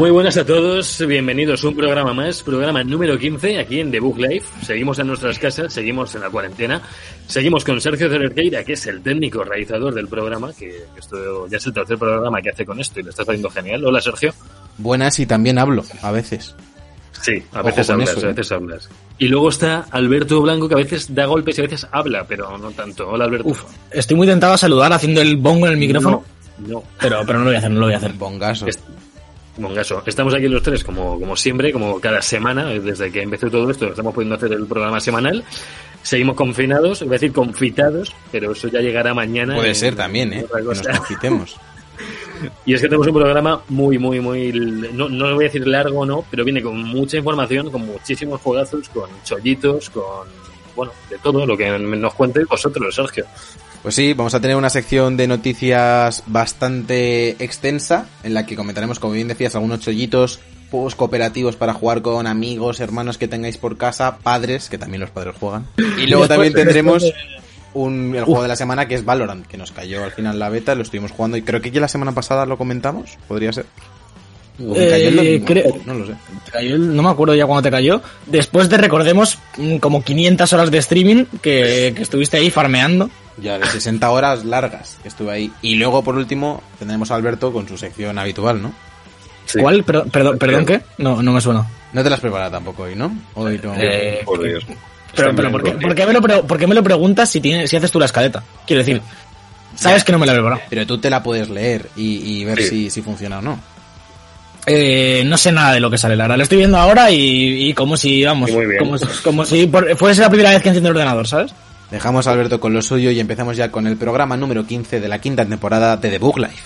Muy buenas a todos, bienvenidos a un programa más, programa número 15 aquí en The Book Life. Seguimos en nuestras casas, seguimos en la cuarentena, seguimos con Sergio Cerqueira, que es el técnico realizador del programa, que esto ya es el tercer programa que hace con esto y lo está haciendo genial. Hola Sergio. Buenas y también hablo, a veces. Sí, a veces hablas, eso, a ¿eh? veces hablas. Y luego está Alberto Blanco, que a veces da golpes y a veces habla, pero no tanto. Hola Alberto. Uf, estoy muy tentado a saludar haciendo el bongo en el micrófono, No, no. pero, pero no lo voy a hacer, no lo voy a hacer. Bongaso. Mongaso. Estamos aquí los tres como, como siempre, como cada semana, eh, desde que empezó todo esto, estamos pudiendo hacer el programa semanal. Seguimos confinados, iba a decir confitados, pero eso ya llegará mañana. Puede en- ser también, ¿eh? Que nos confitemos. Y es que tenemos un programa muy, muy, muy. No, no voy a decir largo, no, pero viene con mucha información, con muchísimos juegazos, con chollitos, con. Bueno, de todo lo que nos cuente vosotros, Sergio. Pues sí, vamos a tener una sección de noticias bastante extensa, en la que comentaremos, como bien decías, algunos chollitos, juegos cooperativos para jugar con amigos, hermanos que tengáis por casa, padres, que también los padres juegan. Y luego después- también tendremos un, el juego de la semana que es Valorant, que nos cayó al final la beta, lo estuvimos jugando y creo que ya la semana pasada lo comentamos, podría ser. Eh, creo- no lo sé. Te cayó el- no me acuerdo ya cuándo te cayó. Después de, recordemos, mm, como 500 horas de streaming que, que estuviste ahí farmeando. Ya de 60 horas largas que estuve ahí. Y luego, por último, tendremos a Alberto con su sección habitual, ¿no? Sí. ¿Cuál? Pero- perdón, ¿Perdón qué? No, no me suena. No te las preparas tampoco hoy, ¿no? Hoy no. Eh, Por Dios. Pero, pero ¿por, qué, por qué me lo, por qué me lo preguntas si, tienes, si haces tú la escaleta? Quiero decir, sabes que no me la he preparado. Pero tú te la puedes leer y, y ver Sí. si, si funciona o no. Eh, no sé nada de lo que sale, la verdad. Lo estoy viendo ahora y, y como si, vamos, Y muy bien. como, si- como si por- fuese la primera vez que enciendo el ordenador, ¿sabes? Dejamos a Alberto con lo suyo y empezamos ya con el programa número 15 de la quinta temporada de The Book Life.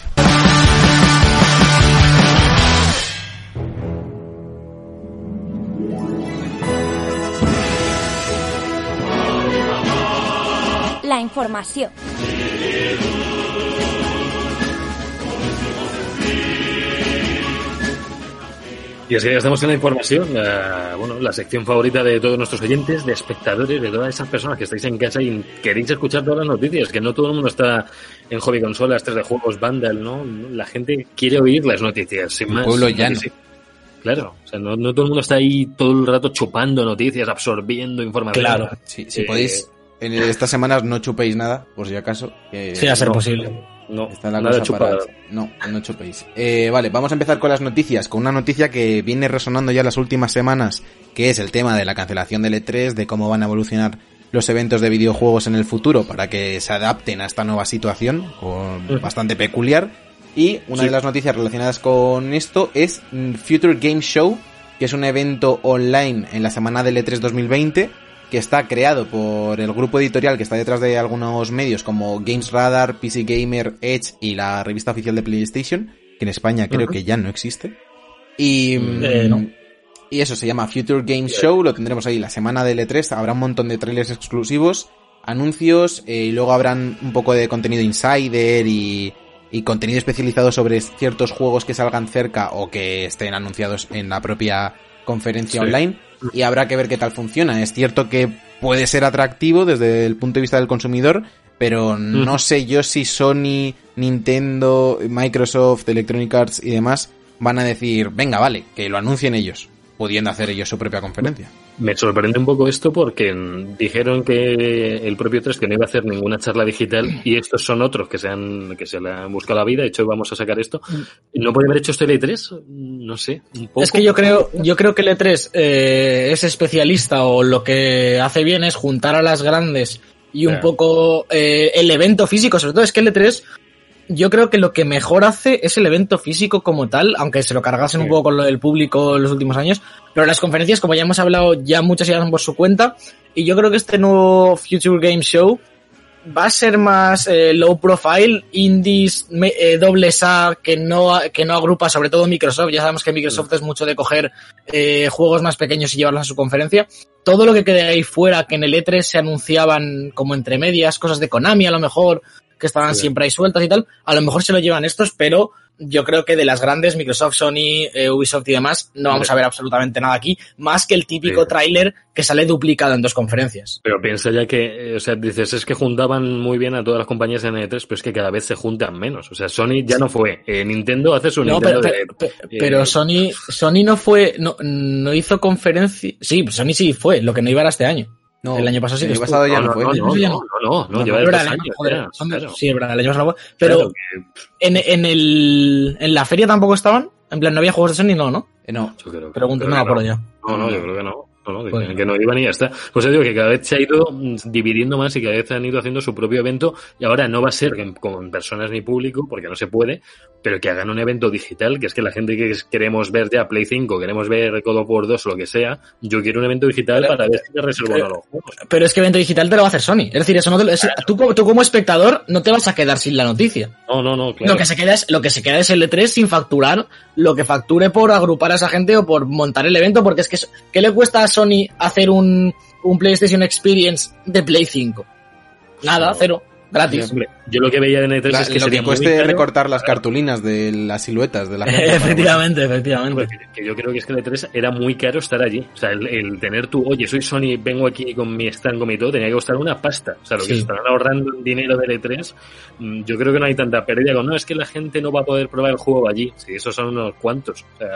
La información. Y es que ya estamos en la información, la, bueno, la sección favorita de todos nuestros oyentes, de espectadores, de todas esas personas que estáis en casa y queréis escuchar todas las noticias, que no todo el mundo está en hobby consolas, 3 de juegos, Vandal, ¿no? La gente quiere oír las noticias, sin más. pueblo ¿no? llano. Sí. Claro, o sea, no, no todo el mundo está ahí todo el rato chupando noticias, absorbiendo información. Claro. Si, si Eh, podéis, en estas semanas no chupéis nada, por si acaso. que Sí, a ser no. posible. No, Está la nada cosa para... No, no chupéis. Eh, vale, vamos a empezar con las noticias, con una noticia que viene resonando ya las últimas semanas, que es el tema de la cancelación del E3, de cómo van a evolucionar los eventos de videojuegos en el futuro para que se adapten a esta nueva situación, con- bastante peculiar. Y una Sí. de las noticias relacionadas con esto es Future Game Show, que es un evento online en la semana del E3 2020 que está creado por el grupo editorial que está detrás de algunos medios como Games Radar, PC Gamer, Edge y la revista oficial de PlayStation, que en España creo que ya no existe. Y, mm, Eh, no. y eso se llama Future Game Show, lo tendremos ahí la semana del E3, habrá un montón de trailers exclusivos, anuncios, eh, y luego habrán un poco de contenido insider y, y contenido especializado sobre ciertos juegos que salgan cerca o que estén anunciados en la propia conferencia Sí. online y habrá que ver qué tal funciona. Es cierto que puede ser atractivo desde el punto de vista del consumidor, pero no sé yo si Sony, Nintendo, Microsoft, Electronic Arts y demás van a decir, venga, vale, que lo anuncien ellos, pudiendo hacer ellos su propia conferencia. Me sorprende un poco esto porque dijeron que el propio 3 que no iba a hacer ninguna charla digital y estos son otros que se han que se le han buscado la vida, de hecho vamos a sacar esto. ¿No puede haber hecho esto el E3? No sé, un poco. Es que yo creo, yo creo que el E3 eh, es especialista o lo que hace bien es juntar a las grandes y un Claro. poco eh, el evento físico. Sobre todo es que el E3 yo creo que lo que mejor hace es el evento físico como tal, aunque se lo cargasen un poco con lo del público en los últimos años. Pero las conferencias, como ya hemos hablado, ya muchas llegan por su cuenta. Y yo creo que este nuevo Future Game Show va a ser más eh, low profile, indies, eh, dobles A, que no, que no agrupa sobre todo Microsoft. Ya sabemos que Microsoft es mucho de coger eh, juegos más pequeños y llevarlos a su conferencia. Todo lo que quede ahí fuera, que en el E3 se anunciaban como entre medias, cosas de Konami a lo mejor, que estaban Sí. siempre ahí sueltas y tal. A lo mejor se lo llevan estos, pero yo creo que de las grandes, Microsoft, Sony, eh, Ubisoft y demás, no vamos a ver absolutamente nada aquí, más que el típico Sí. tráiler que sale duplicado en dos conferencias. Pero piensa ya que, eh, o sea, dices, es que juntaban muy bien a todas las compañías en E3, pero es que cada vez se juntan menos. O sea, Sony ya no fue. Eh, Nintendo hace su No, Nintendo pero, de- pero, pero- pero Sony, Sony no fue, no, no hizo conferencia. Sí, Sony sí fue, lo que no iba era este año. No, El año pasado sí el que año estuvo. pasado ya no, no, fue. no, no, no, no. lleva dos el año- años. joder. Sí, es verdad, el año pasado. Pero en, en, el, en la feria tampoco estaban. En plan, no había juegos de Sony, no, ¿no? Eh, no. yo creo que- Pregunto, que acuerdo ya. No, no, yo creo que no. No, no, decían Pues- que no iban y ya está. Pues digo que cada vez se ha ido mm, dividiendo más y cada vez han ido haciendo su propio evento y ahora no va a ser con personas ni público porque no se puede, pero que hagan un evento digital, que es que la gente que queremos ver ya Play 5, queremos ver God of War 2 o lo que sea, yo quiero un evento digital Pero- para ver si te reservo o no los juegos. Pero es que evento digital te lo va a hacer Sony. Es decir, eso no te lo- es- tú, como- tú como espectador no te vas a quedar sin la noticia. No, no, no, claro. Lo que se queda es, lo que se queda es el E3 sin facturar lo que facture por agrupar a esa gente o por montar el evento, porque es que, ¿qué le cuesta a Sony hacer un, un PlayStation Experience de Play 5? Nada, cero, gratis. Yo lo que veía en E3 La- es que lo sería que muy cueste caro. recortar las cartulinas de las siluetas de la gente. efectivamente, efectivamente. Que- yo creo que es que el E3 era muy caro estar allí. O sea, el, el tener tu, oye, soy Sony, vengo aquí con mi stand, con mi todo, tenía que costar una pasta. O sea, lo que Sí. se estarán ahorrando en dinero del E3, mm, yo creo que no hay tanta pérdida con, no, es que la gente no va a poder probar el juego allí. Sí, esos son unos cuantos. O sea,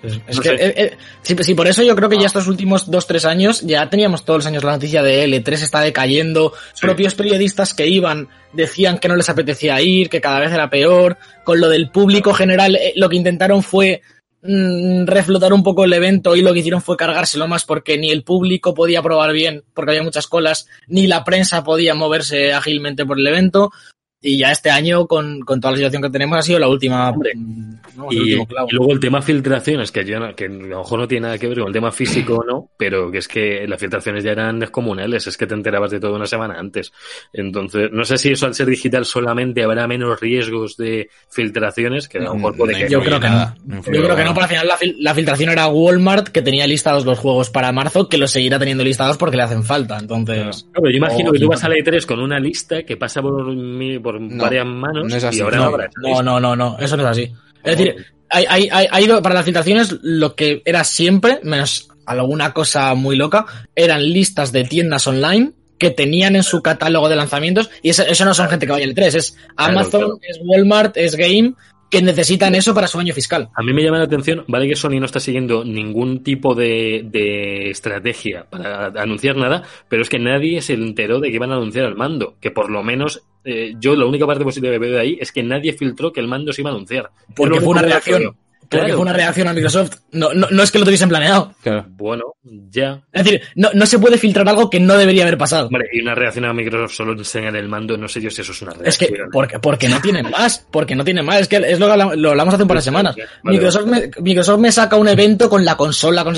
Es, es No que, eh, eh, sí, sí, por eso yo creo que ya estos últimos dos, tres años, ya teníamos todos los años la noticia de L3 está decayendo, Sí. propios periodistas que iban decían que no les apetecía ir, que cada vez era peor, con lo del público general, eh, lo que intentaron fue mm, reflotar un poco el evento y lo que hicieron fue cargárselo más porque ni el público podía probar bien, porque había muchas colas, ni la prensa podía moverse ágilmente por el evento. Y ya este año, con, con toda la situación que tenemos, ha sido la última. Hombre, mm, el Y, último clavo. y luego el tema filtraciones, que, yo no- que a lo mejor no tiene nada que ver con el tema físico o no, pero que es que las filtraciones ya eran descomunales, es que te enterabas de todo una semana antes. Entonces, no sé si eso al ser digital solamente habrá menos riesgos de filtraciones, que a lo mejor puede No que... Yo creo que nada, no. Yo creo que no, pero al final la, fil- la filtración era Walmart, que tenía listados los juegos para marzo, que los seguirá teniendo listados porque le hacen falta. Entonces, Claro, yo imagino Oh, que tú vas a la E3 con una lista que pasa por, mi- por No, varias manos no es así, y ahora no. no no, no, no, no, eso no es así. Es decir, hay, hay, hay, ha ido para las filtraciones lo que era siempre, menos alguna cosa muy loca, eran listas de tiendas online que tenían en su catálogo de lanzamientos, y eso, eso no son gente que vaya al 3, es Amazon, claro. es Walmart, es Game, que necesitan eso para su año fiscal. A mí me llama la atención, vale que Sony no está siguiendo ningún tipo de, de estrategia para anunciar nada, pero es que nadie se enteró de que iban a anunciar el mando, que por lo menos eh, yo la única parte positiva que veo de ahí es que nadie filtró que el mando se iba a anunciar. Porque fue una reacción. Porque Claro. fue una reacción a Microsoft. No, no, no es que lo tuviesen planeado. Claro. Bueno, ya. Es decir, no, no se puede filtrar algo que no debería haber pasado. Hombre, y una reacción a Microsoft solo enseñar el mando, no sé yo si eso es una Es que, reacción. porque, porque no tienen más, porque no tienen más. Es que es lo que lo hablamos hace un par de semanas. Vale, Microsoft me, Microsoft me saca un evento con la consola, con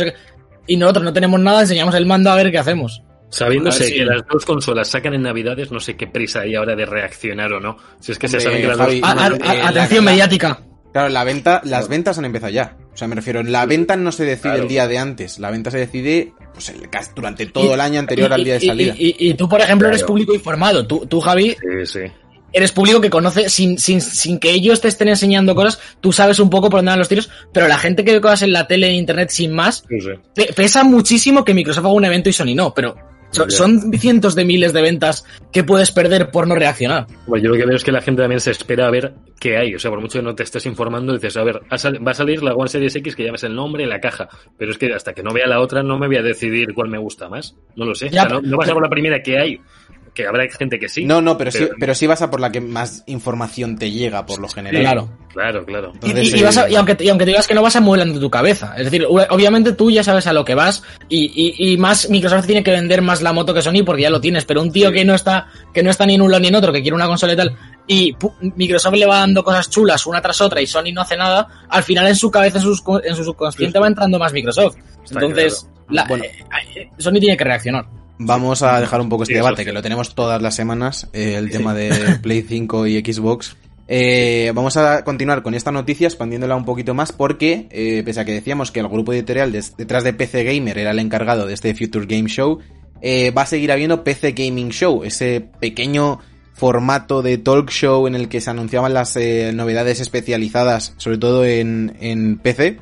y nosotros no tenemos nada, enseñamos el mando a ver qué hacemos. Sabiéndose A ver si- que las dos consolas sacan en Navidades, no sé qué prisa hay ahora de reaccionar o no. Si es que se Hombre, saben que las Javi, dos... A- a- no, a- eh, atención la- mediática. Claro, la venta, las ventas han empezado ya. O sea, me refiero, la venta no se decide Claro. el día de antes, la venta se decide pues, el- durante todo el año anterior Y- al día de salida. Y, y- y tú, por ejemplo, eres Claro. público informado. Tú, tú Javi, Sí, sí. eres público que conoce, sin, sin, sin que ellos te estén enseñando cosas, tú sabes un poco por dónde van los tiros, pero la gente que ve cosas en la tele e internet sin más, sí, sí. pe- pesa muchísimo que Microsoft haga un evento y Sony no, pero son cientos de miles de ventas que puedes perder por no reaccionar. Bueno, yo lo que veo es que la gente también se espera a ver qué hay. O sea, por mucho que no te estés informando, dices, a ver, va a salir la One Series X que llames el nombre, la caja. Pero es que hasta que no vea la otra no me voy a decidir cuál me gusta más. No lo sé. Ya, O sea, no, no vas a por la primera que hay. Que habrá gente que sí. no, no, pero, sí, pero- pero sí vas a por la que más información te llega, por lo general. Claro. Claro, claro. Y, Entonces, y- y vas a- eh, y aunque, te- y aunque te digas que no vas a mover de tu cabeza. Es decir, obviamente tú ya sabes a lo que vas y, y- y más Microsoft tiene que vender más la moto que Sony porque ya lo tienes, pero un tío Sí. que no está que no está ni en un lado ni en otro, que quiere una consola y tal, y Microsoft le va dando cosas chulas una tras otra y Sony no hace nada, al final en su cabeza, en su, subcon- en su subconsciente Sí, va entrando más Microsoft. Está Entonces, la- Bueno. eh, eh, Sony tiene que reaccionar. Vamos a dejar un poco este Sí, debate, que lo tenemos todas las semanas, eh, el tema de Play 5 y Xbox. Eh, vamos a continuar con esta noticia, expandiéndola un poquito más, porque, eh, pese a que decíamos que el grupo editorial detrás de PC Gamer era el encargado de este Future Game Show, va a seguir habiendo PC Gaming Show, ese pequeño formato de talk show en el que se anunciaban las novedades especializadas, sobre todo en, en PC.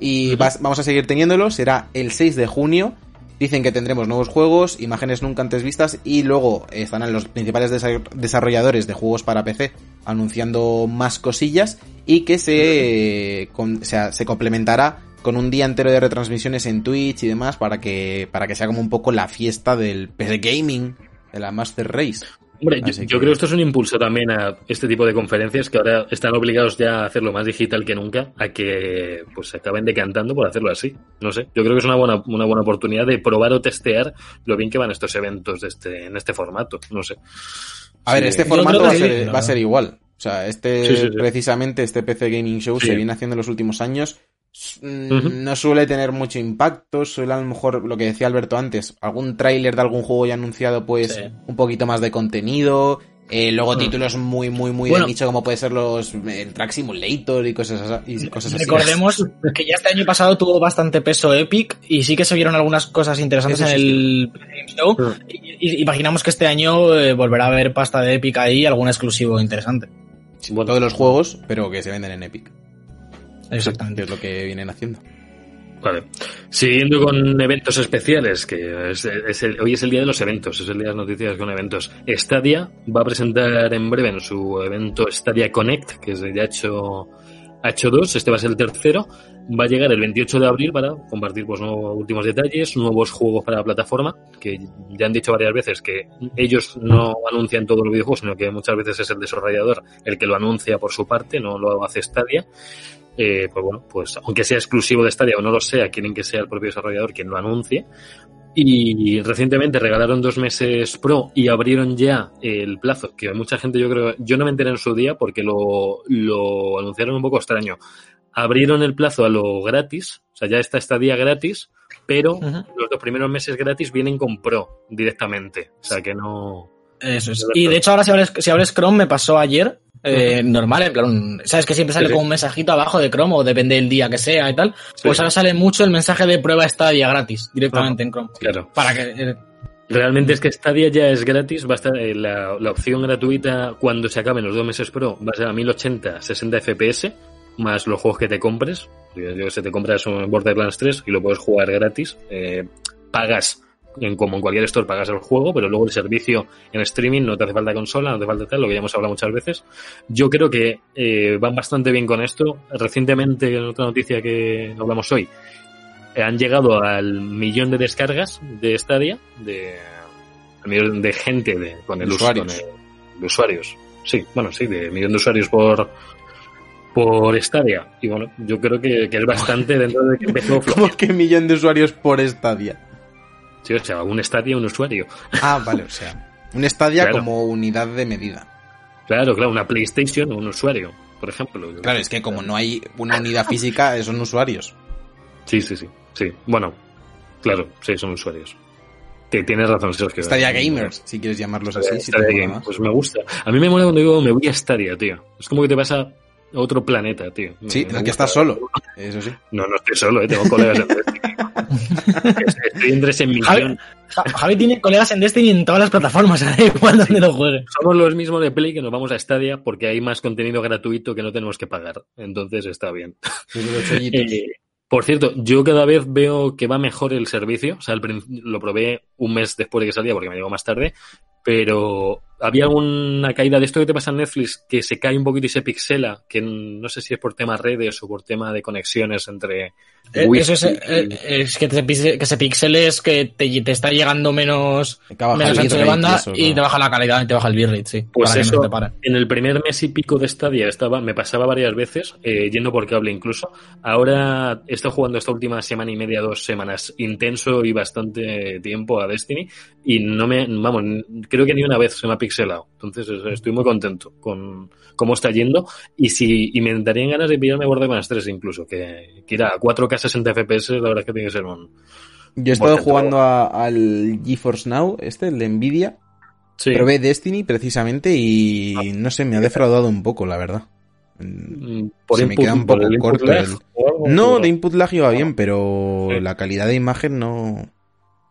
Y vas- vamos a seguir teniéndolo, será el 6 de junio. Dicen que tendremos nuevos juegos, imágenes nunca antes vistas y luego estarán los principales desa- desarrolladores de juegos para PC anunciando más cosillas y que se, sea, se complementará con un día entero de retransmisiones en Twitch y demás para que, para que sea como un poco la fiesta del PC Gaming, de la Master Race. Hombre, yo, creo que esto es un impulso también a este tipo de conferencias que ahora están obligados ya a hacerlo más digital que nunca, a que pues se acaben decantando por hacerlo así. No sé, yo creo que es una buena, una buena oportunidad de probar o testear lo bien que van estos eventos de este, en este formato. No sé. A ver, este formato va a, ser, la va a ser igual. O sea, este, Sí, sí, sí. precisamente, este PC Gaming Show se viene haciendo en los últimos años. Mm. No suele tener mucho impacto, suele a lo mejor, lo que decía Alberto antes, algún tráiler de algún juego ya anunciado, pues Sí. un poquito más de contenido. eh, luego Mm. títulos muy, muy, muy Bueno. de nicho, como puede ser los el Track Simulator y cosas, y cosas así. Recordemos que ya este año pasado tuvo bastante peso Epic y sí que se vieron algunas cosas interesantes Eso en sí, el Game Show. Mm. Y, y imaginamos que este año eh, volverá a haber pasta de Epic ahí algún exclusivo interesante. Bueno, todos los juegos, pero que se venden en Epic, que Exactamente. es lo que vienen haciendo. Vale. Siguiendo con eventos especiales, que es, es el- hoy es el día de los eventos, es el día de las noticias con eventos. Stadia va a presentar en breve en su evento Stadia Connect, que es ya ha hecho, ha hecho dos, este va a ser el tercero. Va a llegar el 28 de abril para compartir pues, nuevos, últimos detalles, nuevos juegos para la plataforma, que ya han dicho varias veces que ellos no anuncian todos los videojuegos, sino que muchas veces es el desarrollador el que lo anuncia por su parte, no lo hace Stadia eh, pues bueno, pues aunque sea exclusivo de Stadia o no lo sea, quieren que sea el propio desarrollador quien lo anuncie. Y recientemente regalaron dos meses pro y abrieron ya el plazo, que mucha gente yo creo, yo no me enteré en su día porque lo, lo anunciaron un poco extraño. Abrieron el plazo a lo gratis, o sea, ya está Stadia gratis, pero los dos primeros meses gratis vienen con pro directamente, o sea que no... Eso es. Y de hecho ahora si abres, si abres Chrome me pasó ayer, eh, normal, en plan, sabes que siempre sale Sí, como un mensajito abajo de Chrome o depende del día que sea y tal, Sí. pues ahora sale mucho el mensaje de prueba Stadia gratis directamente en Chrome. Claro. Para que eh, Realmente es que Stadia ya es gratis, va a estar eh, la, la opción gratuita cuando se acaben los dos meses pro va a ser a 1080 60 FPS más los juegos que te compres. Yo, yo sé, te compras un Borderlands 3 y lo puedes jugar gratis. Eh, pagas en, como en cualquier store pagas el juego, pero luego el servicio en streaming no te hace falta consola, no te falta tal, lo que ya hemos hablado muchas veces. Yo creo que eh, van bastante bien con esto. Recientemente, en otra noticia que hablamos hoy, eh, han llegado al millón de descargas de Stadia, de, al millón de gente de, con el el- de usuarios. Sí, bueno, sí, de millón de usuarios por por Stadia. Y bueno, yo creo que, que es bastante dentro de que empezó flojo. que millón de usuarios por Stadia. Sí, o sea, un Stadia, un usuario. Ah, vale, o sea, un Stadia Claro. como unidad de medida. Claro, claro, una PlayStation, un usuario, por ejemplo. Claro, es que como no hay una unidad física, son usuarios. Sí, sí, sí. Sí, bueno, claro, sí, son usuarios. Te- Tienes razón, Sergio. Stadia Gamers, si quieres llamarlos así. si Stadia Game, más. Pues me gusta. A mí me mola cuando digo me voy a Stadia, tío. Es como que te vas a otro planeta, tío. Sí, en el que estás solo. Eso sí. No, no estoy solo, eh, tengo colegas en. Estoy entre ese millón. Javi, Ja- Javi tiene colegas en Destiny en todas las plataformas, da igual donde lo juegue. Somos los mismos de Play que nos vamos a Stadia porque hay más contenido gratuito que no tenemos que pagar. Entonces está bien. Eh, por cierto, yo cada vez veo que va mejor el servicio. O sea, lo probé un mes después de que salía porque me llegó más tarde. Pero había alguna caída de esto que te pasa en Netflix que se cae un poquito y se pixela. Que no sé si es por tema redes o por tema de conexiones entre. Eh, Eso es, eh, es que, te, que se pixele es que te, te está llegando menos, menos el ancho de banda eso, y ¿no? te baja la calidad y te baja el bitrate, sí. Pues para que eso, no en el primer mes y pico de Stadia estaba, me pasaba varias veces, eh, yendo por cable incluso. Ahora he estado jugando esta última semana y media, dos semanas, intenso y bastante tiempo a Destiny, y no me, vamos, creo que ni una vez se me ha pixelado. Entonces es- estoy muy contento con cómo está yendo, y si, y me darían ganas de pillarme Borderlands 3 incluso, que, que ir a 4K 60 FPS, la verdad es que tiene que ser un... Yo he estado jugando a- al GeForce Now, este, el de Nvidia. Sí. Probé Destiny precisamente y no sé, me ha defraudado un poco, la verdad. Mm, Por se me input- queda un poco corto el- No, de input lag iba bien, pero Sí. la calidad de imagen no.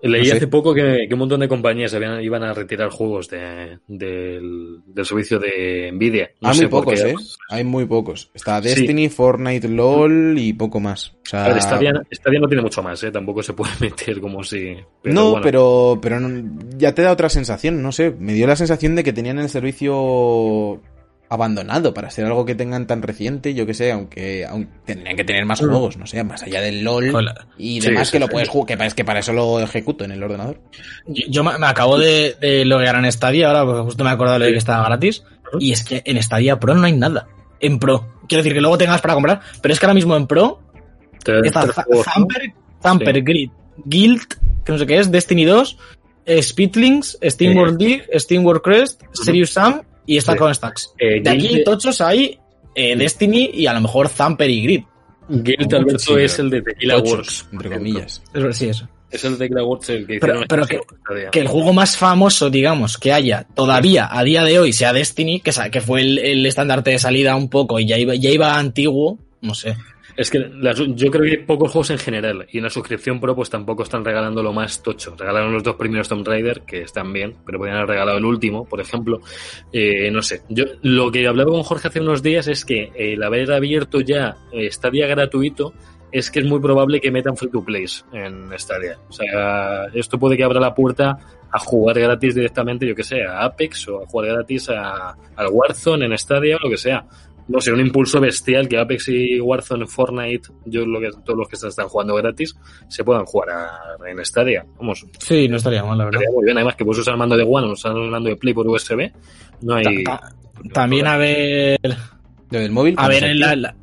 Leí No sé. hace poco que, que un montón de compañías habían- iban a retirar juegos de- del, del servicio de Nvidia. No Hay muy pocos, qué. ¿eh? Hay muy pocos. Está Sí. Destiny, Fortnite, LOL y poco más. O sea, ver, Stadia, Stadia no tiene mucho más, ¿eh? Tampoco se puede meter como si... no, bueno. pero, pero no- ya te da otra sensación, no sé. Me dio la sensación de que tenían el servicio abandonado para ser algo que tengan tan reciente, yo que sé, aunque, aunque tendrían que tener más juegos, no sé, más allá del LOL Hola. y demás sí, que lo sí. puedes jugar, que es que para eso lo ejecuto en el ordenador. Yo, yo me me acabo de, de loguear en Stadia ahora, porque justo me he acordado de que estaba gratis. Y es que en Stadia Pro no hay nada. En Pro. Quiero decir que luego tengas para comprar, pero es que ahora mismo en Pro está tres Za- juegos, ¿no? Thumper, Thumper Sí. Grid, Guild, que no sé qué es, Destiny 2, eh, Speedlings, Steam Eh. World League, Steam World Crest, Serious Sam y Star Sí. con Stacks. Eh, De aquí, Guild- tochos, hay eh, Destiny y a lo mejor Thumper y Grid. Guild, Alberto, es el de Tequila Tochos, Wars. entre comillas. Es- Sí, eso. Es el de Tequila Wars el que Pero- hicieron pero Stadia. que el juego más famoso, digamos, que haya todavía a día de hoy sea Destiny, que, que fue el, el estandarte de salida un poco y ya iba, ya iba antiguo, no sé. Es que yo creo que pocos juegos en general y en la suscripción Pro pues tampoco están regalando lo más tocho. Regalaron los dos primeros Tomb Raider que están bien, pero podrían haber regalado el último, por ejemplo. Eh, no sé, yo lo que hablaba con Jorge hace unos días es que el haber abierto ya eh, Stadia gratuito es que es muy probable que metan free to play en Stadia. O sea, esto puede que abra la puerta a jugar gratis directamente, yo que sé, a Apex o a jugar gratis a, al Warzone en Stadia o lo que sea no sé, un impulso bestial que Apex y Warzone, Fortnite, yo lo que todos los que están, están jugando gratis, se puedan jugar a- en Stadia. Vamos, Sí, no estaría mal, la verdad. estaría muy bien. Además que puedes usar el mando de One o usar el mando de Play por USB. No hay... Ta- ta- También a ver, del móvil. a ¿cómo ver, en la- la-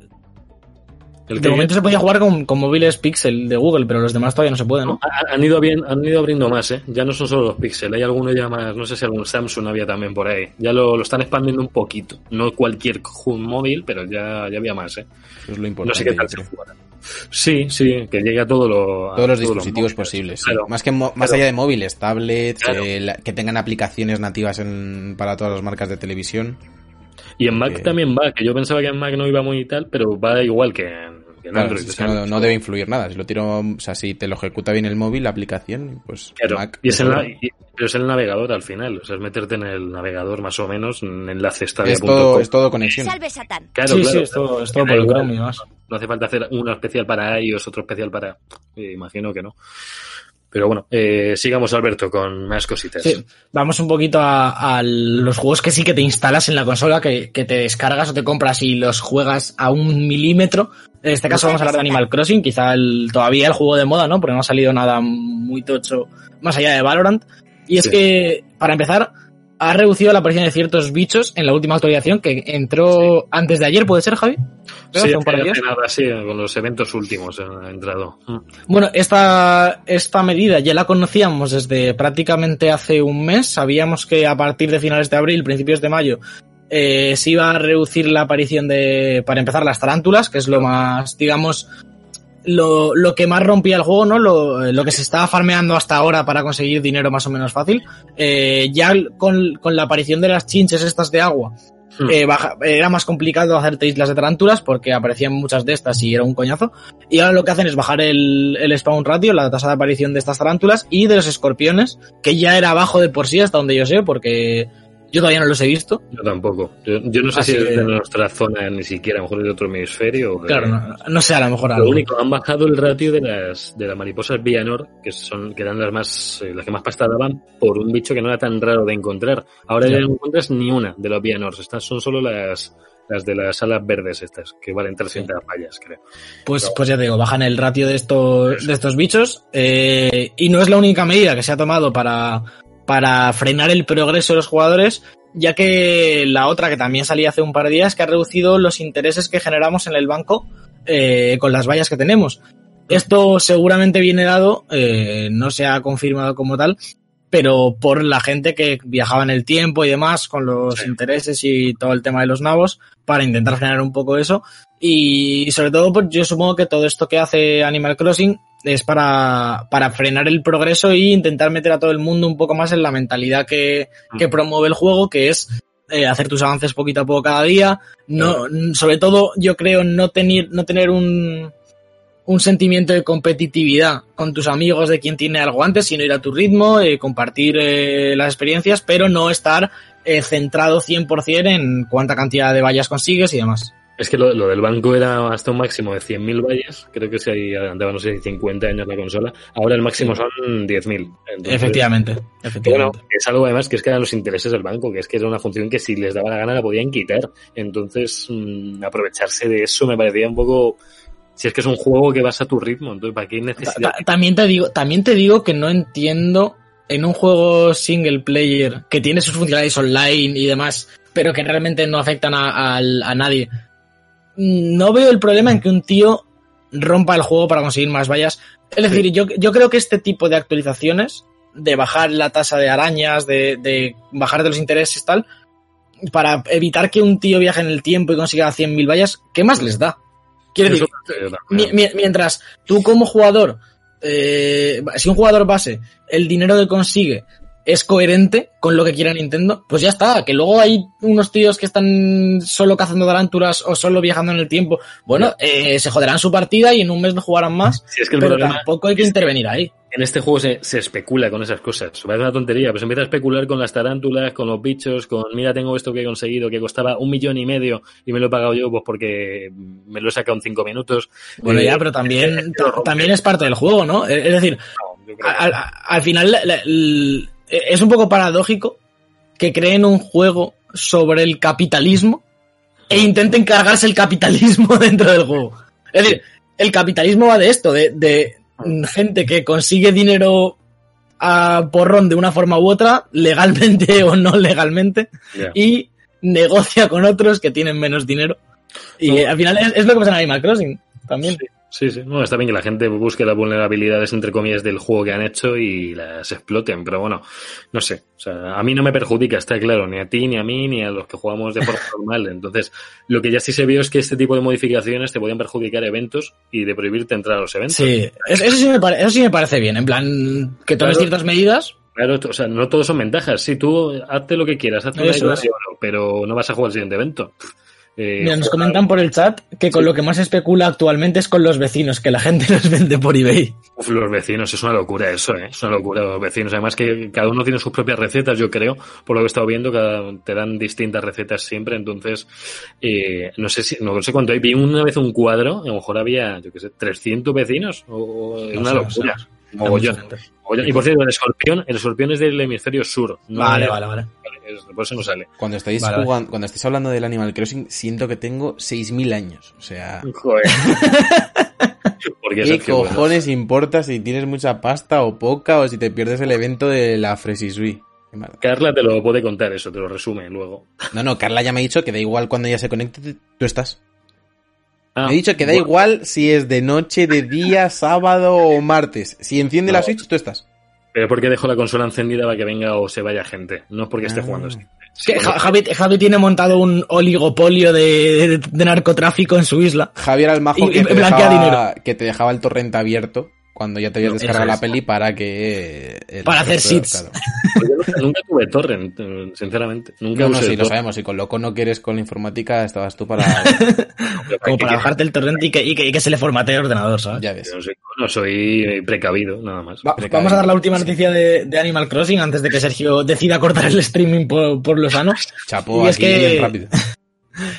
el de que- momento se podía jugar con, con móviles Pixel de Google, pero los demás todavía no se puede, ¿no? Ha- Han ido, bien, han ido abriendo más, ¿eh? Ya no son solo los Pixel, hay alguno ya más, no sé si algún Samsung había también por ahí. Ya lo, lo están expandiendo un poquito. No cualquier móvil, pero ya, ya había más, ¿eh? Eso es lo No importante. sé qué tal se jugará. Sí, sí, que llegue a todo lo, a Todos los todos dispositivos posibles. sí. Claro. Más que mo- más Claro. allá de móviles, tablets, Claro. eh, la- que tengan aplicaciones nativas en- para todas las marcas de televisión. Y en Mac también va, que yo pensaba que en Mac no iba muy tal, pero va igual que en, que en Claro, Android. es que no, no debe influir nada. Si lo tiro, o sea, si te lo ejecuta bien el móvil, la aplicación, pues claro, Mac. y es, el, y- pero es el navegador al final, o sea, es meterte en el navegador más o menos, en enlace es todo, es todo conexión. Salve Satán. Claro, sí, claro, sí, es todo, es todo Da por el. Chrome y demás. No hace falta hacer uno especial para iOS, otro especial para... eh, imagino que no. Pero bueno, eh, sigamos Alberto con más cositas. Sí, vamos un poquito a, a los juegos que sí que te instalas en la consola, que, que te descargas o te compras y los juegas a un milímetro. En este caso vamos a hablar de Animal Crossing, quizá el, todavía el juego de moda, ¿no? Porque no ha salido nada muy tocho más allá de Valorant. Y es Sí. que, para empezar, ha reducido la aparición de ciertos bichos en la última actualización que entró antes de ayer, ¿puede ser, Javi? Creo, Sí, un par de hace días. nada, sí, con los eventos últimos ha entrado. Mm. Bueno, esta, esta medida ya la conocíamos desde prácticamente hace un mes. Sabíamos que a partir de finales de abril, principios de mayo, eh, se iba a reducir la aparición de, para empezar, las tarántulas, que es lo más, digamos, lo, lo que más rompía el juego, ¿no? Lo, lo que se estaba farmeando hasta ahora para conseguir dinero más o menos fácil. Eh, ya con, con la aparición de las chinches estas de agua, Hmm. eh, baja- era más complicado hacerte islas de tarántulas porque aparecían muchas de estas y era un coñazo. Y ahora lo que hacen es bajar el, el spawn ratio, la tasa de aparición de estas tarántulas y de los escorpiones, que ya era bajo de por sí hasta donde yo sé, porque yo todavía no los he visto. Yo tampoco. Yo, yo no sé Así si es de nuestra zona ni siquiera, a lo mejor es de otro hemisferio. o de- Claro, no, no sé, a lo mejor Lo algo. único, han bajado el ratio de las de las mariposas Vianor, que son que eran las más eh, las que más pasta daban por un bicho que no era tan raro de encontrar. Ahora Ya. ya no encuentras ni una de los Vianors, estas son solo las las de las alas verdes estas, que valen 300 fallas, creo. Pues, pues ya te digo, bajan el ratio de estos, de estos bichos. eh, y no es la única medida que se ha tomado para, para frenar el progreso de los jugadores, ya que la otra que también salía hace un par de días, que ha reducido los intereses que generamos en el banco eh, con las vallas que tenemos. Esto seguramente viene dado, eh, no se ha confirmado como tal, pero por la gente que viajaba en el tiempo y demás, con los Sí. intereses y todo el tema de los nabos, para intentar frenar un poco eso. Y sobre todo, pues yo supongo que todo esto que hace Animal Crossing es para, para frenar el progreso e intentar meter a todo el mundo un poco más en la mentalidad que, que Mm. promueve el juego, que es eh, hacer tus avances poquito a poco cada día. No, sobre todo, yo creo no tener, no tener un, un sentimiento de competitividad con tus amigos de quien tiene algo antes, sino ir a tu ritmo, eh, compartir eh, las experiencias, pero no estar eh, centrado 100% en cuánta cantidad de vallas consigues y demás. Es que lo, lo del banco era hasta un máximo de 100.000 vallas. Creo que se ahí adelantaba, no sé, 50 años la consola. Ahora el máximo son 10.000. Entonces, Efectivamente, Bueno, efectivamente. es algo además que es que eran los intereses del banco, que es que era una función que si les daba la gana la podían quitar. Entonces, mm, aprovecharse de eso me parecía un poco... Si es que es un juego que vas a tu ritmo, entonces ¿para qué necesidad? ta- también te digo, también te digo que no entiendo en un juego single player que tiene sus funcionalidades online y demás, pero que realmente no afectan a, a nadie. No veo el problema en que un tío rompa el juego para conseguir más vallas. Es decir, yo, yo creo que este tipo de actualizaciones, de bajar la tasa de arañas, de, de bajar de los intereses tal, para evitar que un tío viaje en el tiempo y consiga 100.000 vallas, ¿qué más les da? Quiero decir, mientras tú como jugador, eh, si un jugador base, el dinero que consigue es coherente con lo que quiera Nintendo, pues ya está. Que luego hay unos tíos que están solo cazando tarántulas o solo viajando en el tiempo. Bueno, eh, se joderán su partida y en un mes no jugarán más. Si es que el pero problema tampoco hay que intervenir ahí. en este juego se, se especula con esas cosas. Parece una tontería, pero se empieza a especular con las tarántulas, con los bichos, con mira, tengo esto que he conseguido, que costaba un millón y medio y me lo he pagado yo pues porque me lo he sacado en cinco minutos. Bueno, Eh, ya, pero también, también es parte del juego, ¿no? Es decir, No, al, al- al final la- la- el- es un poco paradójico que creen un juego sobre el capitalismo e intenten cargarse el capitalismo dentro del juego. Es decir, el capitalismo va de esto, de, de gente que consigue dinero a porrón de una forma u otra, legalmente o no legalmente, y negocia con otros que tienen menos dinero. Y No. eh, al final es, es lo que pasa en Animal Crossing también. Sí, sí. No, está bien que la gente busque las vulnerabilidades, entre comillas, del juego que han hecho y las exploten, pero bueno, no sé. O sea, a mí no me perjudica, está claro, ni a ti, ni a mí, ni a los que jugamos de forma normal. Entonces, lo que ya sí se vio es que este tipo de modificaciones te podían perjudicar eventos y de prohibirte entrar a los eventos. Sí, eso, sí me pare- eso sí me parece bien. En plan, que tomes Claro. ciertas medidas. Claro, o sea, no todos son ventajas. Sí, tú hazte lo que quieras, hazte una pero no vas a jugar al siguiente evento. Eh, Mira, nos comentan por el chat que con Sí. lo que más se especula actualmente es con los vecinos, que la gente los vende por eBay. Uf, los vecinos, es una locura eso, ¿eh? Es una locura los vecinos. Además que cada uno tiene sus propias recetas, yo creo, por lo que he estado viendo, cada, te dan distintas recetas siempre, entonces, eh, no sé si, no sé cuánto hay. Vi una vez un cuadro, a lo mejor había, yo qué sé, 300 vecinos, o, o- es No una sé, locura. no sé. Mogollón. Y por cierto, el escorpión, el escorpión es del hemisferio sur. no Vale, vale, vale. es- por eso no sale. Cuando estáis Vale, vale. jugando, cuando estáis hablando del Animal Crossing, siento que tengo 6.000 años. O sea, Joder. Porque ¿qué bueno, cojones importa si tienes mucha pasta o poca o si te pierdes el evento de la Fresisui? Carla te lo puede contar eso, te lo resume luego. No, no, Carla ya me ha dicho que da igual cuando ella se conecte, tú estás. Ah, Me ha dicho que da bueno. igual si es de noche, de día, sábado o martes. Si enciende la No. Switch, tú estás. Pero porque dejo la consola encendida para que venga o se vaya gente. No es porque esté Ah. jugando así. Es que Ja- Javi, Javi tiene montado un oligopolio de, de- de narcotráfico en su isla. Javier Almajo Y- que, y te blanquea dejaba, que te dejaba el torrente abierto cuando ya te habías No, descargado la es. peli para que... el Para hacer seeds. claro. Pues yo nunca, nunca tuve torrent, sinceramente. Nunca No, no, sí, lo torrent. sabemos. Y con loco no quieres con la informática, estabas tú para... Como para bajarte el torrente y que, y que, y que se le formatee el ordenador, ¿sabes? ya ves. Soy, no soy precavido, nada más. Va- Precavido. vamos a dar la última noticia de, de Animal Crossing antes de que Sergio decida cortar el streaming por, por lo sano. Chapo, Y es aquí que- bien rápido.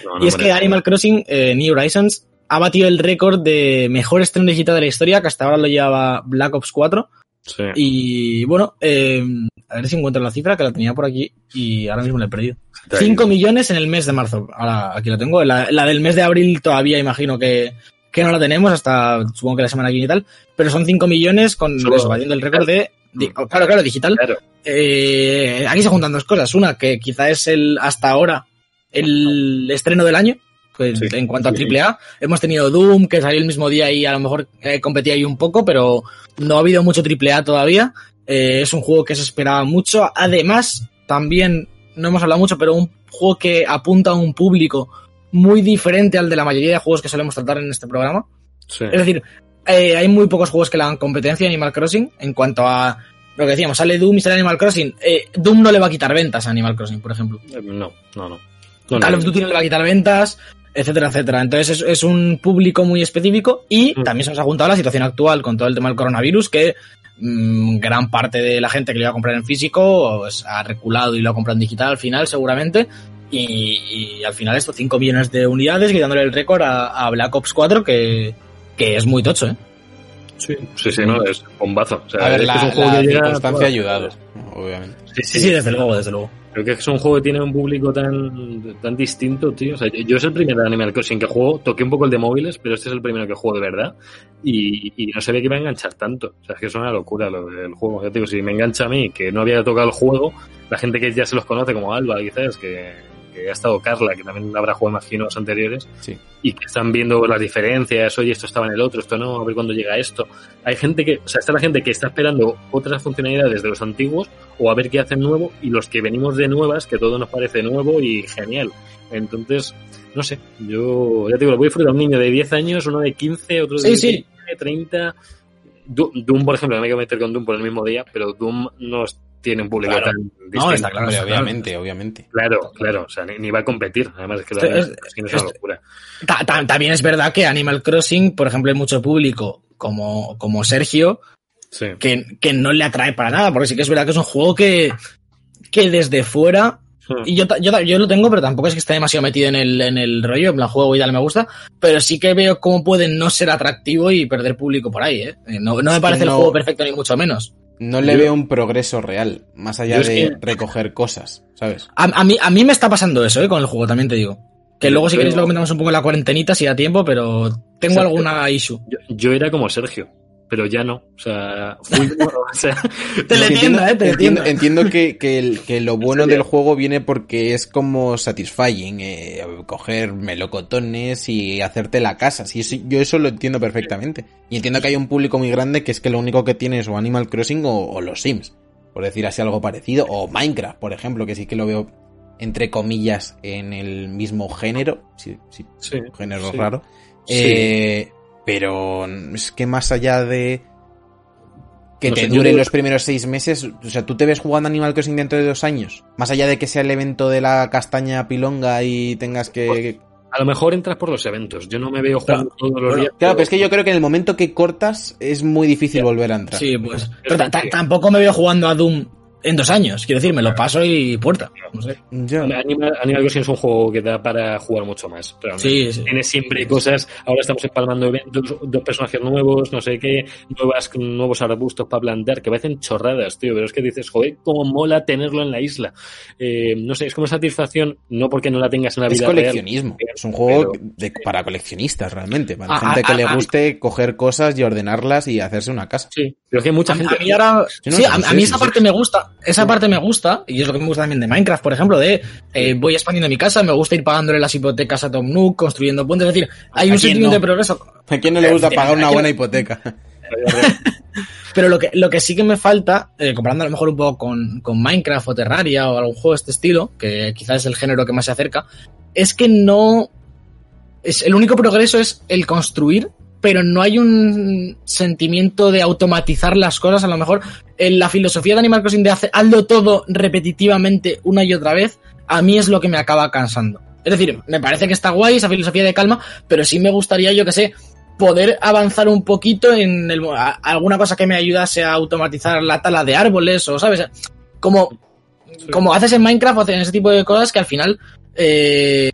No, no Y es que. Animal Crossing eh, New Horizons ha batido el récord de mejor estreno digital de la historia, que hasta ahora lo llevaba Black Ops 4. Sí. Y bueno, eh, a ver si encuentro la cifra, que la tenía por aquí y ahora mismo la he perdido. Está ahí. 5 millones en el mes de marzo. Ahora aquí la tengo. La, la del mes de abril todavía imagino que, que no la tenemos, hasta supongo que la semana que viene y tal. Pero son 5 millones con eso, batiendo el récord de. oh, claro, claro, digital. Claro. Eh, aquí se juntan dos cosas. Una, que quizá es el hasta ahora el estreno del año. Pues, Sí. En cuanto a. AAA, hemos tenido Doom, que salió el mismo día y a lo mejor eh, competía ahí un poco, pero no ha habido mucho AAA todavía. Eh, es un juego que se esperaba mucho. Además, también, no hemos hablado mucho, pero un juego que apunta a un público muy diferente al de la mayoría de juegos que solemos tratar en este programa. Sí. Es decir, eh, hay muy pocos juegos que le dan competencia a Animal Crossing en cuanto a lo que decíamos, sale Doom y sale Animal Crossing. Eh, Doom no le va a quitar ventas a Animal Crossing, por ejemplo. No, no, no. No, Call of Duty no le va a quitar ventas. Etcétera, etcétera. Entonces es, es un público muy específico y Mm. también se nos ha juntado la situación actual con todo el tema del coronavirus que mm, gran parte de la gente que lo iba a comprar en físico pues, ha reculado y lo ha comprado en digital al final seguramente y, y al final esto 5 millones de unidades quitándole el récord a, a Black Ops 4 que, que es muy tocho, ¿eh? Sí, sí, sí, no, es bombazo. O sea, A ver, es que la, es un juego la que llega- circunstancia ha ayudado, obviamente. Sí, Sí, sí, desde luego, desde luego. Creo que es un juego que tiene un público tan, tan distinto, tío. O sea, yo es el primer Animal Crossing que juego. Toqué un poco el de móviles, pero este es el primero que juego de verdad. Y, y no sabía que iba a enganchar tanto. O sea, es que es una locura lo del juego. Ya te digo, si me engancha a mí, que no había tocado el juego, la gente que ya se los conoce como Alba, quizás, que, que ha estado Carla, que también habrá jugado, imagino, los anteriores, Sí. y que están viendo las diferencias, oye, esto estaba en el otro, esto no, a ver cuándo llega esto. Hay gente que, o sea, está la gente que está esperando otras funcionalidades de los antiguos o a ver qué hacen nuevo y los que venimos de nuevas, que todo nos parece nuevo y genial. Entonces, no sé, yo ya te digo, lo voy a disfrutar un niño de 10 años, uno de 15, otro de Sí, sí. 20, 30. Du- Doom, por ejemplo, no me quiero meter con Doom por el mismo día, pero Doom no tiene un público Claro. tan distinto. está claro. Obviamente, obviamente. Claro, claro, o sea, ni, ni va a competir. Además, es que la Este- verdad es que no es una este- locura. Ta- ta- También es verdad que Animal Crossing, por ejemplo, hay mucho público como, como Sergio Sí. que, que no le atrae para nada, porque sí que es verdad que es un juego que, que desde fuera, y yo, yo, yo lo tengo, pero tampoco es que esté demasiado metido en el, en el rollo, en plan juego y tal, me gusta, pero sí que veo cómo puede no ser atractivo y perder público por ahí, ¿eh? No, no me parece no- el juego perfecto ni mucho menos. No le Yo- veo un progreso real, más allá de que- recoger cosas, ¿sabes? A, a mí, a mí me está pasando eso, ¿eh? Con el juego, también te digo. Que Yo luego si queréis lo comentamos un poco en la cuarentenita si da tiempo, pero tengo alguna issue. Yo, yo era como Sergio, pero ya no. O sea, fui o sea, Te le entiendo, eh, te entiendo, entiendo. entiendo que, que, el- que lo bueno del juego viene porque es como satisfying, eh, coger melocotones y hacerte la casa. Sí, sí, yo eso lo entiendo perfectamente. Y entiendo que hay un público muy grande que es que lo único que tiene es o Animal Crossing o, o los Sims, por decir así algo parecido, o Minecraft, por ejemplo, que sí que lo veo entre comillas en el mismo género, sí, sí, sí, género sí. raro. Sí. Eh, pero es que más allá de que No te sé, yo dure creo- los primeros seis meses, o sea, ¿tú te ves jugando Animal Crossing dentro de dos años? Más allá de que sea el evento de la castaña pilonga y tengas que... A lo mejor entras por los eventos. Yo no me veo jugando todos los días. Claro, pero es que yo creo que en el momento que cortas es muy difícil volver a entrar. Sí, pues. Tampoco me veo jugando a Doom en dos años. Quiero decir, me lo paso y puerta. No sé. Ya. Animal, Animal Crossing es un juego que da para jugar mucho más. realmente. Sí, sí. Tiene siempre cosas. Ahora estamos empalmando eventos, dos personajes nuevos, no sé qué, nuevas, nuevos arbustos para plantar, que parecen chorradas, tío. Pero es que dices, joder, cómo mola tenerlo en la isla. Eh, no sé, es como satisfacción, no porque no la tengas en la Es vida coleccionismo. real. Es un juego Pero- de- para coleccionistas, realmente. Para Ah, gente ah, que ah, le ah. guste coger cosas y ordenarlas y hacerse una casa. Sí, pero es que mucha A, gente. a mí ahora, Sí, no, sí, sí, a, a mí sí, esa sí. parte me gusta, esa parte me gusta, y es lo que me gusta también de Minecraft, por ejemplo, de eh, voy expandiendo mi casa, me gusta ir pagándole las hipotecas a Tom Nook, construyendo puentes, es decir, hay ¿A un sentimiento no? de progreso. ¿A quién no le gusta Eh, pagar una ¿a quién- buena hipoteca? Pero lo que, lo que sí que me falta, eh, comparando a lo mejor un poco con, con Minecraft o Terraria o algún juego de este estilo, que quizás es el género que más se acerca, es que no. Es, el único progreso es el construir, pero no hay un sentimiento de automatizar las cosas. A lo mejor en la filosofía de Animal Crossing de hacer, hazlo todo repetitivamente una y otra vez, a mí es lo que me acaba cansando. Es decir, me parece que está guay esa filosofía de calma, pero sí me gustaría, yo que sé, poder avanzar un poquito en el, a- alguna cosa que me ayudase a automatizar la tala de árboles o, ¿sabes? Como, como haces en Minecraft o haces en ese tipo de cosas que al final eh,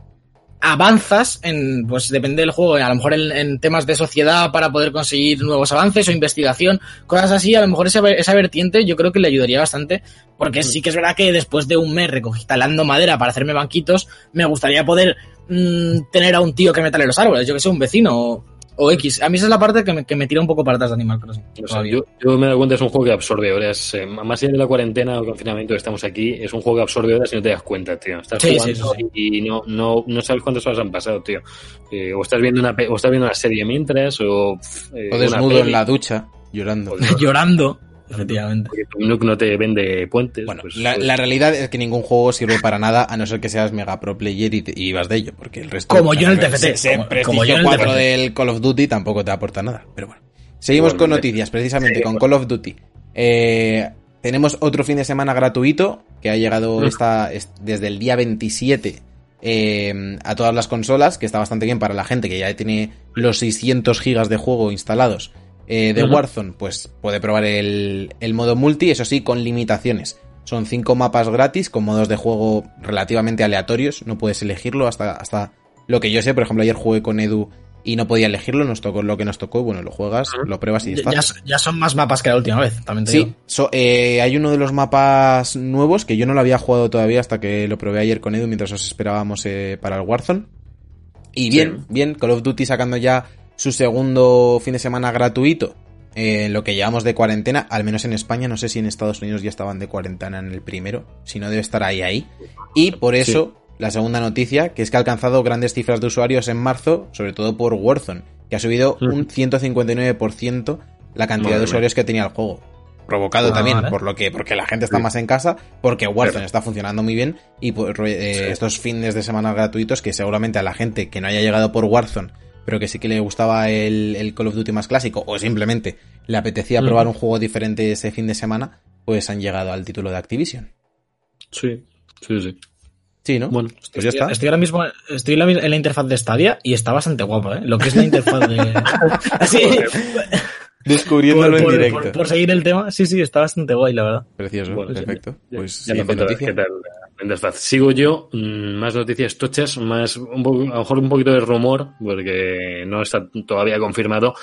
avanzas en, pues depende del juego, a lo mejor en, en temas de sociedad para poder conseguir nuevos avances o investigación, cosas así, a lo mejor esa, esa vertiente yo creo que le ayudaría bastante, porque sí. que es verdad que después de un mes recogí talando madera para hacerme banquitos, me gustaría poder mm, tener a un tío que me tale los árboles, yo que sé, un vecino o, X. A mí esa es la parte que me, que me tira un poco para atrás de Animal Crossing. O sea, todavía. yo, yo me he dado cuenta es un juego que absorbe horas. eh, más allá de la cuarentena o confinamiento que estamos aquí, es un juego que absorbe horas y no te das cuenta, tío. Estás Sí, jugando sí, y no, no, no sabes cuántas horas han pasado, tío. Eh, o estás viendo una pe- o estás viendo una serie mientras, o, eh, O desnudo en la ducha, llorando. Llorando, efectivamente. porque no te vende puentes. Bueno, pues, la, pues, la realidad es que ningún juego sirve para nada a no ser que seas mega pro player y, te- y vas de ello, porque el resto... Como yo en el TFT, Se, como- yo en el 4 TFT. del Call of Duty tampoco te aporta nada, pero bueno. Seguimos con Igualmente. noticias, precisamente, Sí, con bueno. Call of Duty. Eh, tenemos otro fin de semana gratuito que ha llegado Mm. esta, es- desde el día 27 eh, a todas las consolas, que está bastante bien para la gente que ya tiene los 600 gigas de juego instalados eh, de. Warzone, pues puede probar el, el modo multi, eso sí, con limitaciones. Son cinco mapas gratis con modos de juego relativamente aleatorios, no puedes elegirlo hasta, hasta lo que yo sé. Por ejemplo, ayer jugué con Edu y no podía elegirlo, nos tocó lo que nos tocó, bueno, lo juegas, lo pruebas y está. ya- ya son más mapas que la última vez, también te Sí, digo. so- eh, hay uno de los mapas nuevos que yo no lo había jugado todavía hasta que lo probé ayer con Edu mientras os esperábamos eh, para el Warzone. Y bien, Sí. bien, Call of Duty sacando ya su segundo fin de semana gratuito eh, en lo que llevamos de cuarentena, al menos en España, no sé si en Estados Unidos ya estaban de cuarentena en el primero, si no debe estar ahí ahí. Y por eso, la segunda noticia, que es que ha alcanzado grandes cifras de usuarios en marzo, sobre todo por Warzone, que ha subido Ujú. un 159% la cantidad Madre de mía. usuarios que tenía el juego. Provocado Ah, también por lo que, porque la gente está Sí. más en casa, porque Warzone está funcionando muy bien y por eh, Sí. estos fines de semana gratuitos que seguramente a la gente que no haya llegado por Warzone, pero que sí que le gustaba el, el Call of Duty más clásico, o simplemente le apetecía probar un juego diferente ese fin de semana, pues han llegado al título de Activision. Sí, sí, sí. Sí, ¿no? Bueno, pues ya Estoy, está. estoy ahora mismo estoy en la, en la interfaz de Stadia y está bastante guapo, ¿eh? Lo que es la interfaz de... Así, Descubriéndolo por, por- en directo. por- por seguir el tema, sí, sí, está bastante guay, la verdad. Precioso, Bueno, perfecto. Ya- Pues ya noticia. qué tal interfaz. Sigo yo, mm, más noticias tochas, más un poco- a lo mejor un poquito de rumor, porque no está todavía confirmado.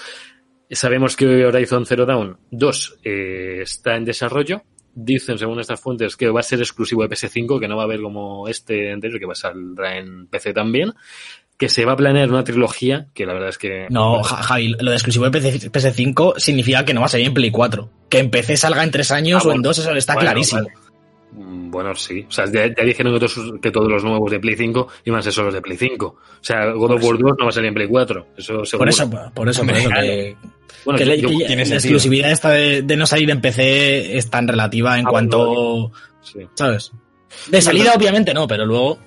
Sabemos que Horizon Zero Dawn 2 eh, está en desarrollo. Dicen, según estas fuentes, que va a ser exclusivo de PS5, que no va a haber como este anterior, que va a salir en PC también. Que se va a planear una trilogía, que la verdad es que... No, Ja- Javi, lo de exclusivo de PC PS5 significa que no va a salir en Play 4. Que en PC salga en tres años Ah, o en bueno. dos, eso está Bueno, clarísimo. vale. Mm, Bueno, sí. O sea, ya, ya dijeron que todos, que todos los nuevos de Play 5 iban a ser solo de Play 5. O sea, God of War 2 no va a salir en Play 4. Eso seguro. Por eso, por eso, por eso que, Bueno, que yo- la- que exclusividad esta de, de no salir en PC es tan relativa en Ah, cuanto, sí. ¿sabes? De salida obviamente no, pero luego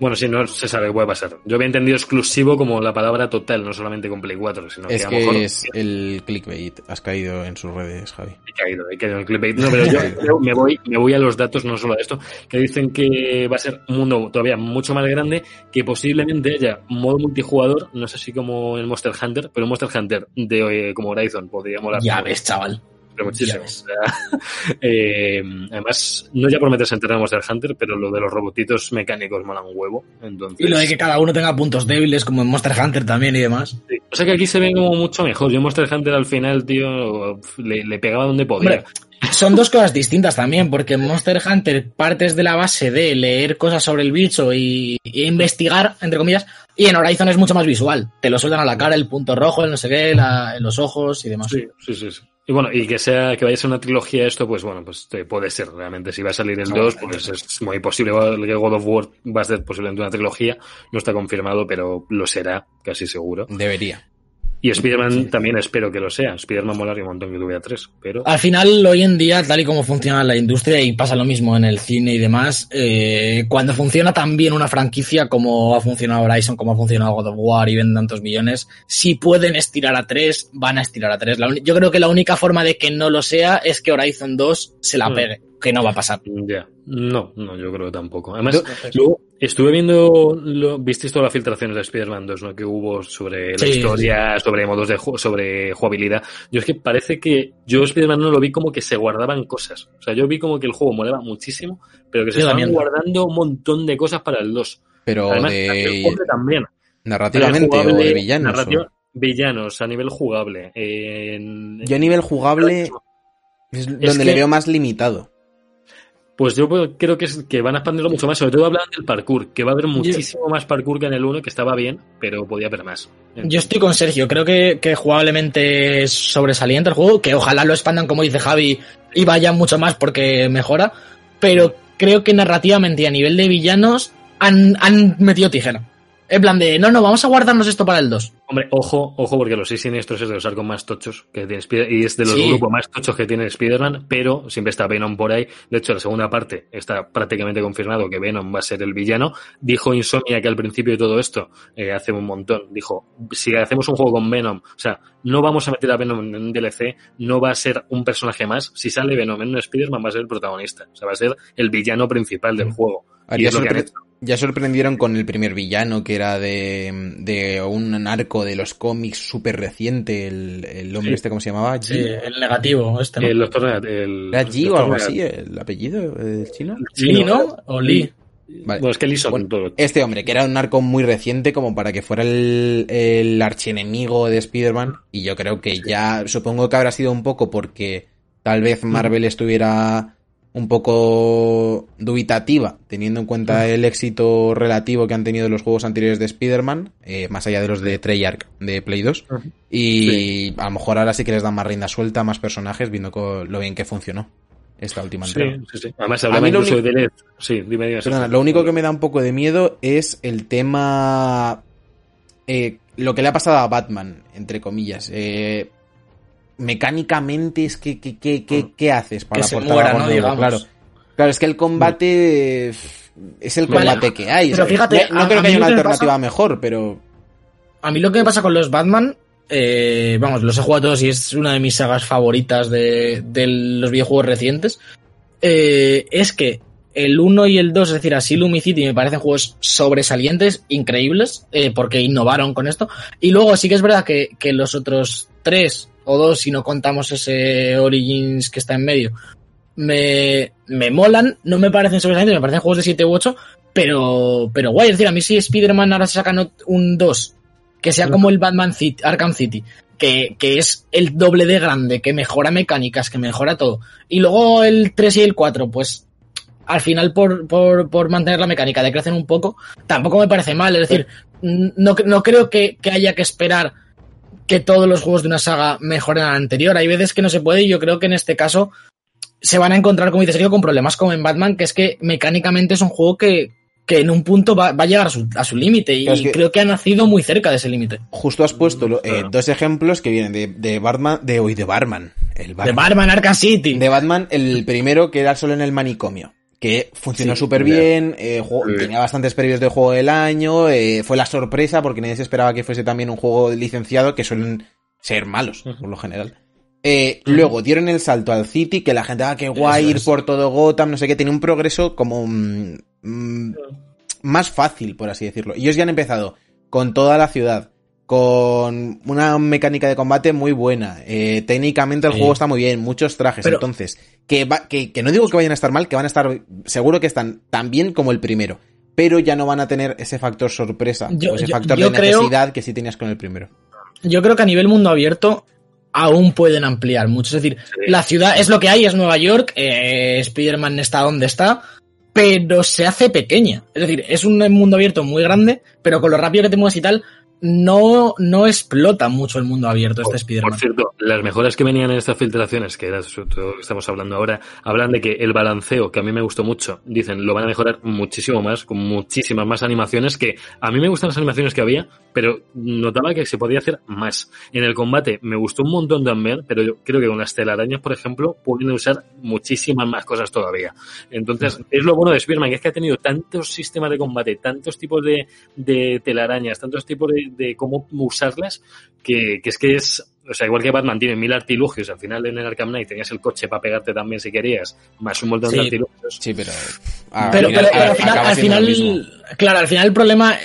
Bueno, sí, no se sabe qué puede pasar. Yo había entendido exclusivo como la palabra total, no solamente con Play 4, sino Es que a lo mejor es el clickbait. Has caído en sus redes, Javi. he caído, he caído en el clickbait. No, pero yo, yo me voy, me voy a los datos, no solo a esto, que dicen que va a ser un mundo todavía mucho más grande, que posiblemente haya modo multijugador, no sé si como en Monster Hunter, pero Monster Hunter de eh, como Horizon podría molar. ya ves, chaval. Pero muchísimo. O sea, eh, además, no ya por meterse en terreno Monster Hunter, pero lo de los robotitos mecánicos mola un huevo. Entonces, Y lo de que cada uno tenga puntos débiles como en Monster Hunter también y demás. sí. O sea que aquí se ve como mucho mejor. Yo en Monster Hunter al final, tío, le, le pegaba donde podía. Hombre, son dos cosas distintas también, porque en Monster Hunter partes de la base de leer cosas sobre el bicho y, y investigar, entre comillas, y en Horizon es mucho más visual. Te lo sueltan a la cara, el punto rojo, el no sé qué, la- los ojos y demás. Sí, sí, sí, sí. Y bueno, y que sea, que vaya a ser una trilogía esto, pues bueno, pues eh, puede ser realmente. Si va a salir el 2, pues es muy posible que God of War va a ser posiblemente una trilogía. No está confirmado, pero lo será, casi seguro. Debería. Y Spider-Man también espero que lo sea. Spider-Man molaría un montón que tuviera tres, pero... Al final, hoy en día, tal y como funciona la industria, y pasa lo mismo en el cine y demás, eh, cuando funciona tan bien una franquicia como ha funcionado Horizon, como ha funcionado God of War y venden tantos millones, si pueden estirar a tres, van a estirar a tres. La Yo creo que la única forma de que no lo sea es que Horizon 2 se la Mm. pegue, que no va a pasar. Ya, no, no, yo creo que tampoco. Además, luego estuve viendo, lo, visteis todas las filtraciones de Spider-Man 2, ¿no? Que hubo sobre la Sí, historia, sobre modos de ju- sobre jugabilidad. Yo es que parece que yo Spider-Man no lo vi como que se guardaban cosas. O sea, yo vi como que el juego molaba muchísimo, pero que se estaban guardando un montón de cosas para el 2. Pero Además, de el también. narrativamente o de villanos. o- Villanos a nivel jugable. en- Yo a nivel jugable es donde que- le veo más limitado. Pues yo creo que, es, que van a expandirlo mucho más. Sobre todo hablan del parkour, que va a haber muchísimo más parkour que en el 1, que estaba bien, pero podía haber más. Yo estoy con Sergio, creo que, que jugablemente es sobresaliente el juego, que ojalá lo expandan como dice Javi y vaya mucho más porque mejora, pero creo que narrativamente y a nivel de villanos han, han metido tijera. En plan de, no, no, vamos a guardarnos esto para el 2. Hombre, ojo, ojo, porque los seis siniestros es de los arcos más tochos que tiene Spider y es de los Sí. grupos más tochos que tiene Spider-Man, pero siempre está Venom por ahí. De hecho, la segunda parte está prácticamente confirmado que Venom va a ser el villano. Dijo Insomnia que al principio de todo esto, eh, hace un montón, dijo, si hacemos un juego con Venom, o sea, no vamos a meter a Venom en un DLC, no va a ser un personaje más. Si sale Venom en un Spider-Man va a ser el protagonista, o sea, va a ser el villano principal del juego. Y Haría es lo que han sorpre- hecho. ya sorprendieron con el primer villano, que era de, de un de los cómics súper reciente, el, el hombre Sí. este, ¿cómo se llamaba? Sí, el negativo, este, ¿no? El doctor. El, ¿Era G o algo así, el apellido del chino? Lee, ¿no? O Lee. Vale. Bueno, es que Lee son Bueno, todo. Este hombre, que era un arco muy reciente como para que fuera el, el archienemigo de Spider-Man, y yo creo que ya, supongo que habrá sido un poco porque tal vez Marvel estuviera un poco dubitativa, teniendo en cuenta el éxito relativo que han tenido los juegos anteriores de Spider-Man, eh, más allá de los de Treyarch de Play 2, y a lo mejor ahora sí que les dan más rienda suelta, más personajes, viendo lo bien que funcionó esta última entrega. sí, sí. Además, A mí lo incluso único- de Led. Sí, dime, dime. Perdona, lo único que me da un poco de miedo es el tema. eh, lo que le ha pasado a Batman, entre comillas. Eh, mecánicamente es que, que, que, que- ¿qué haces para Que se aportar muera, algo ¿no? nuevo? Digamos. Claro. Claro, es que el combate es el Vale. combate que hay. Pero fíjate, no, no a- creo a que haya una alternativa pasa- mejor, pero A mí lo que me pasa con los Batman, eh, vamos, los he jugado todos y es una de mis sagas favoritas de, de los videojuegos recientes, eh, es que el 1 y el 2, es decir, Asylum y City, me parecen juegos sobresalientes, increíbles, eh, porque innovaron con esto. Y luego sí que es verdad que, que los otros tres o dos, si no contamos ese Origins que está en medio, me, me molan, no me parecen sobresalientes, me parecen juegos de 7 u 8, pero, pero guay, es decir, a mí si Spider-Man ahora se sacan un 2, que sea como el Batman City, Arkham City, que, que es el doble de grande, que mejora mecánicas, que mejora todo, y luego el 3 y el 4, pues al final por, por, por mantener la mecánica de crecer un poco, tampoco me parece mal, es decir, no, no creo que, que haya que esperar que todos los juegos de una saga mejoren al anterior. Hay veces que no se puede y yo creo que en este caso se van a encontrar, como dice Sergio, con problemas como en Batman, que es que mecánicamente es un juego que, que en un punto va, va a llegar a su, a su límite y Claro, es que- creo que ha nacido muy cerca de ese límite. justo has puesto lo- eh, Claro. dos ejemplos que vienen de, de Batman, de hoy de Batman. El De Batman. Batman Arkham City. De Batman, el primero que era solo en el manicomio. Que funcionó súper bien, eh, juego- Sí. tenía bastantes previos de juego del año, eh, fue la sorpresa porque nadie se esperaba que fuese también un juego licenciado que suelen ser malos, por lo general. Eh, Luego dieron el salto al City, que la gente, ah, qué guay, ir es. por todo Gotham, no sé qué, tiene un progreso como mm, mm, más fácil, por así decirlo. Ellos ya han empezado con toda la ciudad, con una mecánica de combate muy buena. eh, técnicamente el Sí. juego está muy bien, muchos trajes. Pero- Entonces, que, va- que, que no digo que vayan a estar mal, que van a estar, seguro que están tan bien como el primero. Pero ya no van a tener ese factor sorpresa, Yo- o ese yo- factor yo de creo- necesidad que sí tenías con el primero. Yo creo que a nivel mundo abierto aún pueden ampliar mucho. Es decir, Sí. la ciudad es lo que hay, es Nueva York, eh, Spider-Man está donde está, pero se hace pequeña. Es decir, es un mundo abierto muy grande, pero con lo rápido que te mueves y tal, no, no explota mucho el mundo abierto este Por Spider-Man. cierto, las mejoras que venían en estas filtraciones, que era sobre todo lo que estamos hablando ahora, hablan de que el balanceo, que a mí me gustó mucho, dicen, lo van a mejorar muchísimo más, con muchísimas más animaciones, que a mí me gustan las animaciones que había, pero notaba que se podía hacer más. En el combate me gustó un montón también, pero yo creo que con las telarañas, por ejemplo, pueden usar muchísimas más cosas todavía. Entonces, es lo bueno de Spider-Man, que es que ha tenido tantos sistemas de combate, tantos tipos de, de telarañas, tantos tipos de, de cómo usarlas, que, que es que es, o sea, igual que Batman tiene mil artilugios, al final en el Arkham Knight tenías el coche para pegarte también si querías, más un montón Sí. de artilugios. Sí, pero. ah, pero, al pero- final- pero al final, acaba al siendo lo final- mismo. claro, al final el problema,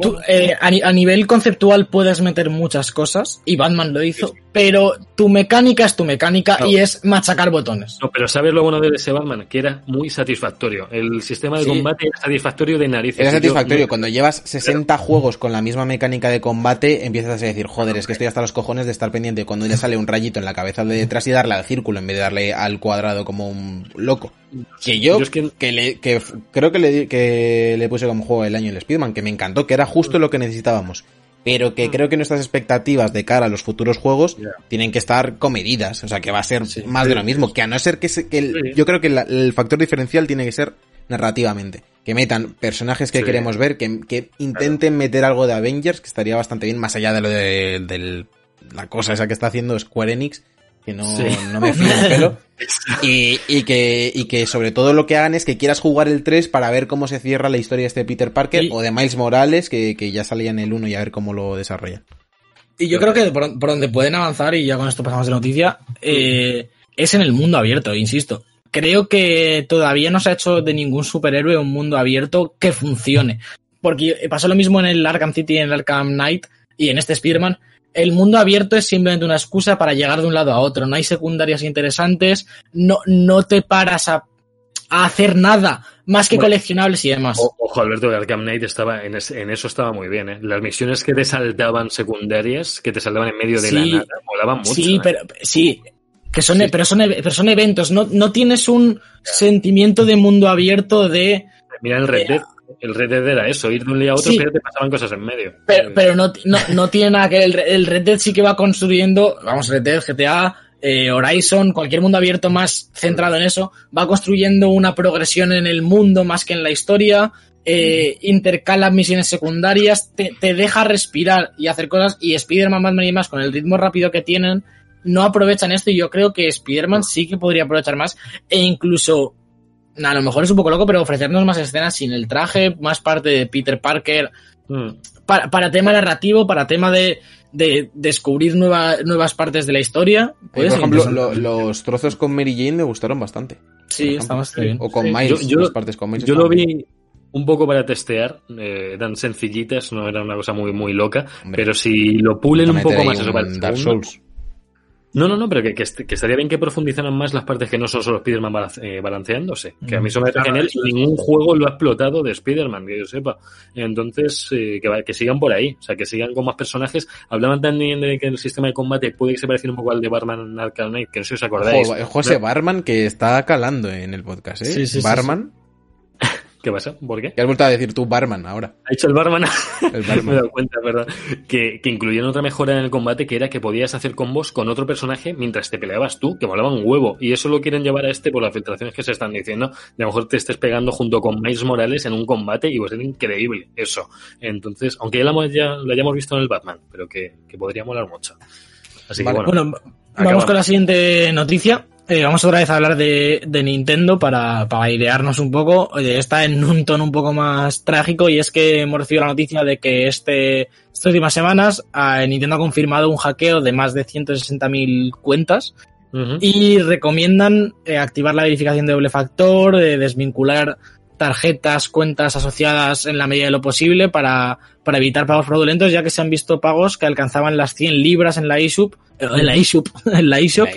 tú, eh, a, a nivel conceptual puedes meter muchas cosas, y Batman lo hizo, pero tu mecánica es tu mecánica y es machacar botones. No, pero ¿sabes lo bueno de ese Batman? Que era muy satisfactorio. El sistema de Sí. combate era satisfactorio de narices. Era yo- satisfactorio. Cuando llevas 60 juegos con la misma mecánica de combate, empiezas a decir, joder, es que estoy hasta los cojones de estar pendiente cuando ya sale un rayito en la cabeza de detrás y darle al círculo en vez de darle al cuadrado como un loco. Que yo, Yo es que- que le, que creo que le, que le puse como juego del año el Speedman, que me encantó, que era justo lo que necesitábamos. Pero que creo que nuestras expectativas de cara a los futuros juegos tienen que estar comedidas. O sea, que va a ser Sí. más de lo mismo. Que a no ser que, se- que el- yo creo que la- el factor diferencial tiene que ser narrativamente. Que metan personajes que queremos ver, que, que intenten meter algo de Avengers, que estaría bastante bien, más allá de lo de la cosa esa que está haciendo Square Enix, que no, Sí. no me fío un pelo. Y, y que, y que sobre todo lo que hagan es que quieras jugar el 3 para ver cómo se cierra la historia de este Peter Parker Y- o de Miles Morales, que, que ya salía en el 1 y a ver cómo lo desarrollan. Y yo creo que por, por donde pueden avanzar, y ya con esto pasamos de noticia, eh, es en el mundo abierto, insisto. creo que todavía no se ha hecho de ningún superhéroe un mundo abierto que funcione. Porque pasó lo mismo en el Arkham City, en el Arkham Knight y en este Spider-Man. El mundo abierto es simplemente una excusa para llegar de un lado a otro. No hay secundarias interesantes, no, no te paras a, a hacer nada más que Bueno, coleccionables y demás. Ojo, Alberto, el Arkham Knight estaba en, ese- en eso estaba muy bien, ¿eh? Las misiones que te saltaban secundarias, que te saltaban en medio de Sí. la nada, molaban mucho. Sí, ¿eh? pero sí, que son, Sí. Pero, son, e- pero son eventos, no, no tienes un sentimiento de mundo abierto de... Mira el Red Dead. El Red Dead era eso, ir de un día a otro, Sí. pero te pasaban cosas en medio. Pero, pero no, no, no tiene nada que ver. El, el Red Dead sí que va construyendo, vamos, Red Dead, GTA, eh, Horizon, cualquier mundo abierto más centrado en eso, va construyendo una progresión en el mundo más que en la historia, eh, intercala misiones secundarias, te, te deja respirar y hacer cosas, y Spider-Man, Batman y más, con el ritmo rápido que tienen, no aprovechan esto y yo creo que Spider-Man sí que podría aprovechar más e incluso, a lo mejor es un poco loco, pero ofrecernos más escenas sin el traje, más parte de Peter Parker, Mm. para, para tema narrativo, para tema de, de descubrir nueva- nuevas partes de la historia. Por ejemplo, lo- los trozos con Mary Jane me gustaron bastante. sí, está bastante bien. O con Sí. Miles, Yo- yo- las partes con Miles. Yo lo bien. vi un poco para testear, eh, eran sencillitas, no era una cosa muy, muy loca, Hombre, pero si lo pulen un poco más eso para el un Dark segundo- Souls. No, no, no, pero que, que, est- que estaría bien que profundizaran más las partes que no son solo Spider-Man eh, balanceándose. Que a mí eso me parece genial y ningún juego lo ha explotado de Spider-Man, que yo sepa. Entonces, eh, que, va- que sigan por ahí, o sea, que sigan con más personajes. Hablaban también de que el sistema de combate puede que se pareciera un poco al de Barman Arkham Knight, que no sé si os acordáis. Ojo, José No, Barman que está calando en el podcast, ¿eh? Sí, sí, sí, Barman. ¿Qué pasa? ¿Por qué? Que has vuelto a decir tú Barman ahora. Ha hecho el Barman. El Me he Barman. dado cuenta, perdón. Que, que incluyeron otra mejora en el combate que era que podías hacer combos con otro personaje mientras te peleabas tú, que molaba un huevo. Y eso lo quieren llevar a este por las filtraciones que se están diciendo. De a lo mejor te estés pegando junto con Miles Morales en un combate y va a ser increíble eso. Entonces, aunque ya lo, hemos- ya lo hayamos visto en el Batman, pero que, que podría molar mucho. Así Vale. que bueno, Bueno, acabamos. vamos con la siguiente noticia. Eh, vamos otra vez a hablar de, de Nintendo para, para airearnos un poco. Oye, está en un tono un poco más trágico y es que hemos recibido la noticia de que este, estas últimas semanas eh, Nintendo ha confirmado un hackeo de más de 160.000 cuentas y recomiendan eh, activar la verificación de doble factor, eh, desvincular tarjetas, cuentas asociadas en la medida de lo posible para, para evitar pagos fraudulentos, ya que se han visto pagos que alcanzaban las 100 libras en la eShop, eh, en la eShop, en la eShop,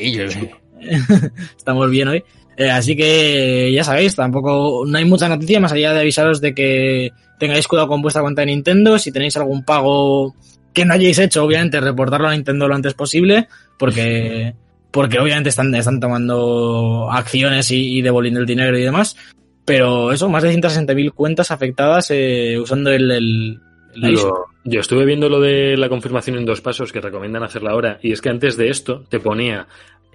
estamos bien hoy. Eh, así que ya sabéis, tampoco no hay mucha noticia más allá de avisaros de que tengáis cuidado con vuestra cuenta de Nintendo. Si tenéis algún pago que no hayáis hecho, obviamente reportarlo a Nintendo lo antes posible, porque porque obviamente están, están tomando acciones y, y devolviendo el dinero y demás. Pero eso, más de 160.000 cuentas afectadas eh, usando el, yo estuve viendo lo de la confirmación en dos pasos que recomiendan hacerla ahora y es que antes de esto te ponía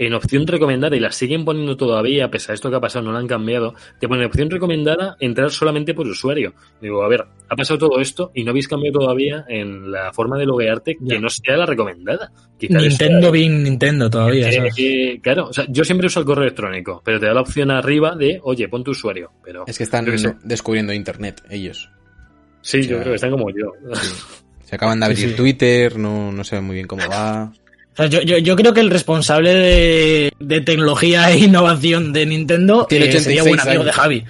en opción recomendada y la siguen poniendo todavía, pese a esto que ha pasado, no la han cambiado, te pone en opción recomendada entrar solamente por usuario. Digo, a ver, ha pasado todo esto y no habéis cambiado todavía en la forma de loguearte que Ya. no sea la recomendada. Quizá Nintendo bien Nintendo todavía. Eh, ¿sabes? eh, claro, o sea, yo siempre uso el correo electrónico, pero te da la opción arriba de, oye, pon tu usuario. Pero Es que están descubriendo Internet, ellos. sí, o sea, yo creo que están como yo. Se acaban de abrir Sí, sí. Twitter, no, no sé muy bien cómo va. O sea, yo, yo, yo creo que el responsable de, de tecnología e innovación de Nintendo eh, sería 86 buen amigo de. Javi.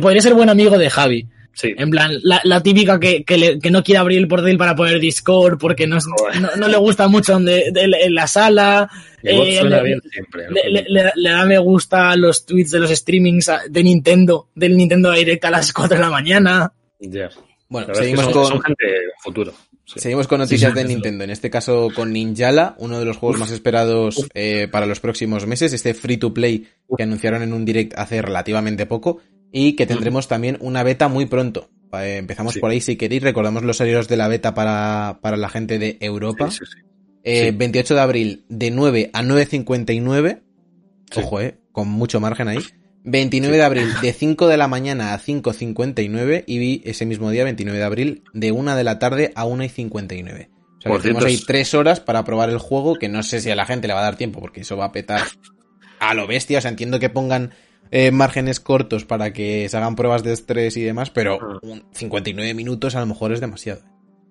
Podría ser buen amigo de Javi. Sí. En plan, la, la típica que, que, le- que no quiere abrir el portátil para poner Discord porque no, es- no, no le gusta mucho donde, de- en la sala. Eh, suena le- bien siempre. Le, le- le- le da me gusta a los tweets de los streamings de Nintendo, del Nintendo Direct a las 4 de la mañana. Ya. Bueno, es que seguimos son, con, son gente futuro. Sí. seguimos con noticias Sí, sí, de. Nintendo. En este caso con Ninjala, uno de los juegos más esperados eh, para los próximos meses. Este free to play que anunciaron en un direct hace relativamente poco. Y que tendremos también una beta muy pronto. Eh, empezamos Sí. por ahí si queréis. Recordamos los horarios de la beta para, para la gente de Europa. Sí, sí, sí. Eh, Sí. 28 de abril de 9 a 9.59. Sí. Ojo, eh, con mucho margen ahí. 29 de abril de 5 de la mañana a 5.59 y vi ese mismo día, 29 de abril, de 1 de la tarde a 1.59. O sea, Por que tenemos ahí es- tres horas para probar el juego, que no sé si a la gente le va a dar tiempo, porque eso va a petar a lo bestia. O sea, entiendo que pongan eh, márgenes cortos para que se hagan pruebas de estrés y demás, pero Ajá. un 59 minutos a lo mejor es demasiado.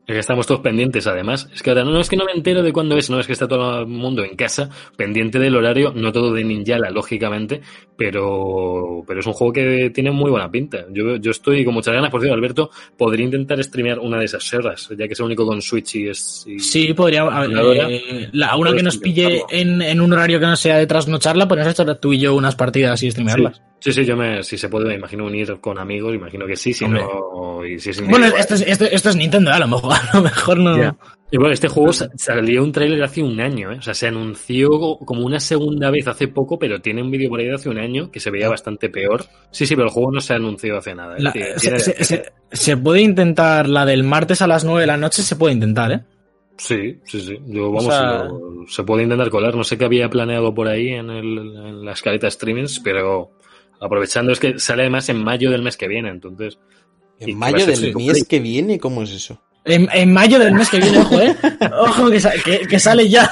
Es que estamos todos pendientes, además. Es que ahora no, no es que no me entero de cuándo es, no es que está todo el mundo en casa, pendiente del horario, no todo de Ninjala, lógicamente, pero, pero es un juego que tiene muy buena pinta. Yo, yo estoy con muchas ganas, por cierto, Alberto, podría intentar streamear una de esas serras, ya que es el único con Switch y es... y- Sí, podría. a eh, la, una que nos pille en, en un horario que no sea de trasnocharla, nos echar tú y yo unas partidas y streamearlas. Sí, sí, yo me, si se puede, me imagino unir con amigos, imagino que sí, si Hombre. no, y si es Bueno, esto es, esto, esto es Nintendo, a lo mejor, a lo mejor no. Y bueno, este juego sa- salió un tráiler hace un año, ¿eh? O sea, se anunció como una segunda vez hace poco, pero tiene un vídeo por ahí de hace un año que se veía bastante peor. Sí, sí, pero el juego no se anunció hace nada. ¿eh? La- se, tiene- se- se- se puede intentar la del martes a las 9 de la noche, se puede intentar, ¿eh? Sí, sí, sí. Yo, vamos, O sea- lo- se puede intentar colar. No sé qué había planeado por ahí en, el, en la escaleta streamings, pero aprovechando es que sale además en mayo del mes que viene, entonces. En mayo del mes que viene, ¿cómo es eso? En, en mayo del mes que viene, ojo, ¿eh? Ojo, que, sa- que, que sale ya.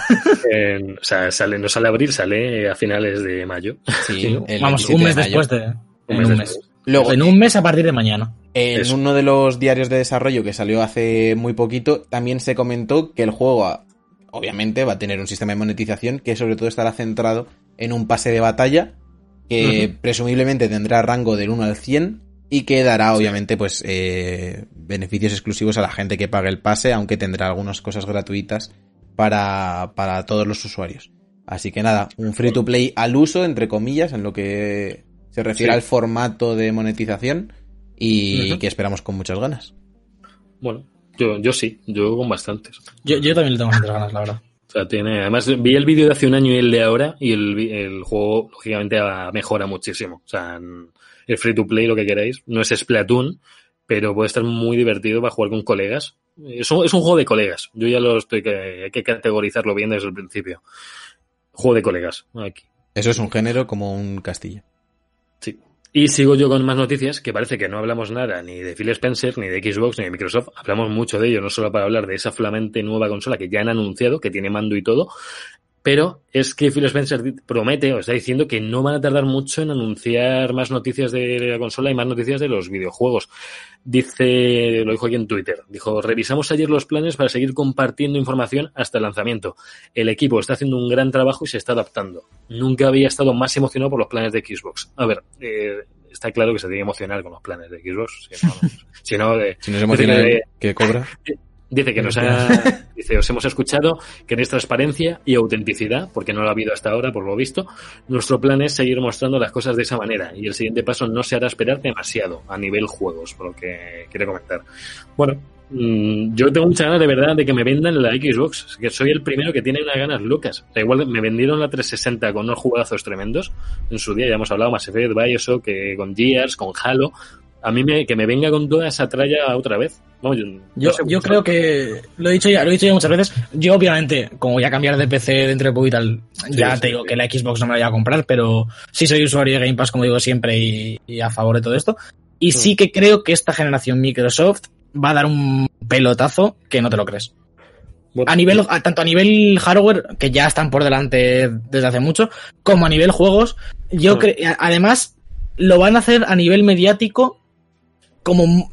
En- o sea, sale, no sale abril, sale a finales de mayo. Sí, el Vamos, 27 un mes después de. Un en mes un después. mes. Luego, En un mes a partir de mañana. En Eso. uno de los diarios de desarrollo que salió hace muy poquito, también se comentó que el juego, ah, obviamente, va a tener un sistema de monetización que sobre todo estará centrado en un pase de batalla que presumiblemente tendrá rango del 1 al 100 y que dará, obviamente, pues eh, beneficios exclusivos a la gente que pague el pase, aunque tendrá algunas cosas gratuitas para, para todos los usuarios. Así que nada, un free to play al uso, entre comillas, en lo que se refiere Sí. al formato de monetización y que esperamos con muchas ganas. Bueno, yo, yo sí, yo con bastantes. Yo, yo también le tengo bastantes ganas, la verdad. O sea, tiene, además vi el vídeo de hace un año y el de ahora y el, vi- el juego lógicamente ha- mejora muchísimo. O sea, en- el free to play, lo que queráis, no es Splatoon, pero puede estar muy divertido para jugar con colegas. Es un, es un juego de colegas. Yo ya lo estoy que hay que categorizarlo bien desde el principio. Juego de colegas, aquí. Eso es un género como un castillo. Sí. Y sigo yo con más noticias, que parece que no hablamos nada ni de Phil Spencer, ni de Xbox, ni de Microsoft. Hablamos mucho de ello, no solo para hablar de esa flamante nueva consola que ya han anunciado, que tiene mando y todo, pero es que Phil Spencer promete o está diciendo que no van a tardar mucho en anunciar más noticias de la consola y más noticias de los videojuegos. Dice, lo dijo aquí en Twitter, dijo, revisamos ayer los planes para seguir compartiendo información hasta el lanzamiento. El equipo está haciendo un gran trabajo y se está adaptando. Nunca había estado más emocionado por los planes de Xbox. A ver, eh, está claro que se tiene que emocionar con los planes de Xbox. Si no, si no, eh, Si nos emociona que cobra. Dice que nos ha, dice, os hemos escuchado, queréis transparencia y autenticidad, porque no lo ha habido hasta ahora, por lo visto. Nuestro plan es seguir mostrando las cosas de esa manera y el siguiente paso no se hará esperar demasiado a nivel juegos, por lo que quiere comentar. Bueno, mm, yo tengo muchas ganas de verdad de que me vendan la Xbox, que soy el primero que tiene unas ganas locas. O sea, igual me vendieron la 360 con unos jugadazos tremendos en su día, ya hemos hablado más Effect, Bioshock, que con Gears, con Halo. A mí me, que me venga con toda esa tralla otra vez. Yo, Yo, no sé, yo creo que lo he dicho ya, lo he dicho ya muchas veces. Yo, obviamente, como voy a cambiar de PC dentro de poco y tal, ya sí, te digo sí. que la Xbox no me la voy a comprar, pero sí soy usuario de Game Pass, como digo siempre, y, y a favor de todo esto. Y sí que creo que esta generación Microsoft va a dar un pelotazo que no te lo crees. A nivel, a- tanto a nivel hardware, que ya están por delante desde hace mucho, como a nivel juegos, yo Mm. creo, además, lo van a hacer a nivel mediático como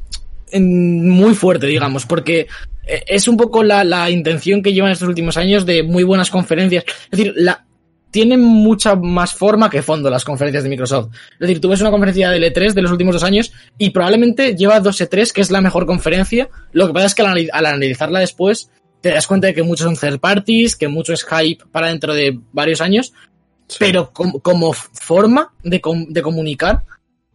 muy fuerte, digamos, porque eh, es un poco la, la intención que llevan estos últimos años de muy buenas conferencias. Es decir, la, tienen mucha más forma que fondo las conferencias de Microsoft. Es decir, tú ves una conferencia del E3 de los últimos dos años y probablemente lleva dos E3, que es la mejor conferencia. Lo que pasa es que al, anali- al analizarla después te das cuenta de que muchos son third parties, que mucho es hype para dentro de varios años, sí. pero com- como forma de, com- de comunicar,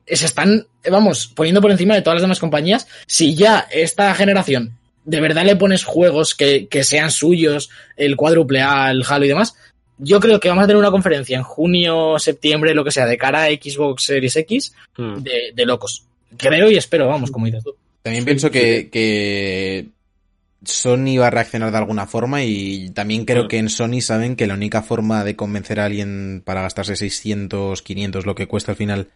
se están, vamos, poniendo por encima de todas las demás compañías. Si ya esta generación de verdad le pones juegos que, que sean suyos, el cuádruple A, el Halo y demás, yo creo que vamos a tener una conferencia en junio, septiembre, lo que sea, de cara a Xbox Series X, Mm. de, de locos. Creo y espero, vamos, como dices tú. También Sí, pienso sí. que, que Sony va a reaccionar de alguna forma y también creo Mm. que en Sony saben que la única forma de convencer a alguien para gastarse 600, 500, lo que cuesta al final.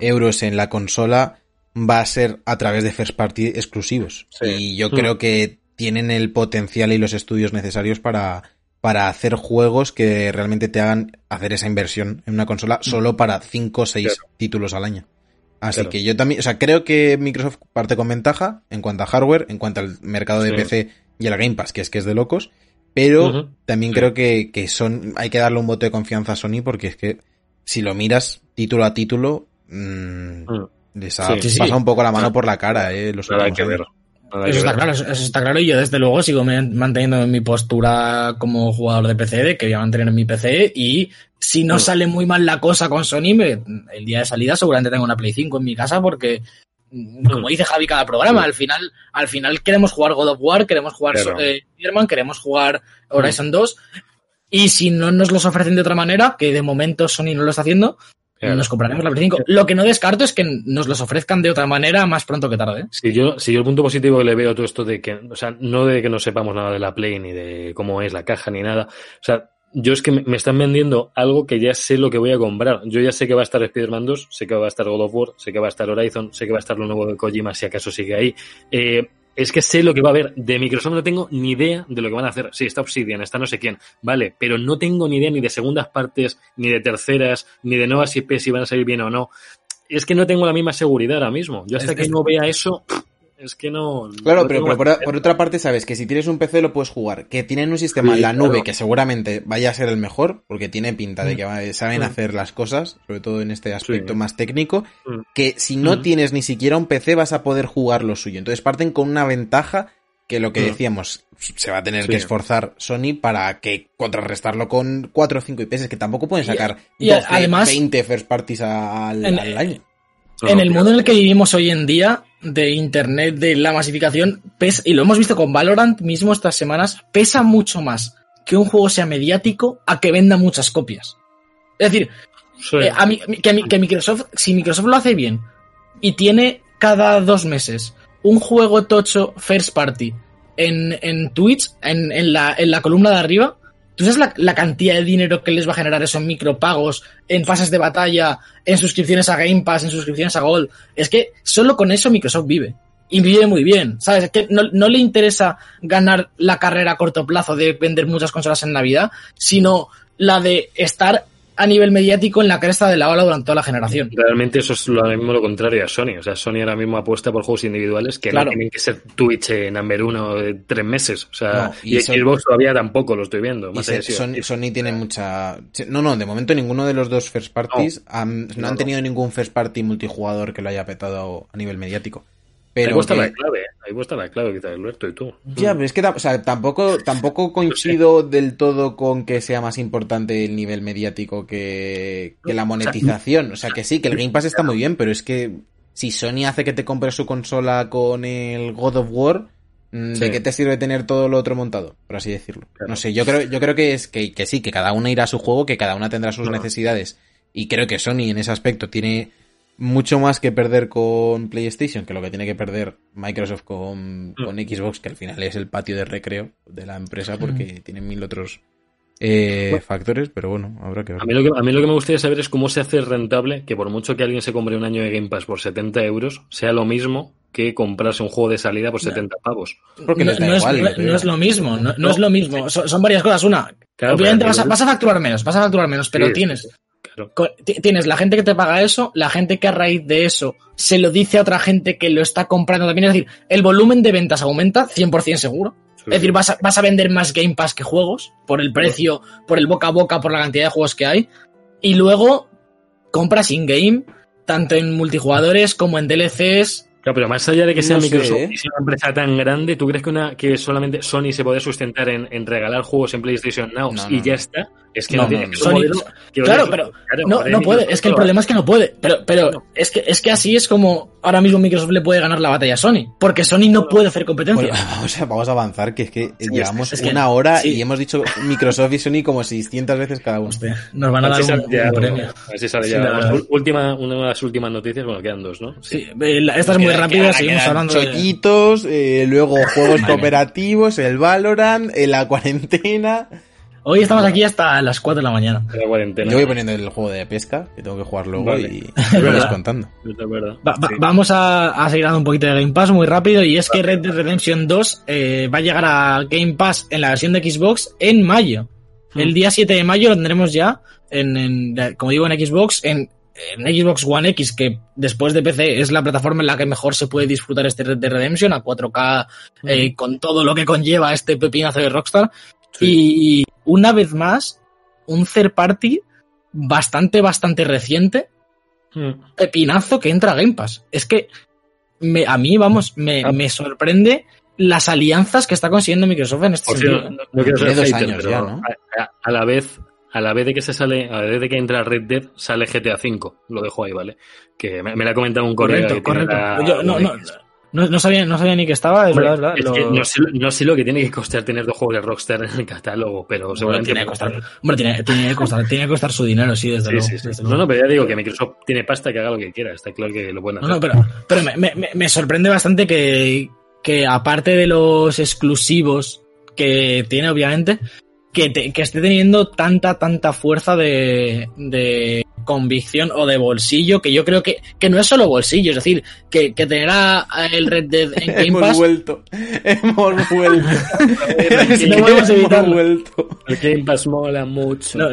Euros en la consola va a ser a través de first party exclusivos. Sí. Y yo Mm. creo que tienen el potencial y los estudios necesarios para, para hacer juegos que realmente te hagan hacer esa inversión en una consola solo para 5 o 6 Claro. títulos al año. Así Claro. que yo también, o sea, creo que Microsoft parte con ventaja en cuanto a hardware, en cuanto al mercado de Sí. PC y al Game Pass, que es que es de locos, pero también Sí. creo que, que son, hay que darle un voto de confianza a Sony porque es que si lo miras título a título, mmm, Mm. les ha Sí, sí. pasado un poco la mano por la cara, eh, los Nada que ver. Eso está ver. claro, eso eso está claro y yo desde luego sigo manteniendo mi postura como jugador de PC de que voy a mantener mi PC y si no Mm. sale muy mal la cosa con Sony, me- el día de salida seguramente tengo una Play 5 en mi casa porque mm, como dice Javi cada programa, Sí. al final al final queremos jugar God of War, queremos jugar eh, Spider-Man, queremos jugar Horizon 2 y si no nos los ofrecen de otra manera, que de momento Sony no lo está haciendo, Claro. nos compraremos la Play 5. Lo que no descarto es que nos los ofrezcan de otra manera más pronto que tarde. ¿eh? Si yo, si yo el punto positivo que le veo a todo esto de que, o sea, no de que no sepamos nada de la Play ni de cómo es la caja ni nada, o sea, yo es que me, me están vendiendo algo que ya sé lo que voy a comprar. Yo ya sé que va a estar Spider-Man 2, sé que va a estar God of War, sé que va a estar Horizon, sé que va a estar lo nuevo de Kojima si acaso sigue ahí. Eh, es que sé lo que va a haber. De Microsoft no tengo ni idea de lo que van a hacer. Sí, está Obsidian, está no sé quién, vale, pero no tengo ni idea ni de segundas partes, ni de terceras, ni de nuevas IP si van a salir bien o no. Es que no tengo la misma seguridad ahora mismo. Yo hasta Es- que no vea eso, es que no. Claro, no pero, por, por otra parte sabes que si tienes un PC lo puedes jugar, que tienen un sistema Sí, en la nube claro. que seguramente vaya a ser el mejor, porque tiene pinta de Mm. que va- saben Mm. hacer las cosas, sobre todo en este aspecto Sí. más técnico, Mm. que si no Mm. tienes ni siquiera un PC vas a poder jugar lo suyo. Entonces parten con una ventaja que lo que Mm. decíamos, se va a tener Sí. que esforzar Sony para que contrarrestarlo con 4 o 5 IPs, que tampoco pueden sacar y 12, además- 20 first parties al, En- al año. En el mundo en el que vivimos hoy en día, de internet, de la masificación, pesa, y lo hemos visto con Valorant mismo estas semanas, pesa mucho más que un juego sea mediático a que venda muchas copias. Es decir, Sí. eh, a que, mi- que Microsoft, si Microsoft lo hace bien y tiene cada dos meses un juego tocho first party en, en Twitch, en, en la, en la columna de arriba, ¿tú sabes la, la cantidad de dinero que les va a generar eso en micropagos, en pases de batalla, en suscripciones a Game Pass, en suscripciones a Gold? Es que solo con eso Microsoft vive. Y vive muy bien, ¿sabes? Es que no, no le interesa ganar la carrera a corto plazo de vender muchas consolas en Navidad, sino la de estar a nivel mediático en la cresta de la ola durante toda la generación. Realmente eso es lo mismo lo contrario a Sony. O sea, Sony ahora mismo apuesta por juegos individuales que Claro. no tienen que ser Twitch eh, number uno de tres meses. O sea, No, y y, Xbox todavía tampoco lo estoy viendo. Más Sony, Sony tiene mucha... No, no, de momento ninguno de los dos first parties han- no, No, han no. tenido ningún first party multijugador que lo haya petado a nivel mediático. Ahí Pero está que- la clave. Ahí está la clave, quizás, Alberto, y tú. Ya, pero es que o sea, tampoco, tampoco coincido del todo con que sea más importante el nivel mediático que, que la monetización. O sea, que sí, que el Game Pass está muy bien, pero es que si Sony hace que te compres su consola con el God of War, mm, ¿de Sí. qué te sirve tener todo lo otro montado? Por así decirlo. Claro. No sé, yo creo, yo creo que es que, que sí, que cada una irá a su juego, que cada una tendrá sus No. necesidades. Y creo que Sony en ese aspecto tiene mucho más que perder con PlayStation que lo que tiene que perder Microsoft con, con Xbox, que al final es el patio de recreo de la empresa porque tiene mil otros eh, Bueno. factores, pero bueno, habrá que ver. A mí, lo que, a mí lo que me gustaría saber es cómo se hace rentable que por mucho que alguien se compre un año de Game Pass por 70 euros, sea lo mismo que comprarse un juego de salida por 70 pavos. Porque no, es, yo no- creo. no es lo mismo, no, es lo mismo. Son, son varias cosas. Una, Claro, obviamente vas a, vas a facturar menos, vas a facturar menos, pero Sí, tienes, claro. tienes la gente que te paga eso, la gente que a raíz de eso se lo dice a otra gente que lo está comprando también. Es decir, el volumen de ventas aumenta 100% seguro. Es decir, vas a, vas a vender más Game Pass que juegos, por el precio, por el boca a boca, por la cantidad de juegos que hay. Y luego compras in-game, tanto en multijugadores como en DLCs. Claro, pero más allá de que sea No sé, Microsoft ¿eh? y sea una empresa tan grande, ¿tú crees que una que solamente Sony se puede sustentar en, en regalar juegos en PlayStation Now No, y no, ya no. está? Es que No, no, tiene no, que no. Sony- modelo que Claro, pero claro, no, no puede. Es que el problema es que no puede. Pero, pero es que es que así es como ahora mismo Microsoft le puede ganar la batalla a Sony. Porque Sony no puede hacer competencia. Bueno, vamos, a, vamos a avanzar, que es que Sí, llevamos es que- una hora sí. y hemos dicho Microsoft y Sony como 600 veces cada uno. Hostia, nos van a A dar si un, un premio. A ver si sale Sí, ya. la última, una de las últimas noticias, bueno, quedan dos, ¿no? Sí, esta es muy rápida, seguimos hablando. de- Chollitos, eh, luego juegos cooperativos, el Valorant, eh, la cuarentena. Hoy estamos aquí hasta las 4 de la mañana. La cuarentena. Yo voy poniendo el juego de pesca, que tengo que jugar luego Vale. y verdad. vais contando. Es verdad. Va- va- Sí. Vamos a, a seguir dando un poquito de Game Pass muy rápido y es que Red Dead Redemption 2 eh, va a llegar a Game Pass en la versión de Xbox en mayo. Mm. El día 7 de mayo lo tendremos ya, en, en- como digo, en Xbox, en, en Xbox One X, que después de PC es la plataforma en la que mejor se puede disfrutar este Red Dead Redemption a 4K, eh, con todo lo que conlleva este pepinazo de Rockstar. Y una vez más, un third party bastante, bastante reciente, Mm. pepinazo que entra a Game Pass. Es que me- a mí, vamos, me, Ah. me sorprende las alianzas que está consiguiendo Microsoft en este sentido. cierto, no, no quiero ser Tiene dos hater, años pero ya, ¿no? a, la vez, a la vez de que se sale, a la vez de que entra Red Dead, sale GTA V. Lo dejo ahí, ¿vale? Que me, me lo ha comentado un colega. Correcto, la- Yo no, no, no, no sabía, no sabía ni que estaba, es Hombre, verdad, es es verdad. que lo- no, sé, no sé lo que tiene que costar tener dos juegos de Rockstar en el catálogo, pero seguramente tiene que costar, hombre, tiene, tiene que costar, tiene que costar su dinero, sí, desde Sí, luego. sí, sí. desde No, luego. no, pero ya digo que Microsoft tiene pasta que haga lo que quiera. Está claro que lo pueden No, hacer. no, pero, pero me, me- me- me sorprende bastante que, que aparte de los exclusivos que tiene, obviamente, que, te- que esté teniendo tanta, tanta fuerza de, de convicción o de bolsillo, que yo creo que, que no es solo bolsillo, es decir, que, que tener a, el Red Dead en Game Hemos Pass vuelto. Hemos vuelto. No podemos evitarlo. Vuelto. El Game Pass mola mucho. No,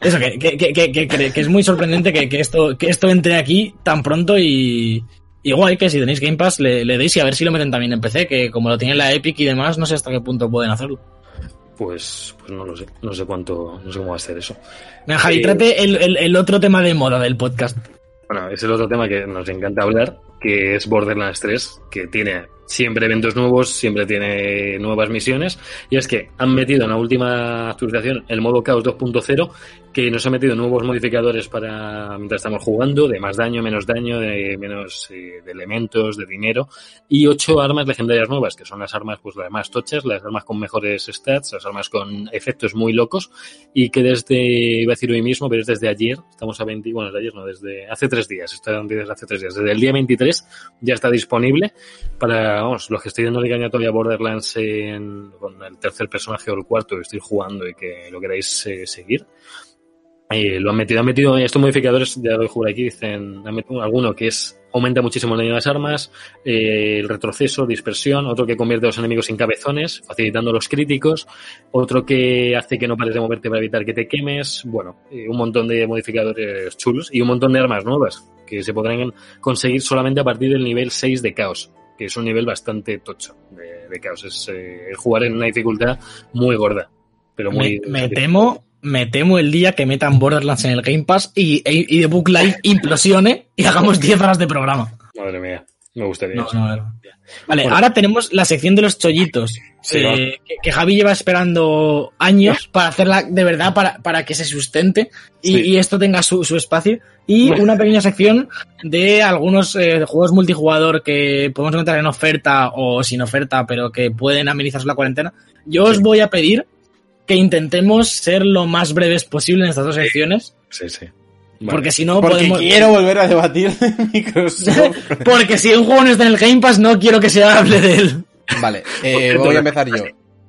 eso, que, que, que, que, que- que es muy sorprendente que, que esto, que esto entre aquí tan pronto y, guay que si tenéis Game Pass le, le deis y a ver si lo meten también en PC, que como lo tiene la Epic y demás, no sé hasta qué punto pueden hacerlo. Pues, pues no lo sé. No sé cuánto, no sé cómo va a ser eso. Venga, Javi, Sí. trate el, el, el otro tema de moda del podcast. Bueno, es el otro tema que nos encanta hablar, que es Borderlands 3, que tiene siempre eventos nuevos, siempre tiene nuevas misiones, y es que han metido en la última actualización el modo Chaos 2.0, que nos ha metido nuevos modificadores para mientras estamos jugando, de más daño, menos daño, de menos eh, elementos, de dinero, y ocho armas legendarias nuevas, que son las armas pues las más tochas, las armas con mejores stats, las armas con efectos muy locos, y que desde, iba a decir hoy mismo, pero es desde ayer, estamos a 20, bueno, desde ayer no, desde hace tres días, desde hace tres días, desde el día 23 ya está disponible para, los que estoy dándole caña todavía Borderlands en, con el tercer personaje o el cuarto que estoy jugando y que lo queráis eh, seguir. Eh, lo han metido, han metido estos modificadores, ya lo por aquí, dicen, han metido alguno que es, aumenta muchísimo el daño de las armas, eh, el retroceso, dispersión, otro que convierte a los enemigos en cabezones, facilitando los críticos, otro que hace que no pares de moverte para evitar que te quemes, bueno, eh, un montón de modificadores chulos y un montón de armas nuevas que se podrán conseguir solamente a partir del nivel 6 de caos, que es un nivel bastante tocho. De, de caos, es eh, jugar en una dificultad muy gorda, pero muy... Me, me temo, me temo el día que metan Borderlands en el Game Pass y, y, y The Book Live implosione y hagamos 10 horas de programa. Madre mía, me gustaría No, eso. no, no. Vale, Bueno. ahora tenemos la sección de los chollitos. Sí, eh, que, que Javi lleva esperando años para hacerla de verdad, para, para que se sustente y, Sí. y esto tenga su, su espacio. Y una pequeña sección de algunos eh, juegos multijugador que podemos encontrar en oferta o sin oferta, pero que pueden amenizar la cuarentena. Yo os voy a pedir que intentemos ser lo más breves posible en estas dos secciones, Sí, sí. Vale. porque si no Porque podemos... quiero volver a debatir de Microsoft. Porque si un juego no está en el Game Pass, no quiero que se hable de él. Vale, eh, voy a empezar yo.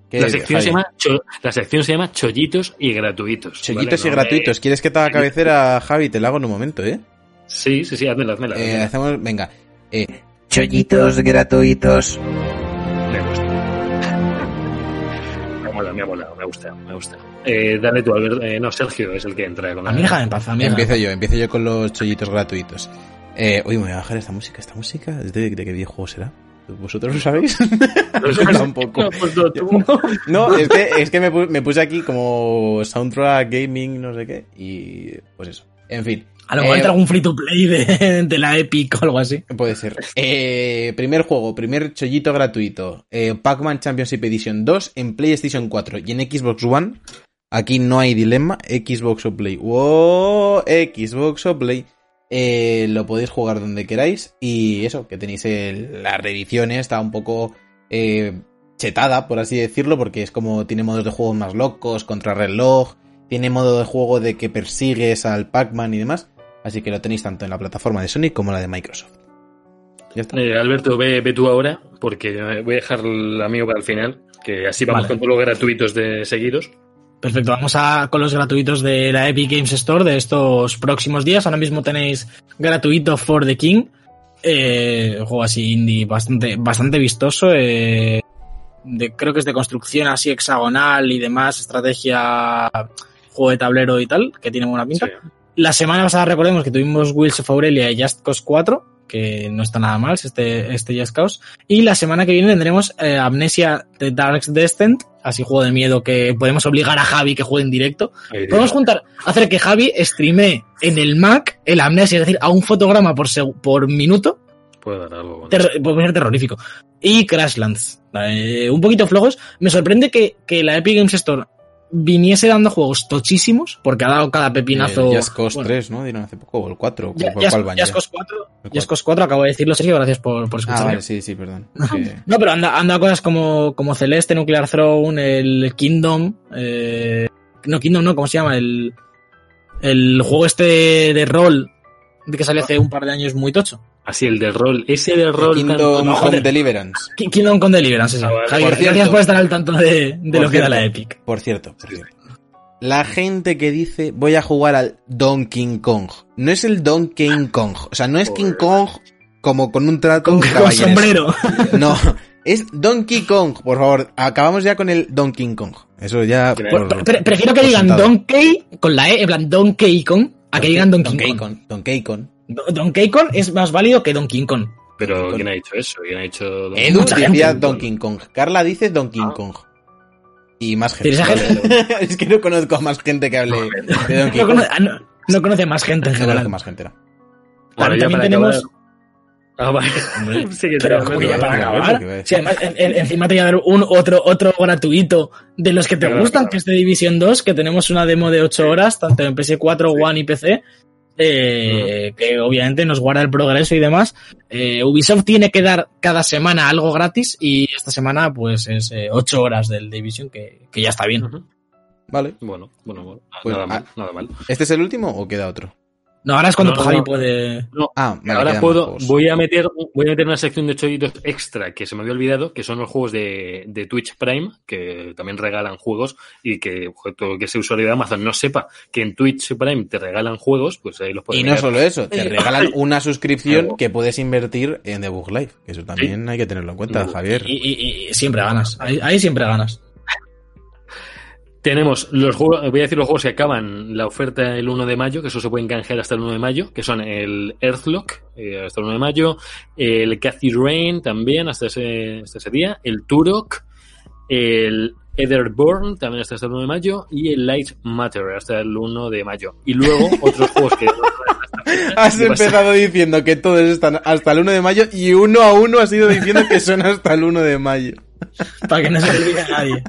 ¿Qué La sección, se llama cho- la sección se llama Chollitos y Gratuitos. Chollitos ¿vale? y No, gratuitos. ¿Quieres que te haga cabecera, Javi? Te la hago en un momento, ¿eh? sí, sí, sí, házmela, házmela. Eh, házmela. hacemos, venga. Eh, Chollitos gratuitos. Me gusta. Me mola, me ha molado, me gusta, me gusta. Eh, dale tú, Alberto. Eh, no, Sergio es el que entra con la... A mí déjame en paz, a mí empiezo yo, empiezo yo con los chollitos gratuitos. Eh, oye, me voy a bajar esta música. ¿Esta música? ¿De, de qué videojuego será? ¿Vosotros lo sabéis? Yo tampoco. No, pues no, tú. No, es que, es que me, pu- me puse aquí como soundtrack gaming, no sé qué, y pues eso. En fin, A lo mejor Eh, entra algún free to play de, de la Epic o algo así. puede ser. Eh, primer juego, primer chollito gratuito. Eh, Pac-Man Championship Edition 2 en PlayStation 4 y en Xbox One. Aquí no hay dilema, Xbox o Play. ¡Wow! Xbox o Play. Eh, lo podéis jugar donde queráis. Y eso, que tenéis el- la reedición está un poco eh, chetada, por así decirlo, porque es como tiene modos de juego más locos, contrarreloj, tiene modo de juego de que persigues al Pac-Man y demás. Así que lo tenéis tanto en la plataforma de Sony como la de Microsoft. Ya está. Eh, Alberto, ve, ve tú ahora, porque voy a dejar la mío para el final, que así vamos Vale. con todos los gratuitos de seguidos. Perfecto, vamos a con los gratuitos de la Epic Games Store de estos próximos días. Ahora mismo tenéis gratuito For the King. Eh, un juego así indie bastante, bastante vistoso. eh, de, creo que es de construcción así hexagonal y demás, estrategia, juego de tablero y tal, que tiene buena pinta. Sí. La semana pasada recordemos que tuvimos Wheels of Aurelia y Just Cause 4, que no está nada mal este, este Just Cause. Y la semana que viene tendremos eh, Amnesia The Dark Descent así juego de miedo que podemos obligar a Javi que juegue en directo. Podemos juntar, hacer que Javi streame en el Mac el Amnesia, es decir, a un fotograma por, por minuto, Puede dar algo. ter- puede ser terrorífico. Y Crashlands, eh, un poquito flojos. Me sorprende que, que la Epic Games Store viniese dando juegos tochísimos, porque ha dado cada pepinazo. El Just Cause bueno, 3, ¿no? Dieron hace poco, o el 4. Ya- ¿Por ya- cuál Just ya? Cause 4, El Just Cause 4, acabo de decirlo, Sergio, gracias por, por Ah, vale, sí, sí, perdón. No, pero anda, anda cosas como, como Celeste, Nuclear Throne, el Kingdom, eh, no Kingdom, no, ¿cómo se llama? El, el juego este de, rol de que salió hace un par de años muy tocho. Así, el de rol. Ese de rol. Kingdom no, Come joder. Deliverance. Ki- Kingdom con Deliverance, sí. Ah. Javier, cierto. gracias por estar al tanto de, lo que da la Epic. Por cierto, por cierto. La gente que dice voy a jugar al Donkey Kong. No es el Donkey Kong. O sea, no es King Kong como con un trato Con, con sombrero. No, es Donkey Kong. Por favor, acabamos ya con el Donkey Kong. Eso ya... Pre- por- Pre- pre- prefiero que digan. Donkey con la E, en plan Donkey Kong, a que digan Donkey. Kong. Donkey Kong. Do- Donkey Kong es más válido que Donkey Kong. Pero, ¿quién ha dicho eso? ¿Quién ha dicho.? Edu Mucha decía. Donkey Kong. Carla dice Donkey Ah. Kong. Y más gente. Es que no conozco a más gente que hable de Donkey No Kong. conoce, ah, no- no conoce más gente en No general. conozco más gente. no. Bueno, ya también para tenemos- acabar- Ah, vale. Sí, que Pero para acabar. Sí, además, en- encima te voy a dar un otro, otro gratuito de los que te Claro, gustan, claro. que es de Division 2, que tenemos una demo de 8 horas, tanto en PS4, One y PC. Eh, que obviamente nos guarda el progreso y demás. Eh, Ubisoft tiene que dar cada semana algo gratis y esta semana pues es 8 horas del Division que, que ya está bien. Vale. Bueno, bueno, bueno. Pues, nada mal, ah. nada mal. ¿Este es el último o queda otro? No, ahora es cuando No, no, Javi no. puede... No, Ah, Ahora puedo, voy a meter, voy a meter una sección de chollitos extra que se me había olvidado, que son los juegos de, de Twitch Prime, que también regalan juegos y que todo el que sea usuario de Amazon no sepa que en Twitch Prime te regalan juegos, pues ahí los puedes Y no solo eso, te regalan una suscripción que puedes invertir en The Book Live. Que eso también hay que tenerlo en cuenta, Javier. Y, y- y siempre ganas. Ahí, ahí siempre ganas. Tenemos los juegos, voy a decir los juegos que acaban la oferta el 1 de mayo, que eso se pueden canjear hasta el 1 de mayo, que son el Earthlock, eh, hasta el 1 de mayo, el Cathy Rain también hasta ese, hasta ese día, el Turok, el Etherborn también hasta el 1 de mayo y el Light Matter hasta el 1 de mayo. Y luego otros juegos que... Has empezado diciendo que todos están hasta el 1 de mayo y uno a uno has ido diciendo que son hasta el 1 de mayo. Para que no se olvide a nadie.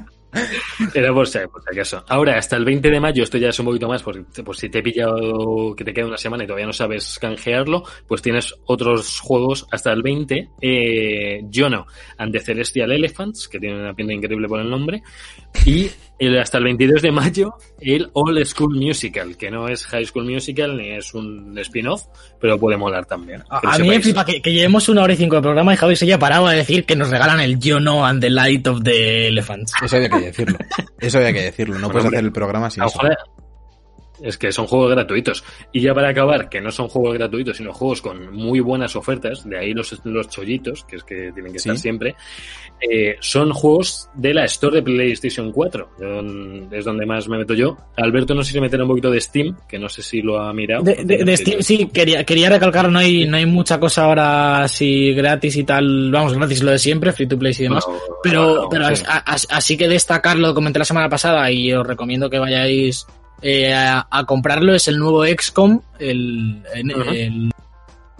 Era por si, acaso. Ahora, hasta el 20 de mayo, esto ya es un poquito más, por, por si te he pillado que te queda una semana y todavía no sabes canjearlo, pues tienes otros juegos hasta el 20. Eh, Jono and the Celestial Elephants, que tiene una pinta increíble por el nombre. Y el, hasta el 22 de mayo, el All School Musical, que no es High School Musical ni es un spin-off, pero puede molar también. A, mí me flipa que, que llevemos una hora y cinco de programa y Javi se haya parado a decir que nos regalan el Yo No and the Light of the Elephants. Eso había que decirlo. Eso había que decirlo. No Bueno, puedes hombre. hacer el programa sin eso. Es que son juegos gratuitos. Y ya para acabar, que no son juegos gratuitos, sino juegos con muy buenas ofertas, de ahí los, los chollitos, que es que tienen que Sí. estar siempre, eh, son juegos de la Store de PlayStation 4. Don- Es donde más me meto yo. Alberto no sé si meter un poquito de Steam, que no sé si lo ha mirado. De, de- de Steam, sí, quería, quería recalcar, no hay, no hay mucha cosa ahora así gratis y tal, vamos, gratis lo de siempre, free to play y demás. Pero, pero sí. as- as- así que destacar, lo comenté la semana pasada y os recomiendo que vayáis eh, a, a comprarlo, es el nuevo XCOM, el, en- Ujú. el-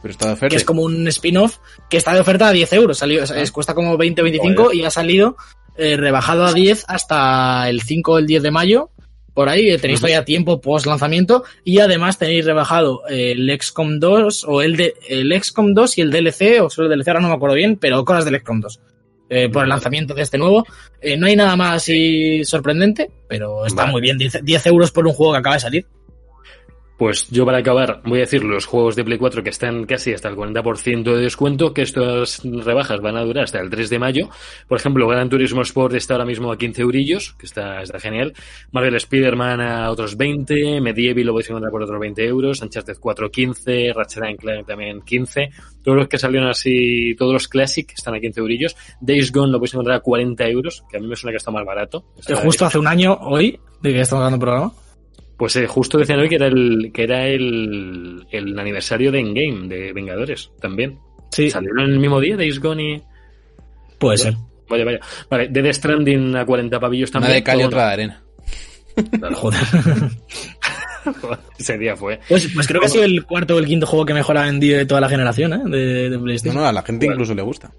Pero está de oferta. que es como un spin-off que está de oferta a 10 euros, salió, es, cuesta como 20 o 25 Joder. y ha salido eh, rebajado a 10 hasta el 5 o el 10 de mayo. Por ahí eh, tenéis Ujú. todavía tiempo post lanzamiento y además tenéis rebajado el XCOM 2 o el, de, el XCOM 2 y el DLC, o solo el DLC ahora no me acuerdo bien, pero cosas del XCOM 2. Eh, por el lanzamiento de este nuevo. Eh, no hay nada más así sorprendente, pero está Vale. muy bien. 10, 10 euros por un juego que acaba de salir. Pues yo para acabar voy a decir los juegos de Play 4 que están casi hasta el 40% de descuento, que estas rebajas van a durar hasta el 3 de mayo. Por ejemplo, Gran Turismo Sport está ahora mismo a 15 eurillos, que está, está genial. Marvel Spider-Man a otros 20, Medieval lo podéis encontrar por otros 20 euros, Uncharted 4 15, Ratchet Clank también 15. Todos los que salieron así, todos los Classic están a 15 eurillos. Days Gone lo podéis encontrar a 40 euros, que a mí me suena que está más barato. Está- justo hace un año, hoy, de que estamos dando programa. Pues eh, justo decían hoy que era el que era el, el aniversario de Endgame, de Vengadores, también. Sí, Salieron el mismo día, Days Gone y... puede ser. Vaya, vaya. Vale, Dead Stranding a 40 pavillos Una también. de cal y pero otra de arena. bueno, Joder. Ese día fue. Pues, pues creo que ha sido el cuarto o el quinto juego que mejor ha vendido de toda la generación, ¿eh? De, de No, PlayStation. no, a la gente incluso le gusta.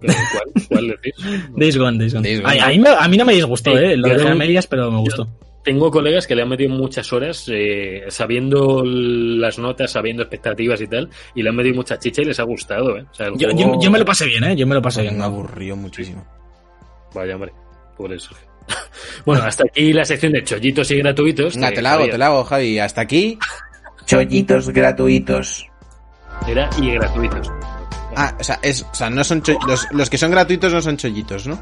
¿Cuál? ¿Cuál decís? Days Gone, Days Gone. Days Gone. Ay, a, mí me- a mí no me disgustó, Sí, ¿eh? Lo dejé a no- medias, pero me gustó. Tengo colegas que le han metido muchas horas eh, sabiendo las notas, sabiendo expectativas y tal, y le han metido mucha chicha y les ha gustado, ¿eh? O sea, el Yo, juego- yo, yo me lo pasé bien, ¿eh? Yo me lo pasé bien. Me aburrió muchísimo. Vaya, hombre. Por eso. bueno, hasta aquí la sección de chollitos y gratuitos. Que te la hago, Javier te la hago, Javi. Hasta aquí. Chollitos gratuitos. Era y gratuitos. Ah, o sea, es, o sea no son cho- los, los que son gratuitos no son chollitos, ¿no?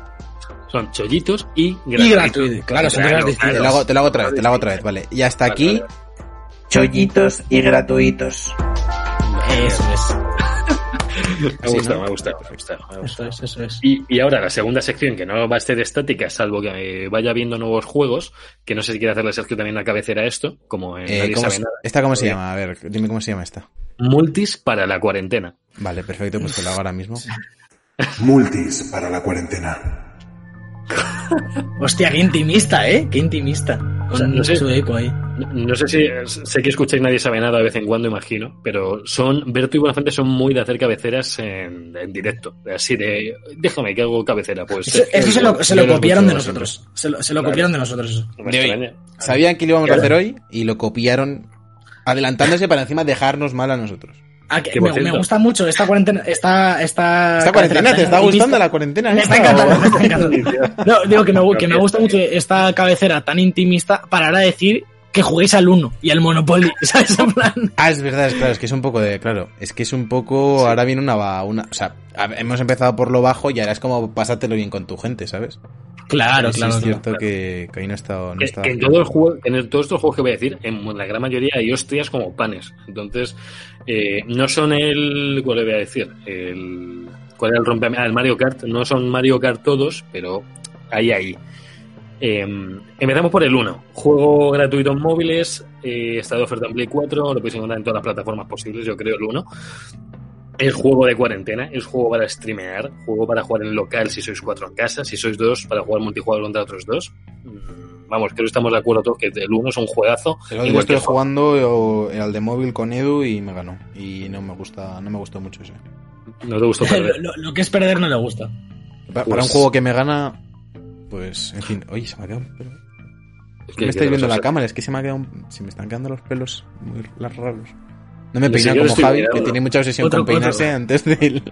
Son chollitos y gratuitos. Y gratuito. Claro, son cosas distintas. Te lo hago, te lo hago otra vez, te lo hago otra vez, vale. Y hasta Vale, aquí, vale, Chollitos y gratuitos. Eso es. Me Sí, gusta, ¿no? me gusta, me gusta, me gusta. Eso es, eso es. Y, y ahora la segunda sección, que no va a ser estática, salvo que eh, vaya viendo nuevos juegos, que no sé si quiere hacerle Sergio también una cabecera a esto, como en eh, Nadie ¿cómo sabe se- nada. ¿esta cómo se Oye. llama? A ver, dime cómo se llama esta. Multis para la cuarentena. Vale, perfecto, pues te lo hago ahora mismo. Multis para la cuarentena. Hostia, qué intimista, ¿eh? Qué intimista. O sea, Con no sé. su eco ahí. No- sé si sé que escucháis Nadie sabe nada de vez en cuando, imagino, pero son Berto y Buenafuente son muy de hacer cabezeras en, en directo, así de déjame que hago cabecera, pues Eso, eso se lo, se yo lo lo copiaron de nosotros. Se lo, se lo Claro. copiaron de nosotros de. Sabían que lo íbamos a hacer hoy y lo copiaron adelantándose para encima dejarnos mal a nosotros. Ah, que me, gusta mucho esta cuarentena. Esta, esta, ¿Esta cuarentena te está gustando la cuarentena? Me está encantando, o- me está encantando. No, digo que me, que me gusta mucho esta cabecera tan intimista para ahora decir que juguéis al Uno y al Monopoly, ¿sabes? En plan, Ah, es verdad, es claro, es que es un poco de, claro, es que es un poco, ahora viene una, va- una, o sea, hemos empezado por lo bajo y ahora es como pásatelo bien con tu gente, ¿sabes? Claro, Sí, claro. es claro. cierto que, que ahí no estado, no Que, que en todo el juego, en el- todos estos juegos que voy a decir, en la gran mayoría hay hostias como panes. Entonces, eh, no son el. ¿Cuál le voy a decir? El. ¿Cuál era el rompe? Ah, el Mario Kart. No son Mario Kart todos, pero ahí, ahí. Eh, empezamos por el 1. Juego gratuito en móviles. eh, está de oferta en Play 4. Lo podéis encontrar en todas las plataformas posibles, yo creo, el 1. Es juego de cuarentena, es juego para streamear, juego para jugar en local si sois cuatro en casa, si sois dos para jugar multijugador contra otros dos. Mm, Vamos, creo que estamos de acuerdo todos que el 1 es un juegazo. Día cualquier estuve jugando eh, al de móvil con Edu y me ganó. Y no me gusta, no me gustó mucho ese. No te gustó lo, perder. lo- lo que es perder no le gusta. Pa- Para, Pues- un juego que me gana, pues, en fin, oye, se me ha quedado un pelo. ¿Qué- me estáis viendo la cámara, es que se me ha quedado un- se me están quedando los pelos muy raros. No me lo como Javi, mirando. que tiene mucha obsesión Otro- con peinarse otro. antes del...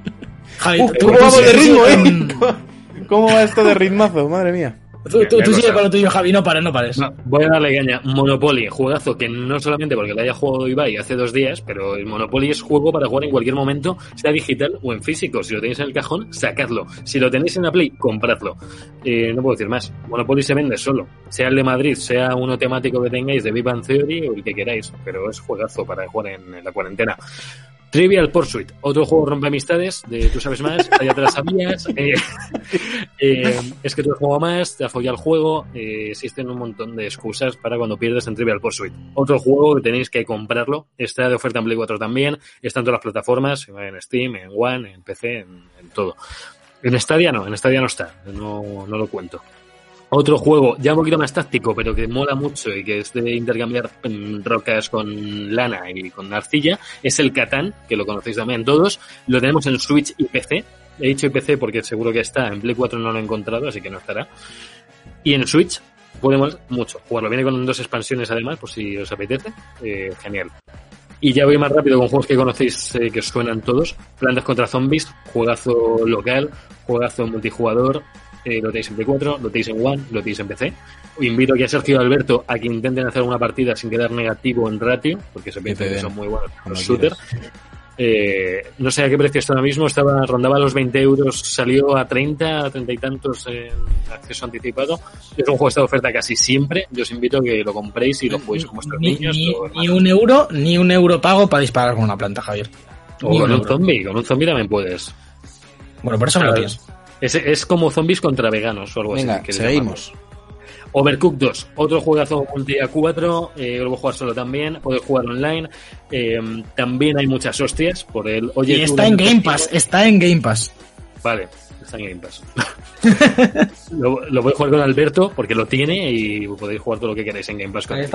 Javi, Uh, ¿Cómo vamos de ritmo, eh? ¿Cómo va esto de ritmazo? Madre mía. Tú, tú, tú sigue con lo tuyo, Javi, no pares, no pares. No, voy a darle caña. Monopoly, juegazo que no solamente porque lo haya jugado Ibai hace dos días, pero el Monopoly es juego para jugar en cualquier momento, sea digital o en físico. Si lo tenéis en el cajón, sacadlo. Si lo tenéis en la Play, compradlo. Eh, no puedo decir más. Monopoly se vende solo. Sea el de Madrid, sea uno temático que tengáis de Big Bang Theory o el que queráis, pero es juegazo para jugar en, en la cuarentena. Trivial Pursuit, otro juego rompe amistades, de tú sabes más, ya te las sabías. eh, eh, es que tú has jugado más, te has follado el juego, eh, existen un montón de excusas para cuando pierdes en Trivial Pursuit. Otro juego que tenéis que comprarlo, está de oferta en Play 4 también, está en todas las plataformas, en Steam, en One, en PC, en, en todo. En Stadia no, en Stadia no está, no, no lo cuento. Otro juego ya un poquito más táctico, pero que mola mucho y que es de intercambiar mm, rocas con lana y con arcilla, es el Catán, que lo conocéis también todos. Lo tenemos en Switch y PC. He dicho y PC porque seguro que está. En Play 4 no lo he encontrado, así que no estará. Y en Switch podemos mucho jugarlo. Viene con dos expansiones además, por si os apetece. Eh, genial. Y ya voy más rápido con juegos que conocéis, eh, que suenan todos. Plantas contra Zombies, juegazo local, juegazo multijugador. Eh, lo tenéis en Play 4, lo tenéis en One, lo tenéis en PC. Invito aquí a Sergio y Alberto a que intenten hacer una partida sin quedar negativo en ratio, porque se piensa que son muy buenos cuando los shooters. Eh, no sé a qué precio está ahora mismo, estaba, rondaba los 20 euros, salió a 30, a 30 y tantos en acceso anticipado. Es un juego que está de oferta casi siempre. Yo os invito a que lo compréis y lo juguéis con vuestros Ni, niños. ni- un euro, ni un euro pago para disparar con una planta, Javier. o Ni con un un zombie, con un zombie también puedes. Bueno, por eso me lo pienso. Es, es como zombies contra veganos o algo Venga, así. que seguimos. Overcooked 2, otro juegazo multi a 4, eh, lo voy a jugar solo también, puedes jugar online. eh, también hay muchas hostias por el. Oye, Y está en Game Pass, está en Game Pass. Vale, está en Game Pass. lo, lo voy a jugar con Alberto porque lo tiene y podéis jugar todo lo que queráis en Game Pass. con Ahí él.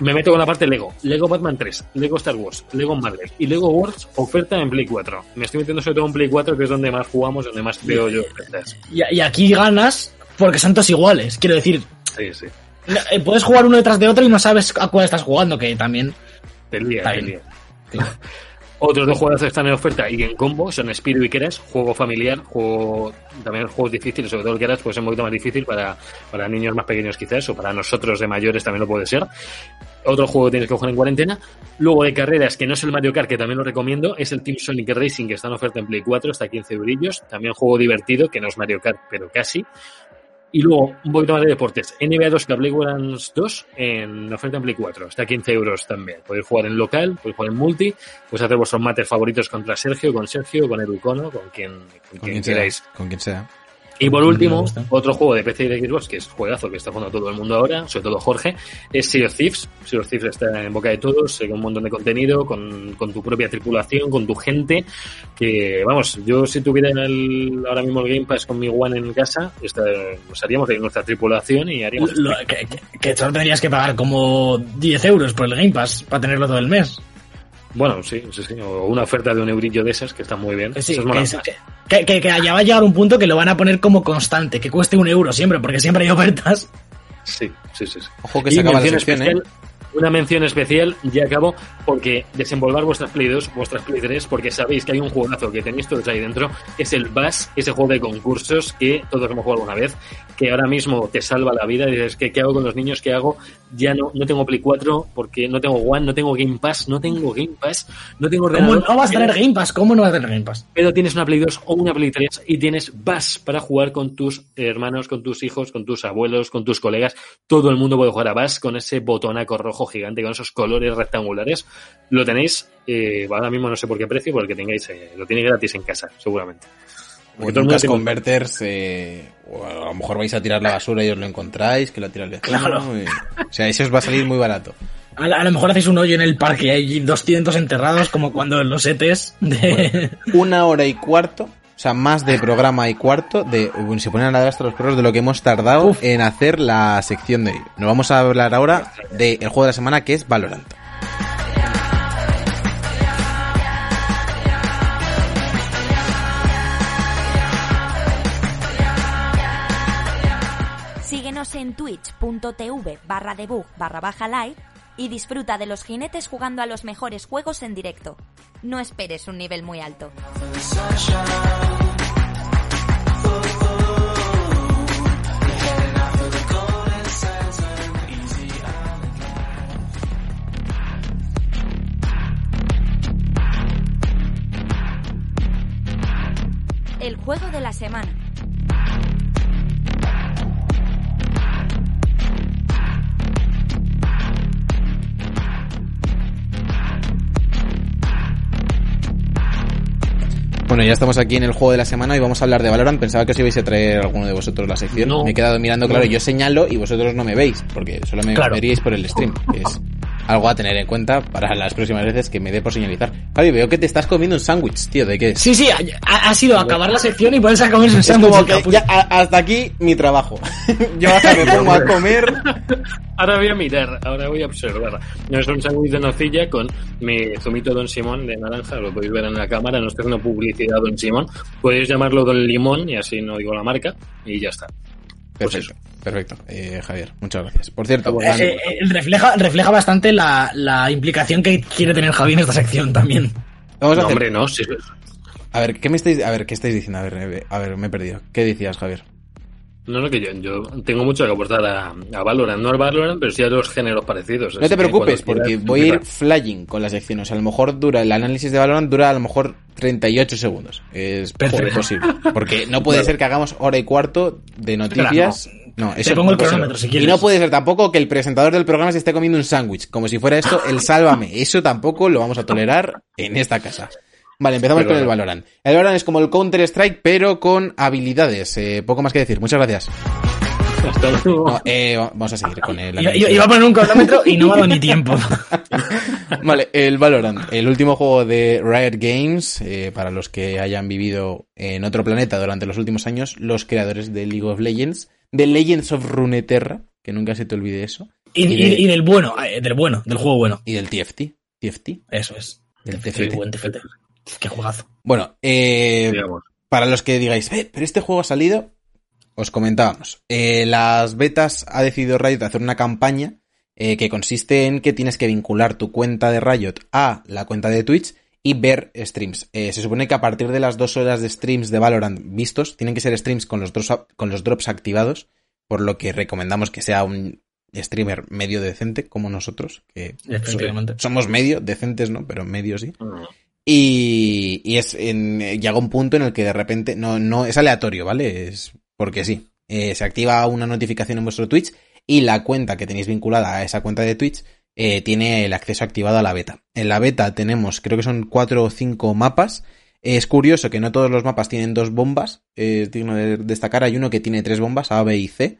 Me meto con la parte Lego. Lego Batman 3, Lego Star Wars, Lego Marvel y Lego Wars oferta en Play 4. Me estoy metiendo sobre todo en Play 4, que es donde más jugamos, donde más veo yo ofertas. Y, y aquí ganas porque son todos iguales. Quiero decir, Sí, sí. eh, puedes jugar uno detrás de otro y no sabes a cuál estás jugando, que también. Te lía, te lía. Otros dos juegos que están en oferta y en combo son Spiro y Keras, juego familiar, juego también juegos difíciles, sobre todo el Keras pues es un poquito más difícil para, para niños más pequeños quizás, o para nosotros de mayores también lo puede ser. Otro juego que tienes que jugar en cuarentena. Luego de carreras, que no es el Mario Kart, que también lo recomiendo, es el Team Sonic Racing, que está en oferta en Play 4, hasta 15 eurillos. También juego divertido, que no es Mario Kart, pero casi. Y luego, un poquito más de deportes. NBA 2 Play 2 en oferta en Play 4. Está a 15 euros también. Podéis jugar en local, podéis jugar en multi, podéis hacer vuestros mates favoritos contra Sergio, con Sergio, con Educono, con quien, con Con quien quien sea. queráis. Con quien sea. Y por último, otro juego de PC y de Xbox, que es juegazo que está jugando todo el mundo ahora, sobre todo Jorge, es Sea of Thieves. Sea of Thieves está en boca de todos, con un montón de contenido, con, con tu propia tripulación, con tu gente. Que, vamos, yo si tuviera el- ahora mismo el Game Pass con mi One en casa, esta, nos haríamos de nuestra tripulación y haríamos... Lo- que, que- que solo tendrías que pagar como 10 euros por el Game Pass para tenerlo todo el mes. Bueno, sí, sí, sí. O una oferta de un eurillo de esas, que está muy bien. Que sí, es- que, que, que allá va a llegar un punto que lo van a poner como constante, que cueste un euro siempre, porque siempre hay ofertas. Sí, sí, sí. sí. Ojo que Y se acaba la sección, ¿eh? Una mención especial, ya acabo, porque desenvolver vuestras Play 2, vuestras Play 3, porque sabéis que hay un juegazo que tenéis todos ahí dentro, es el Bass, ese juego de concursos que todos hemos jugado alguna vez, que ahora mismo te salva la vida, dices, ¿qué, qué hago con los niños? ¿Qué hago? Ya no, no tengo Play 4, porque no tengo One, no tengo Game Pass, no tengo Game Pass, no tengo ¿Cómo ordenador. no vas a tener Game Pass? ¿Cómo no vas a tener Game Pass? pero tienes una Play 2 o una Play 3 y tienes Bass para jugar con tus hermanos, con tus hijos, con tus abuelos, con tus colegas. Todo el mundo puede jugar a Bass con ese botonaco rojo gigante, con esos colores rectangulares. Lo tenéis, eh, ahora mismo no sé por qué precio, porque tengáis, eh, lo tenéis gratis en casa, seguramente. O Porque tiene- Converters, eh, o a lo mejor vais a tirar la basura y os lo encontráis, que lo tira el vecino. Claro. y- o sea, eso os va a salir muy barato. A, la- a lo mejor hacéis un hoyo en el parque y hay 200 enterrados, como cuando en los ETs de... Una hora y cuarto, o sea, más de programa y cuarto, de, bueno, se ponen a ladrar hasta los perros de lo que hemos tardado Uf. en hacer la sección de hoy. Nos vamos a hablar ahora del juego de la semana que es Valorant. Síguenos en twitch.tv barra debug barra baja live y disfruta de los jinetes jugando a los mejores juegos en directo. No esperes un nivel muy alto. El juego de la semana. Bueno, ya estamos aquí en el juego de la semana y vamos a hablar de Valorant. Pensaba que os ibais a traer alguno de vosotros la sección. No. Me he quedado mirando, claro, No. yo señalo y vosotros no me veis, porque solo me Claro. veríais por el stream, que es algo a tener en cuenta para las próximas veces que me dé por señalizar. Javi, veo que te estás comiendo un sándwich, tío, ¿de qué es? Sí, sí, ha, sido acabar la sección y ponerse a comer un sándwich. hasta aquí mi trabajo. Yo hasta me pongo a comer. Ahora voy a mirar, ahora voy a observar. No es un sándwich de nocilla con mi zumito Don Simón de naranja, lo podéis ver en la cámara, no estoy haciendo publicidad Don Simón. Podéis llamarlo Don Limón y así no digo la marca y ya está. Pues Perfecto, perfecto. Eh, Javier, muchas gracias. Por cierto, Eh, eh, refleja, refleja bastante la, la implicación que quiere tener Javi en esta sección también. vamos a No, hacer... hombre, no, sí, A ver, ¿qué me estáis, a ver, ¿qué estáis diciendo? A ver, eh, a ver, me he perdido. ¿Qué decías, Javier? No, no, que yo, yo tengo mucho que aportar a, a Valorant. No al Valorant, pero sí a los géneros parecidos. No te preocupes, porque quieras, voy a ir flying con la sección. O sea, a lo mejor dura, el análisis de Valorant dura a lo mejor 38 segundos. Es Perfecto. posible. Porque no puede ser que hagamos hora y cuarto de noticias. No, eso Te pongo no el puede ser. cronómetro si Y quieres. no puede ser tampoco que el presentador del programa se esté comiendo un sándwich. Como si fuera esto el sálvame. Eso tampoco lo vamos a tolerar en esta casa. Vale, empezamos Pero con el. Valorant. El Valorant es como el Counter Strike, pero con habilidades. Eh, poco más que decir. Muchas gracias. Hasta luego. No, eh, vamos a seguir con el anuncio. iba a poner un cronómetro y no me ha dado ni tiempo. Vale, el Valorant, el último juego de Riot Games, eh, para los que hayan vivido en otro planeta durante los últimos años, los creadores de League of Legends, de Legends of Runeterra, que nunca se te olvide eso, Y, Y y- de- y del bueno, del bueno, del juego bueno. y del TFT. TFT. Eso es. Del TFT. Qué juegazo. Bueno, eh, para los que digáis, "Eh, pero este juego ha salido, os comentábamos. Eh, las betas ha decidido Riot hacer una campaña eh, que consiste en que tienes que vincular tu cuenta de Riot a la cuenta de Twitch y ver streams. Eh, se supone que a partir de las dos horas de streams de Valorant vistos, tienen que ser streams con los drops, con los drops activados, por lo que recomendamos que sea un streamer medio decente como nosotros, que somos medio decentes, ¿no? Pero medio sí. Mm. Y, y es en, llega un punto en el que de repente no, no es aleatorio, ¿vale? Es porque sí. Eh, se activa una notificación en vuestro Twitch y la cuenta que tenéis vinculada a esa cuenta de Twitch eh, tiene el acceso activado a la beta. En la beta tenemos, creo que son cuatro o cinco mapas. Es curioso que no todos los mapas tienen dos bombas. eh, Es digno de destacar. Hay uno que tiene tres bombas, A, B y C.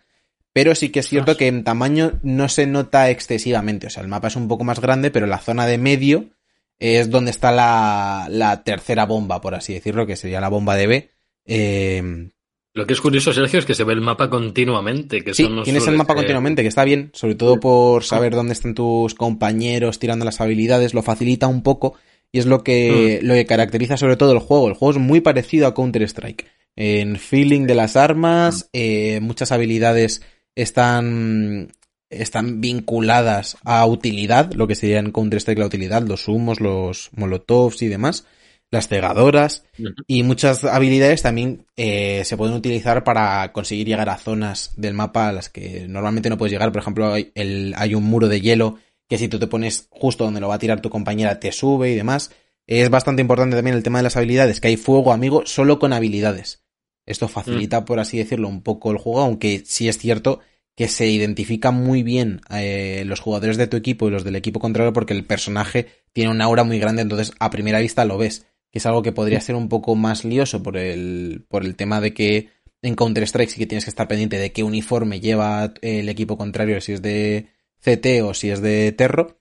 Pero sí que es cierto que en tamaño no se nota excesivamente. O sea, el mapa es un poco más grande, pero la zona de medio es donde está la, la tercera bomba, por así decirlo, que sería la bomba de B. Eh, Lo que es curioso, Sergio, es que se ve el mapa continuamente. Que sí, tienes el mapa continuamente, que está bien, sobre todo por saber dónde están tus compañeros tirando las habilidades, lo facilita un poco y es lo que, Mm. lo que caracteriza sobre todo el juego. El juego es muy parecido a Counter-Strike. En feeling de las armas, eh, muchas habilidades están, están vinculadas a utilidad, lo que sería en Counter-Strike la utilidad, los humos, los molotovs y demás, las cegadoras. Y muchas habilidades también eh, se pueden utilizar para conseguir llegar a zonas del mapa a las que normalmente no puedes llegar. Por ejemplo, hay, el- hay un muro de hielo que si tú te pones justo donde lo va a tirar tu compañera te sube y demás. Es bastante importante también el tema de las habilidades, que hay fuego, amigo, solo con habilidades. Esto facilita, por así decirlo, un poco el juego, aunque sí es cierto que se identifica muy bien eh, los jugadores de tu equipo y los del equipo contrario porque el personaje tiene una aura muy grande, entonces a primera vista lo ves que es algo que podría ser un poco más lioso por el, por el tema de que en Counter-Strike sí que tienes que estar pendiente de qué uniforme lleva el equipo contrario, si es de CT o si es de Terro.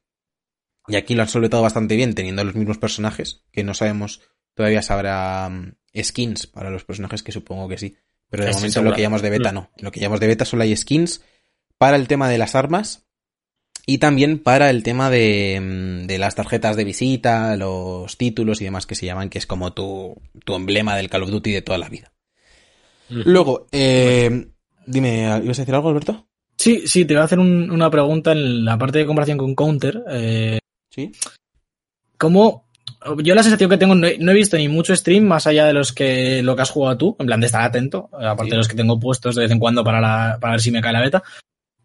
Y aquí lo han solventado bastante bien, teniendo los mismos personajes, que no sabemos, todavía si habrá mm, skins para los personajes, que supongo que sí. Pero de momento lo que llamamos de beta no. En lo que llamamos de beta solo hay skins para el tema de las armas y también para el tema de, mm, de las tarjetas de visita, los títulos y demás que se llaman, que es como tu, tu emblema del Call of Duty de toda la vida. Ujú. Luego, eh, dime, ¿ibas a decir algo, Alberto? Sí, sí, te voy a hacer un- una pregunta en la parte de comparación con Counter. Eh, Sí. ¿Cómo? Yo la sensación que tengo, no he, no he visto ni mucho stream más allá de los que lo que has jugado tú, en plan de estar atento, eh, aparte Sí. de los que tengo puestos de vez en cuando para, la- para ver si me cae la beta.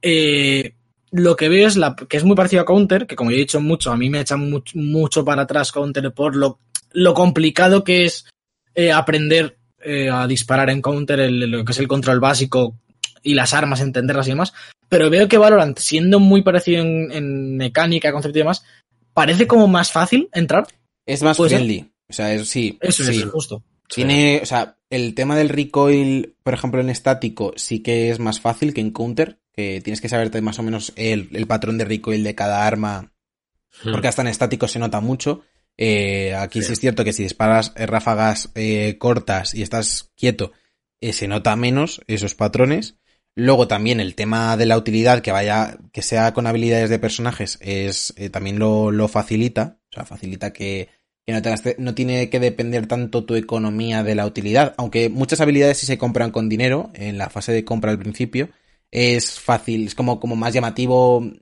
Eh, lo que veo es la, que es muy parecido a Counter, que como he dicho mucho, a mí me echa much- mucho para atrás Counter por lo, lo complicado que es eh, aprender eh, a disparar en Counter, el- lo que es el control básico y las armas, entenderlas y demás. Pero veo que Valorant, siendo muy parecido en, en mecánica, concepto y demás, parece como más fácil entrar. Es más friendly. O sea, es, sí. Eso sí. es, justo. Tiene, o sea, el tema del recoil, por ejemplo, en estático, sí que es más fácil que en counter, que tienes que saberte más o menos el, el patrón de recoil de cada arma, Mm. porque hasta en estático se nota mucho. Eh, aquí sí. Sí. es cierto que si disparas eh, ráfagas eh, cortas y estás quieto, eh, se nota menos esos patrones. Luego también el tema de la utilidad, que vaya, que sea con habilidades de personajes, es eh, también lo, lo facilita. O sea, facilita que, que no, tengas- no tiene que depender tanto tu economía de la utilidad. Aunque muchas habilidades sí se compran con dinero, en la fase de compra al principio, es fácil, es como, como más llamativo, o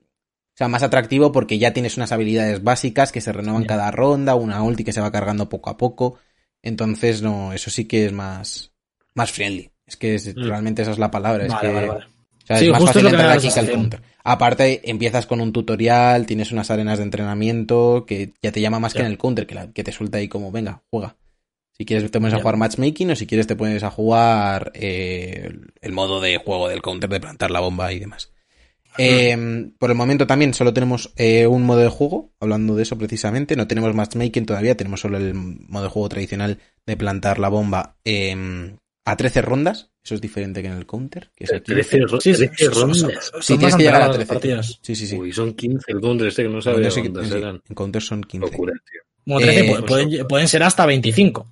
sea, más atractivo porque ya tienes unas habilidades básicas que se renuevan Ya. cada ronda, una ulti que se va cargando poco a poco. Entonces, no, eso sí que es más, más friendly. Es que es- Mm. realmente esa es la palabra. Es Vale, que, vale, vale. Sea, Sí, es más fácil entrar aquí que al counter. Aparte, empiezas con un tutorial, tienes unas arenas de entrenamiento que ya te llama más que en el counter, que, la- que te suelta ahí como, venga, juega. Si quieres te pones a jugar matchmaking o si quieres te pones a jugar eh, el modo de juego del counter de plantar la bomba y demás. Eh, por el momento también solo tenemos eh, un modo de juego, hablando de eso precisamente, no tenemos matchmaking todavía, tenemos solo el modo de juego tradicional de plantar la bomba eh, a 13 rondas. Eso es diferente que en el counter, que es aquí. 13, ro- Sí, sí, 13 son- son- rondas. Sí, tienes que llegar a largas las 13. partidas. Sí, sí, sí. Uy, son 15 el counter este que no sabe sí dónde sí, serán. en counter son 15. Locura, tío. Como 13, Eh, pu- pueden, pueden ser hasta 25.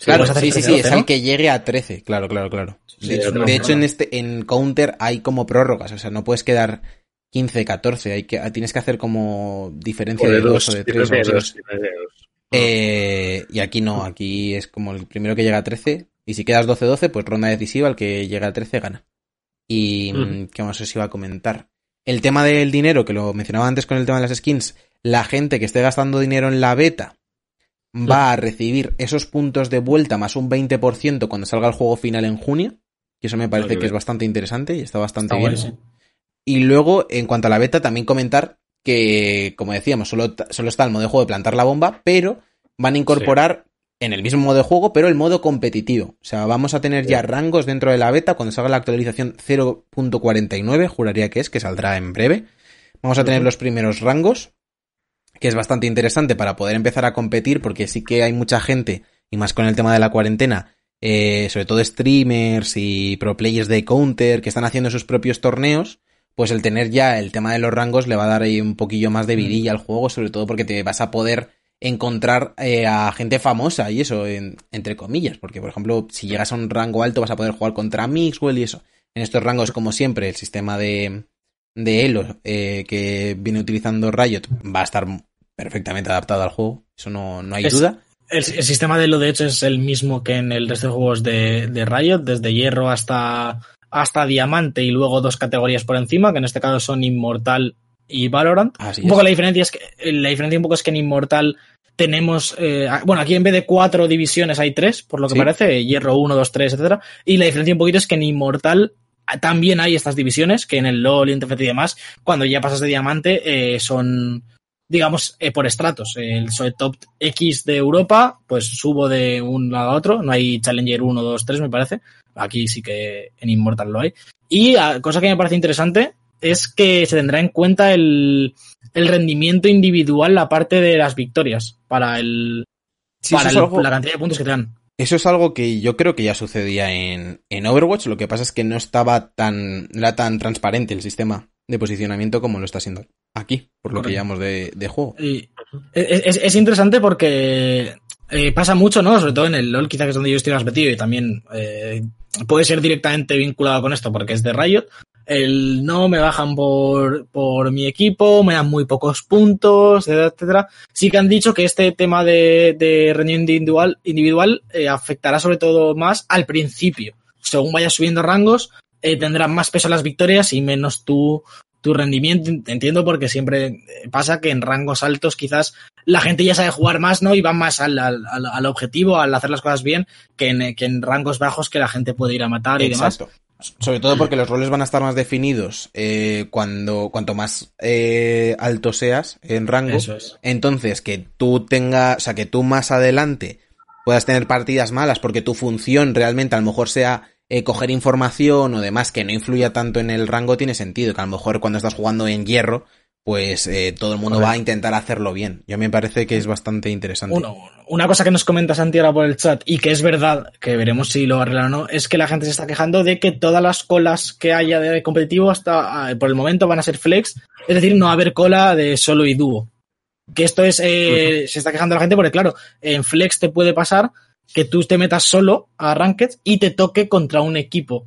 Claro, hacer sí, sí, sí, 13, es ¿no? el que llegue a 13, claro, claro, claro. Sí, de es hecho, de hecho, en este, en Counter hay como prórrogas, o sea, no puedes quedar 15, 14, hay que, tienes que hacer como diferencia O de de 2 dos, o de 3 diferencia de dos, diferencia de dos. Eh, y aquí no, aquí es como el primero que llega a 13, y si quedas 12-12, pues ronda decisiva, el que llega a 13 gana. Y, mm, ¿qué más os iba a comentar? El tema del dinero, que lo mencionaba antes con el tema de las skins, la gente que esté gastando dinero en la beta va a recibir esos puntos de vuelta más un 20% cuando salga el juego final en junio. Y eso me parece que es bastante interesante y está bastante Está bien. Y luego, en cuanto a la beta, también comentar que, como decíamos, solo, solo está el modo de juego de plantar la bomba, pero van a incorporar en el mismo modo de juego, pero el modo competitivo. O sea, vamos a tener ya rangos dentro de la beta cuando salga la actualización 0.49, juraría que es, que saldrá en breve. Vamos a tener los primeros rangos, que es bastante interesante para poder empezar a competir, porque sí que hay mucha gente, y más con el tema de la cuarentena, eh, sobre todo streamers y pro players de counter que están haciendo sus propios torneos, pues el tener ya el tema de los rangos le va a dar ahí un poquillo más de vidilla al juego, sobre todo porque te vas a poder encontrar eh, a gente famosa y eso, en- entre comillas, porque por ejemplo, si llegas a un rango alto vas a poder jugar contra Mixwell y eso. En estos rangos, como siempre, el sistema de, de Elo eh, que viene utilizando Riot va a estar perfectamente adaptado al juego, eso no, no hay Es- duda. El, el sistema de lo de hecho es el mismo que en el resto de juegos de, de Riot, desde hierro hasta, hasta diamante y luego dos categorías por encima, que en este caso son Inmortal y Valorant. Así un es. poco la diferencia es que la diferencia un poco es que en Inmortal tenemos eh, bueno aquí en vez de cuatro divisiones hay tres por lo que Sí. parece hierro 1, 2, 3, etcétera y la diferencia un poquito es que en Inmortal ah, también hay estas divisiones que en el LoL y en TFT y demás cuando ya pasas de diamante eh, son digamos eh, por estratos el soy top X de Europa pues subo de un lado a otro no hay Challenger 1, 2, 3 me parece aquí sí que en Immortal lo hay y ah, cosa que me parece interesante es que se tendrá en cuenta el, el rendimiento individual aparte de las victorias para el Sí, para el- algo, la cantidad de puntos que te dan. eso es algo que yo creo que ya sucedía en, en Overwatch, lo que pasa es que no estaba tan, era tan transparente el sistema de posicionamiento como lo está siendo aquí, por lo que llamamos de, de juego. Y es- es interesante porque eh, pasa mucho, ¿no? Sobre todo en el LOL, quizá que es donde yo estoy más metido y también eh, puede ser directamente vinculado con esto porque es de Riot. El no me bajan por, por mi equipo, me dan muy pocos puntos, etcétera. Sí que han dicho que este tema de, de rendimiento individual, individual eh, afectará sobre todo más al principio. Según vayas subiendo rangos, eh, tendrán más peso las victorias y menos tu, tu rendimiento. Entiendo porque siempre pasa que en rangos altos quizás la gente ya sabe jugar más, ¿no? Y va más al, al, al- objetivo, al hacer las cosas bien, que en, que en rangos bajos que la gente puede ir a matar y demás. Exacto. Sobre todo porque los roles van a estar más definidos eh, cuando cuanto más eh, alto seas en rango. Eso es. Entonces, que tú tengas, o sea, que tú más adelante puedas tener partidas malas porque tu función realmente a lo mejor sea eh, coger información o demás que no influya tanto en el rango, tiene sentido. Que a lo mejor cuando estás jugando en hierro, pues eh, todo el mundo va a intentar hacerlo bien. Yo me parece que es bastante interesante. Uno, una cosa que nos comenta Santi ahora por el chat y que es verdad, que veremos si lo arreglan o no, es que la gente se está quejando de que todas las colas que haya de competitivo hasta ah, por el momento van a ser flex, es decir, no va a haber cola de solo y dúo. Que esto es, eh, se está quejando la gente porque claro, en flex te puede pasar que tú te metas solo a Ranked y te toque contra un equipo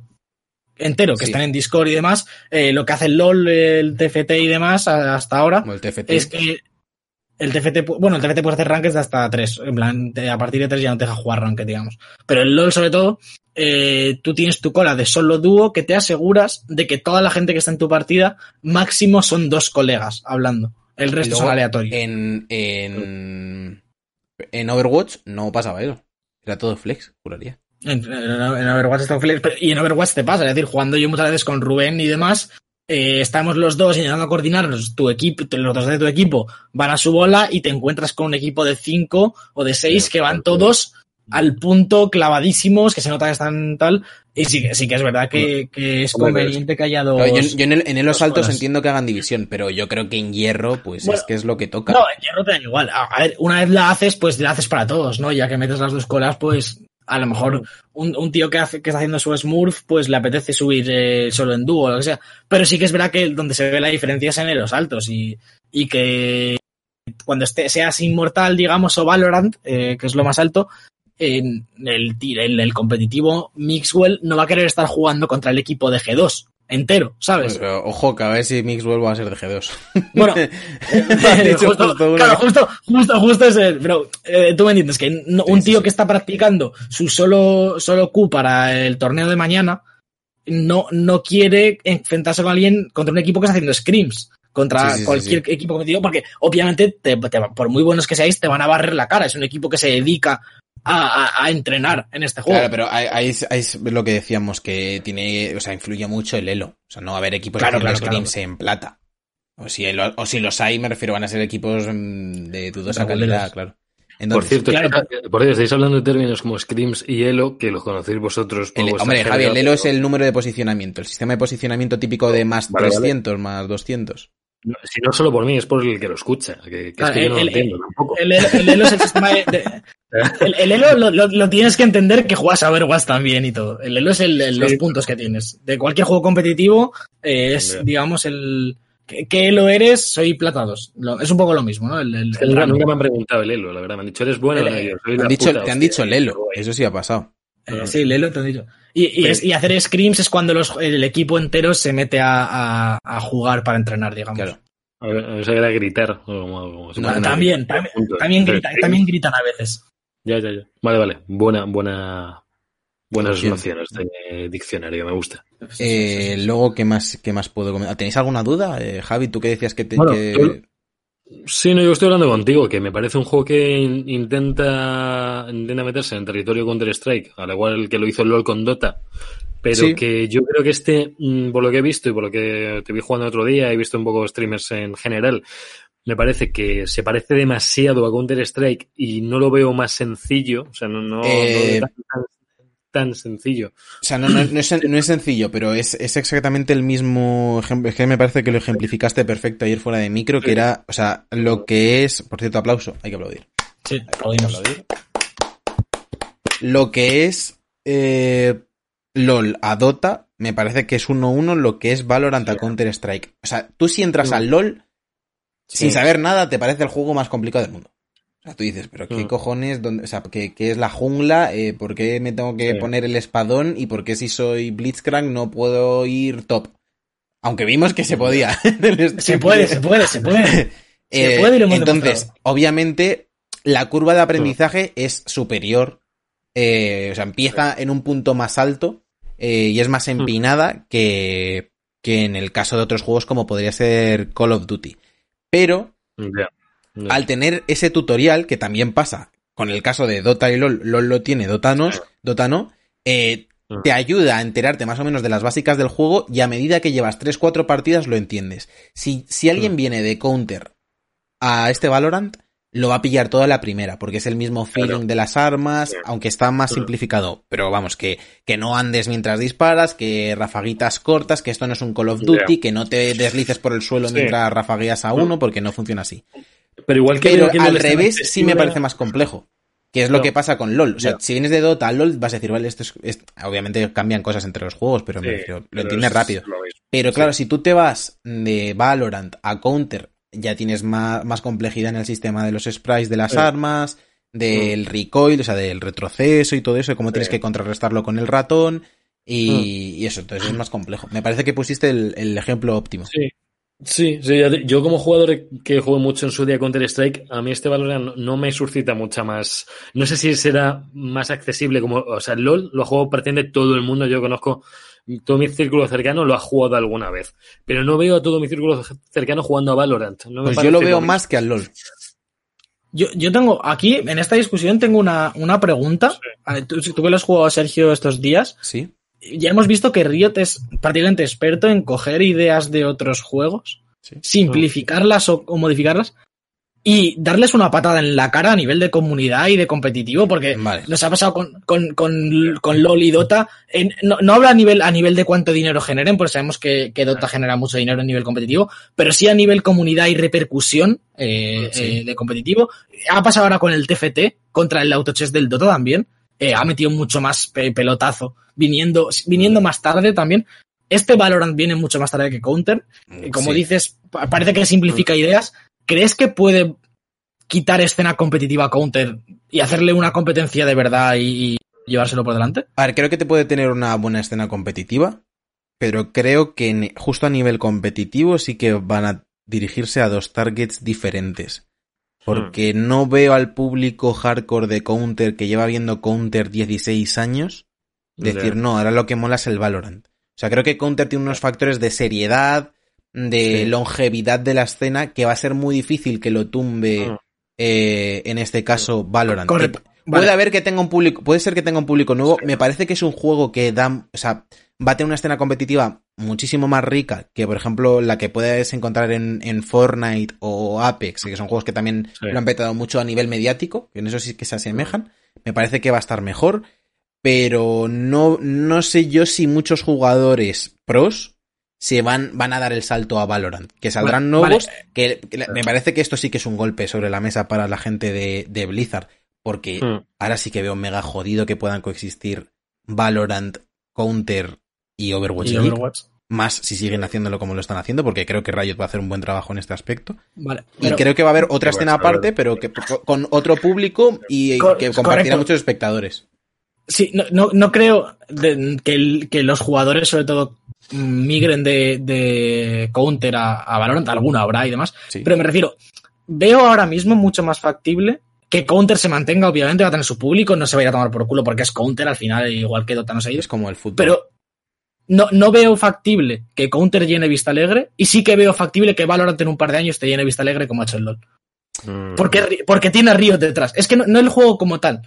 entero, que Sí. están en Discord y demás, eh, lo que hace el LOL, el TFT y demás hasta ahora, el TFT. es que el TFT, bueno, el TFT puede hacer rankings de hasta 3. En plan, a partir de 3 ya no te deja jugar ranked, digamos. Pero el LOL, sobre todo, eh, tú tienes tu cola de solo dúo que te aseguras de que toda la gente que está en tu partida, máximo son dos colegas hablando. El resto Luego, son aleatorios. En, en, en Overwatch no pasaba eso. Era todo flex, juraría. En, en- en Overwatch está flex, pero- y en Overwatch te pasa, es decir, jugando yo muchas veces con Rubén y demás, eh, estamos los dos intentando coordinarnos, tu equipo, los dos de tu equipo van a su bola y te encuentras con un equipo de cinco o de seis que van todos al punto clavadísimos, que se nota que están tal, y sí, que- sí que es verdad que, que es Hombre, conveniente que haya dos... Claro, yo, yo en, el- en los altos entiendo que hagan división, pero yo creo que en hierro, pues Bueno, es que es lo que toca. No, en hierro te da igual. A, a ver, una vez la haces, pues la haces para todos, ¿no? Ya que metes las dos colas, pues A lo mejor un, un tío que, hace, que está haciendo su Smurf, pues le apetece subir eh, solo en dúo o lo que sea. Pero sí que es verdad que donde se ve la diferencia es en los altos y, y que cuando esté, seas inmortal, digamos, o Valorant, eh, que es lo más alto, en el, el, el competitivo Mixwell no va a querer estar jugando contra el equipo de G2 entero, ¿sabes? Pero, ojo, que a ver si Mixwell va a ser de G2. Bueno, dicho justo, justo claro, justo, justo, justo ese, pero eh, tú me entiendes que no- Sí, un tío sí. que está practicando su solo, solo Q para el torneo de mañana no, no quiere enfrentarse con alguien contra un equipo que está haciendo scrims contra Sí, sí, sí, cualquier sí. equipo competitivo porque obviamente te- te- por muy buenos que seáis te van a barrer la cara es un equipo que se dedica a, a- a entrenar en este juego Claro, pero ahí, ahí es, lo que decíamos, que tiene, o sea, influye mucho el elo. O sea, no va a haber equipos Claro, haciendo claro, claro. en plata. O si, el- o si los hay, me refiero, van a ser equipos mm, de dudosa calidad, claro. Por cierto, claro. está- por cierto, estáis hablando de términos como Scrims y Elo, que los conocéis vosotros. el- hombre, jerga, Javi, el elo es el número de posicionamiento, el sistema de posicionamiento típico de más Vale, vale. 300, más 200. No, Si no solo por mí, es por el que lo escucha. Que, que Claro, es que yo no el- lo entiendo tampoco. el, el- el elo es el sistema de, de- el, el elo lo, lo- lo tienes que entender que juegas a Overwatch también y todo. El elo es el, el- Sí. los puntos que tienes. De cualquier juego competitivo eh, es, digamos, el... ¿Qué elo eres? Soy plata 2. Lo- es un poco lo mismo, ¿no? El, el- Es que el nunca, me han preguntado el Elo, la verdad. Me han dicho, ¿eres bueno? Te han dicho, puta te han dicho el elo, eso sí ha pasado. Eh, sí, el elo te han dicho. Y, y, es- y hacer scrims es cuando los, el equipo entero se mete a, a- a jugar para entrenar, digamos. Claro. A ver, a ver si era gritar. o No, también, también, también, grita- también gritan a veces. Ya, ya, ya. Vale, vale. Buena, buena, buenas nociones de diccionario, me gusta. Eh, luego, ¿qué más, ¿qué más puedo comentar? ¿Tenéis alguna duda, eh, Javi? ¿Tú que decías que te... Bueno, que- yo- Sí, no, yo estoy hablando contigo, que me parece un juego que in- intenta, intenta meterse en territorio Counter-Strike, al igual que lo hizo LOL con Dota, pero Sí. que yo creo que este, mm, por lo que he visto y por lo que te vi jugando otro día, he visto un poco streamers en general, me parece que se parece demasiado a Counter-Strike y no lo veo más sencillo, o sea, no, no, no Eh, tan, tan- tan sencillo. O sea, no, no, no es, no es sencillo, pero es, es exactamente el mismo ejemplo. Es que me parece que lo ejemplificaste perfecto ayer fuera de micro, que era, o sea, lo que es, por cierto, aplauso, hay que aplaudir. Sí, Hay que aplaudimos. aplaudir. Lo que es eh, LOL a Dota, me parece que es 1-1 lo que es Valorant a Counter-Strike. O sea, tú si entras Sí. al LOL, sin saber nada, te parece el juego más complicado del mundo. O sea, tú dices, pero ¿qué Mm. cojones? Dónde, o sea, ¿qué, qué es la jungla? Eh, ¿Por qué me tengo que Sí. poner el espadón? ¿Y por qué si soy Blitzcrank no puedo ir top? Aunque vimos que se podía. Se puede, se puede, se puede. Se Eh, puede y lo entonces, demostrado. obviamente, la curva de aprendizaje es superior. eh, o sea, empieza en un punto más alto y es más empinada que, que en el caso de otros juegos como podría ser Call of Duty. Pero al tener ese tutorial, que también pasa con el caso de Dota y LOL, LOL lo tiene, Dota no, Dota no, eh, te ayuda a enterarte más o menos de las básicas del juego y a medida que llevas 3-4 partidas lo entiendes. Si, si alguien viene de Counter a este Valorant, lo va a pillar toda la primera, porque es el mismo feeling Claro. de las armas, aunque está más simplificado. Pero vamos, que, que no andes mientras disparas, que rafaguitas cortas, que esto no es un Call of. Duty, que no te deslices por el suelo Sí. mientras rafagueas a No. uno, porque no funciona así. Pero igual que Pero que al revés sí me parece más complejo. Que es lo que pasa con LOL. O sea, si vienes de Dota a LOL, vas a decir, vale, esto es, es- Obviamente cambian cosas entre los juegos, pero, me lo entiendes es rápido. lo. Pero claro, si tú te vas de Valorant a Counter, ya tienes más, más complejidad en el sistema de los sprites de las Sí. Mm. armas, del recoil, o sea, del retroceso y todo eso, y cómo tienes que contrarrestarlo con el ratón. Y, Mm. y eso, entonces es más complejo. Me parece que pusiste el, el ejemplo óptimo. Sí. Sí, yo como jugador que juego mucho en su día Counter-Strike, a mí este Valorant no, me suscita mucha más. No sé si será más accesible como. O sea, LOL lo juego prácticamente todo el mundo. Yo conozco todo mi círculo cercano lo ha jugado alguna vez. Pero no veo a todo mi círculo cercano jugando a Valorant. No me Pues yo lo veo más que al LOL. Yo, yo tengo aquí, en esta discusión, tengo una, una pregunta. A Tú, tú que lo has jugado, Sergio, estos días, Sí. ya hemos visto que Riot es prácticamente experto en coger ideas de otros juegos, Sí. simplificarlas o, o modificarlas y darles una patada en la cara a nivel de comunidad y de competitivo, porque Vale. nos ha pasado con, con, con, con LOL y Dota. En- no, no hablo a nivel, a nivel de cuánto dinero generen, porque sabemos que, que Dota genera mucho dinero a nivel competitivo, pero sí a nivel comunidad y repercusión eh, Sí. eh, de competitivo. Ha pasado ahora con el TFT contra el autochess del Dota también. eh, ha metido mucho más pe- pelotazo, viniendo, viniendo más tarde también. Este Valorant viene mucho más tarde que Counter. Como Sí. dices, pa- parece que simplifica ideas. ¿Crees que puede quitar escena competitiva a Counter y hacerle una competencia de verdad y, y llevárselo por delante? A ver, creo que te puede tener una buena escena competitiva, pero creo que justo a nivel competitivo sí que van a dirigirse a dos targets diferentes. Porque no veo al público hardcore de Counter que lleva viendo Counter 16 años decir, no, ahora lo que mola es el Valorant. O sea, creo que Counter tiene unos factores de seriedad, de Sí. longevidad de la escena, que va a ser muy difícil que lo tumbe, Mm. eh, en este caso, Valorant. Correcto. Vale. Puede haber que tenga un público, puede ser que tenga un público nuevo. Me parece que es un juego que da, o sea, va a tener una escena competitiva muchísimo más rica que, por ejemplo, la que puedes encontrar en, en Fortnite o Apex, que son juegos que también Sí. lo han petado mucho a nivel mediático, que en eso sí que se asemejan. Me parece que va a estar mejor, pero no, no sé yo si muchos jugadores pros se van, van a dar el salto a Valorant, que saldrán nuevos, vale. que, que me parece que esto sí que es un golpe sobre la mesa para la gente de, de Blizzard, porque Hmm. ahora sí que veo mega jodido que puedan coexistir Valorant, Counter y Overwatch Y League. Overwatch. Más si siguen haciéndolo como lo están haciendo, porque creo que Riot va a hacer un buen trabajo en este aspecto. Vale. Y pero- creo que va a haber otra escena aparte, pero que con otro público y que compartirá muchos espectadores. Sí, no, no, no creo de- que, el- que los jugadores, sobre todo, migren de, de Counter a, a Valorant, alguna habrá y demás. Sí. Pero me refiero, veo ahora mismo mucho más factible que Counter se mantenga, obviamente va a tener su público, no se va a ir a tomar por culo porque es Counter al final, igual que Dota no se. Es como el fútbol. Pero no, no veo factible que Counter llene Vista Alegre y sí que veo factible que Valorant en un par de años te llene Vista Alegre como ha hecho el LoL. Mm. Porque, porque tiene a Riot detrás. Es que no, no el juego como tal,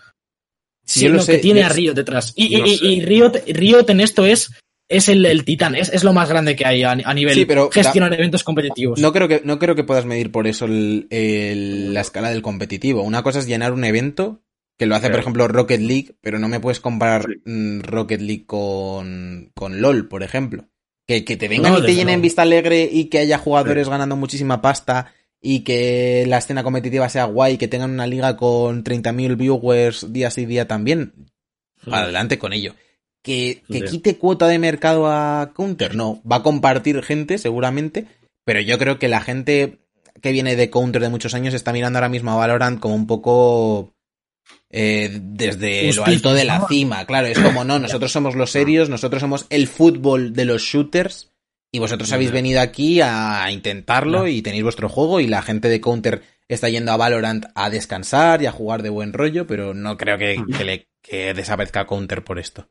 sino sé, que tiene a Riot detrás. Y, y- y Riot, Riot en esto es, es el, el titán, es, es lo más grande que hay a, a nivel Sí, pero gestionar eventos competitivos. No creo que, no creo que puedas medir por eso el- el- la escala del competitivo. Una cosa es llenar un evento, que lo hace, por ejemplo, Rocket League, pero no me puedes comparar Sí. mm, Rocket League con, con LOL, por ejemplo. Que, que te vengan No, y te llenen luego. Vista Alegre y que haya jugadores ganando muchísima pasta y que la escena competitiva sea guay, que tengan una liga con 30.000 viewers día sí día también. Adelante con ello. Que, quite cuota de mercado a Counter, no. Va a compartir gente, seguramente. Pero yo creo que la gente que viene de Counter de muchos años está mirando ahora mismo a Valorant como un poco eh, desde lo alto de la cima. Claro, es como no, nosotros somos los serios, nosotros somos el fútbol de los shooters. Y vosotros habéis venido aquí a intentarlo y tenéis vuestro juego y la gente de Counter está yendo a Valorant a descansar y a jugar de buen rollo, pero no creo que, que le que desaparezca Counter por esto.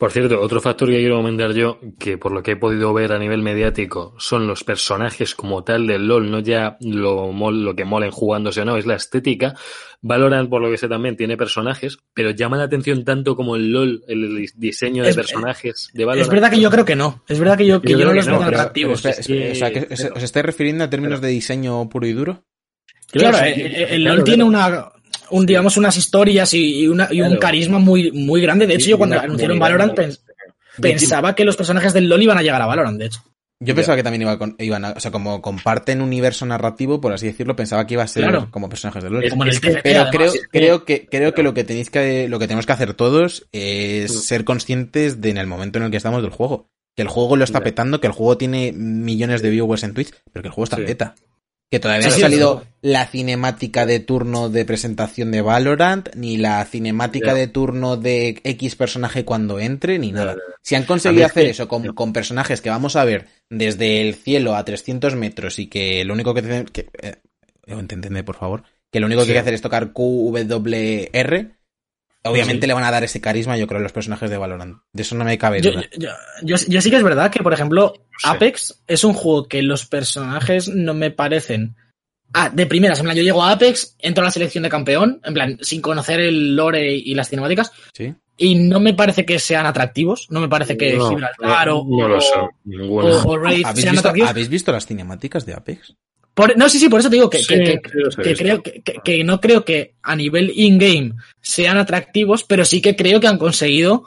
Por cierto, otro factor que quiero comentar yo, que por lo que he podido ver a nivel mediático, son los personajes como tal del LOL, no ya lo, mol- lo que molen jugándose o no, es la estética. Valorant, por lo que sé también, tiene personajes, pero llama la atención tanto como el LOL, el diseño de Es- personajes de Valorant. es verdad que yo creo que no. Es verdad que yo, que Yo no los no, veo tan pero- atractivos. Pero espera, es espera, que- o sea, que os, pero- os estáis refiriendo a términos de diseño puro y duro? Claro, eh, eh, el claro, LoL tiene una, un, digamos, unas historias y, una, y un carisma muy, muy grande. De hecho, yo cuando anunciaron Valorant pens- pensaba que los personajes del LoL iban a llegar a Valorant, de hecho. Yo pensaba que también iba con- iban a, o sea, como comparten universo narrativo, por así decirlo, pensaba que iba a ser Claro. como personajes de LoL. Como en el Pero además. creo, que- creo que, creo que lo que tenéis que, lo que tenemos que hacer todos es Mm. ser conscientes de en el momento en el que estamos del juego. Que el juego lo está petando, que el juego tiene millones de viewers en Twitch, pero que el juego está Sí. beta. Que todavía Sí, no ha sí, salido la cinemática de turno de presentación de Valorant, ni la cinemática de turno de X personaje cuando entre, ni nada. Si han conseguido hacer eso con, con personajes que vamos a ver desde el cielo a 300 metros y que lo único que tienen que eh, por favor que lo único que hay que hacer es tocar QWR obviamente Sí. le van a dar ese carisma yo creo a los personajes de Valorant de eso no me cabe Yo, duda yo, yo, yo sí que es verdad que, por ejemplo, Sí. Apex es un juego que los personajes no me parecen. Ah, de primeras, en plan, yo llego a Apex, entro a la selección de campeón, en plan, sin conocer el lore y las cinemáticas, sí y no me parece que sean atractivos, no me parece que No, Gibraltar no, o, no lo o- sé. Ninguno. o- o Raid ¿Habéis sean visto, atractivos. ¿habéis visto las cinemáticas de Apex? Por- no, sí, sí, por eso te digo que, Sí, creo que, no creo que a nivel in-game sean atractivos, pero sí que creo que han conseguido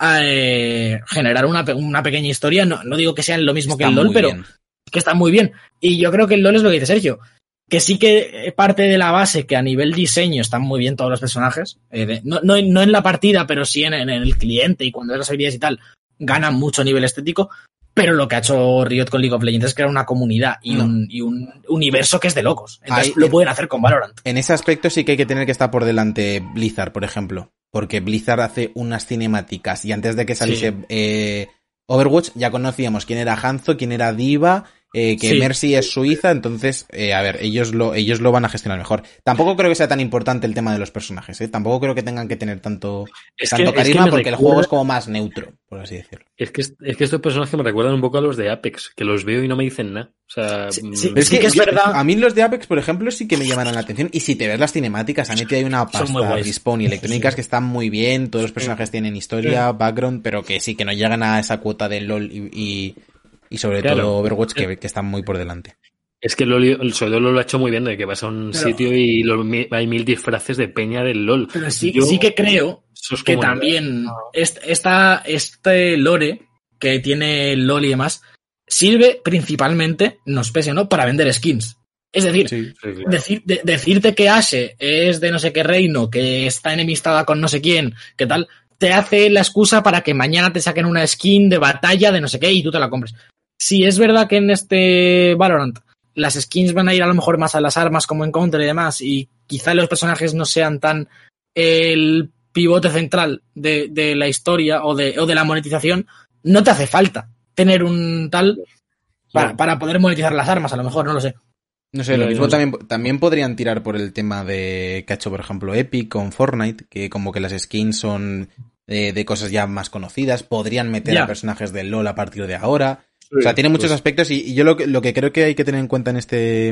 eh, generar una, una pequeña historia. No, no digo que sean lo mismo que el LOL, pero bien. que está muy bien. Y yo creo que el LOL es lo que dice Sergio. que sí que parte de la base que a nivel diseño están muy bien todos los personajes, eh, de- no, no, no en la partida, pero sí en, en el cliente y cuando ves las habilidades y tal, ganan mucho a nivel estético, pero lo que ha hecho Riot con League of Legends es crear una comunidad y, No. un, y un universo que es de locos. Entonces Ahí- lo pueden hacer con Valorant. En ese aspecto sí que hay que tener que estar por delante Blizzard, por ejemplo. Porque Blizzard hace unas cinemáticas y antes de que saliese Sí. eh, Overwatch ya conocíamos quién era Hanzo, quién era Diva, eh, que Sí. Mercy es suiza, entonces, eh, a ver, ellos lo, ellos lo van a gestionar mejor. Tampoco creo que sea tan importante el tema de los personajes, ¿eh? Tampoco creo que tengan que tener tanto, Es que, tanto es que carisma porque el juego es como más neutro, por así decirlo. Es que, es que estos personajes me recuerdan un poco a los de Apex, que los veo y no me dicen nada. O sea, Sí, mm, sí, es Sí que, que es yo- verdad. A mí los de Apex, por ejemplo, sí que me llamaron la atención. Y si te ves las cinemáticas, han metido ahí una pasta. Respawn y electrónicas que están muy bien. Todos los personajes tienen historia, background, pero que sí, que no llegan a esa cuota de LOL y, y, y sobre Claro. todo Overwatch, que, que están muy por delante. Es que LOL, el sobre todo LOL lo ha hecho muy bien, de que vas a un Pero- sitio y lo- hay mil disfraces de peña del LOL. Pero sí, Yo- sí que creo es que también esta, este lore que tiene el LOL y demás sirve principalmente, nos pese o no, para vender skins. Es decir, Sí, claro. decir- de- decirte que Ashe es de no sé qué reino, que está enemistada con no sé quién, que tal, te hace la excusa para que mañana te saquen una skin de batalla de no sé qué y tú te la compres. Si es verdad que en este Valorant las skins van a ir a lo mejor más a las armas como en Counter y demás, y quizá los personajes no sean tan el pivote central de, de la historia o de, o de la monetización, no te hace falta tener un tal para, para poder monetizar las armas, a lo mejor, no lo sé. No sé, lo mismo también, también podrían tirar por el tema de que ha hecho, por ejemplo, Epic con Fortnite, que como que las skins son eh, de cosas ya más conocidas. Podrían meter a personajes del LOL a partir de ahora. O sea, tiene muchos Pues- aspectos y, y yo lo que, lo que creo que hay que tener en cuenta en este,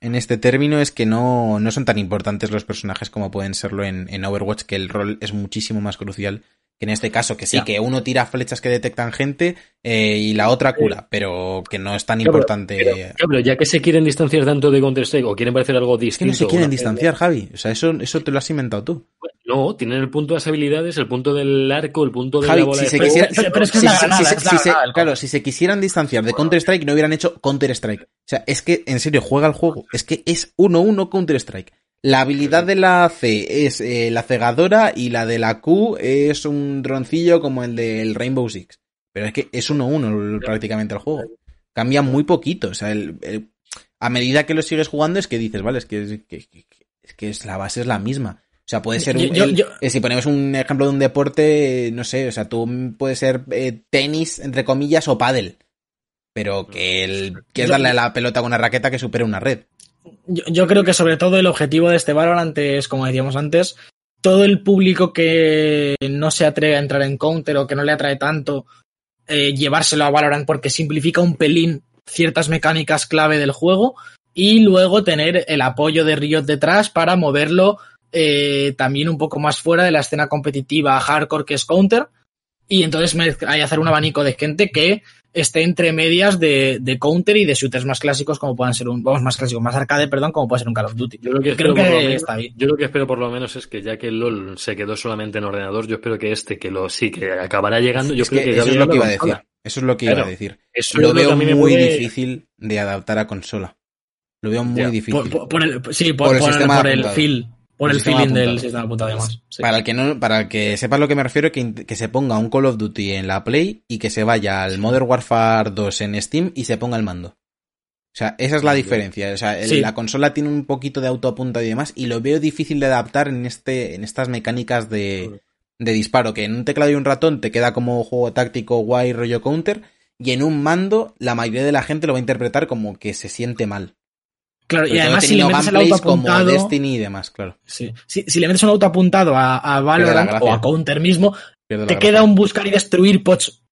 en este término es que no, no son tan importantes los personajes como pueden serlo en, en Overwatch, que el rol es muchísimo más crucial en este caso, que sí, Ya. que uno tira flechas que detectan gente eh, y la otra cura, pero que no es tan Claro, importante. Pero, claro, pero ya que se quieren distanciar tanto de Counter-Strike o quieren parecer algo es que distinto. no se quieren distanciar, Javi. O sea, eso, eso te lo has inventado tú. No, tienen el punto de las habilidades, el punto del arco, el punto de Javi, la bola si de se fuego. quisiera- Pero- pero es que es si- la si- se- claro, si se quisieran distanciar de Counter-Strike, no hubieran hecho Counter-Strike. O sea, es que, en serio, juega el juego. Es que es 1-1 Counter-Strike. La habilidad de la C es eh, la cegadora y la de la Q es un droncillo como el del Rainbow Six. Pero es que es 1-1 prácticamente el juego. Cambia muy poquito. O sea, el- el- a medida que lo sigues jugando es que dices, vale, es que, que- que- es que es la base es la misma. O sea, puede ser un- yo- el- yo- eh, si ponemos un ejemplo de un deporte, no sé, o sea, tú puedes ser eh, tenis, entre comillas, o pádel. Pero que el, Yo- darle a la pelota con una raqueta que supere una red. Yo, creo que sobre todo el objetivo de este Valorant es, como decíamos antes, todo el público que no se atreve a entrar en Counter o que no le atrae tanto, eh, llevárselo a Valorant porque simplifica un pelín ciertas mecánicas clave del juego y luego tener el apoyo de Riot detrás para moverlo eh, también un poco más fuera de la escena competitiva hardcore que es Counter. Y entonces hay hacer un abanico de gente que esté entre medias de, de counter y de shooters más clásicos como puedan ser un, vamos, más clásicos, más arcade, perdón, como puede ser un Call of Duty. Yo lo que Creo espero por lo que menos- está bien. Yo lo que espero por lo menos es que ya que el LOL se quedó solamente en ordenador, yo espero que este, que lo sí, que acabará llegando, yo es creo que, que, eso es lo que iba a decir. Eso es lo que iba a decir. Eso Lo veo muy puede- difícil de adaptar a consola. Lo veo muy Ya. difícil. Por, por- por el, sí, por, Por el por- sistema por el apuntado. feel, por El feeling del sistema apuntado además. Sí. Para el que no, para el que sepa lo que me refiero, que, que se ponga un Call of Duty en la Play y que se vaya al Modern Warfare 2 en Steam y se ponga el mando. O sea, esa es la diferencia. O sea, el- Sí. la consola tiene un poquito de autoapunta y demás, y lo veo difícil de adaptar en este, en estas mecánicas de, de disparo, que en un teclado y un ratón te queda como juego táctico guay rollo counter, y en un mando la mayoría de la gente lo va a interpretar como que se siente mal. Claro, y además si le metes el auto como apuntado, Destiny y demás, claro. sí. si, si le metes un auto apuntado a, a Valorant o a Counter mismo, te gracia. queda un buscar y destruir pots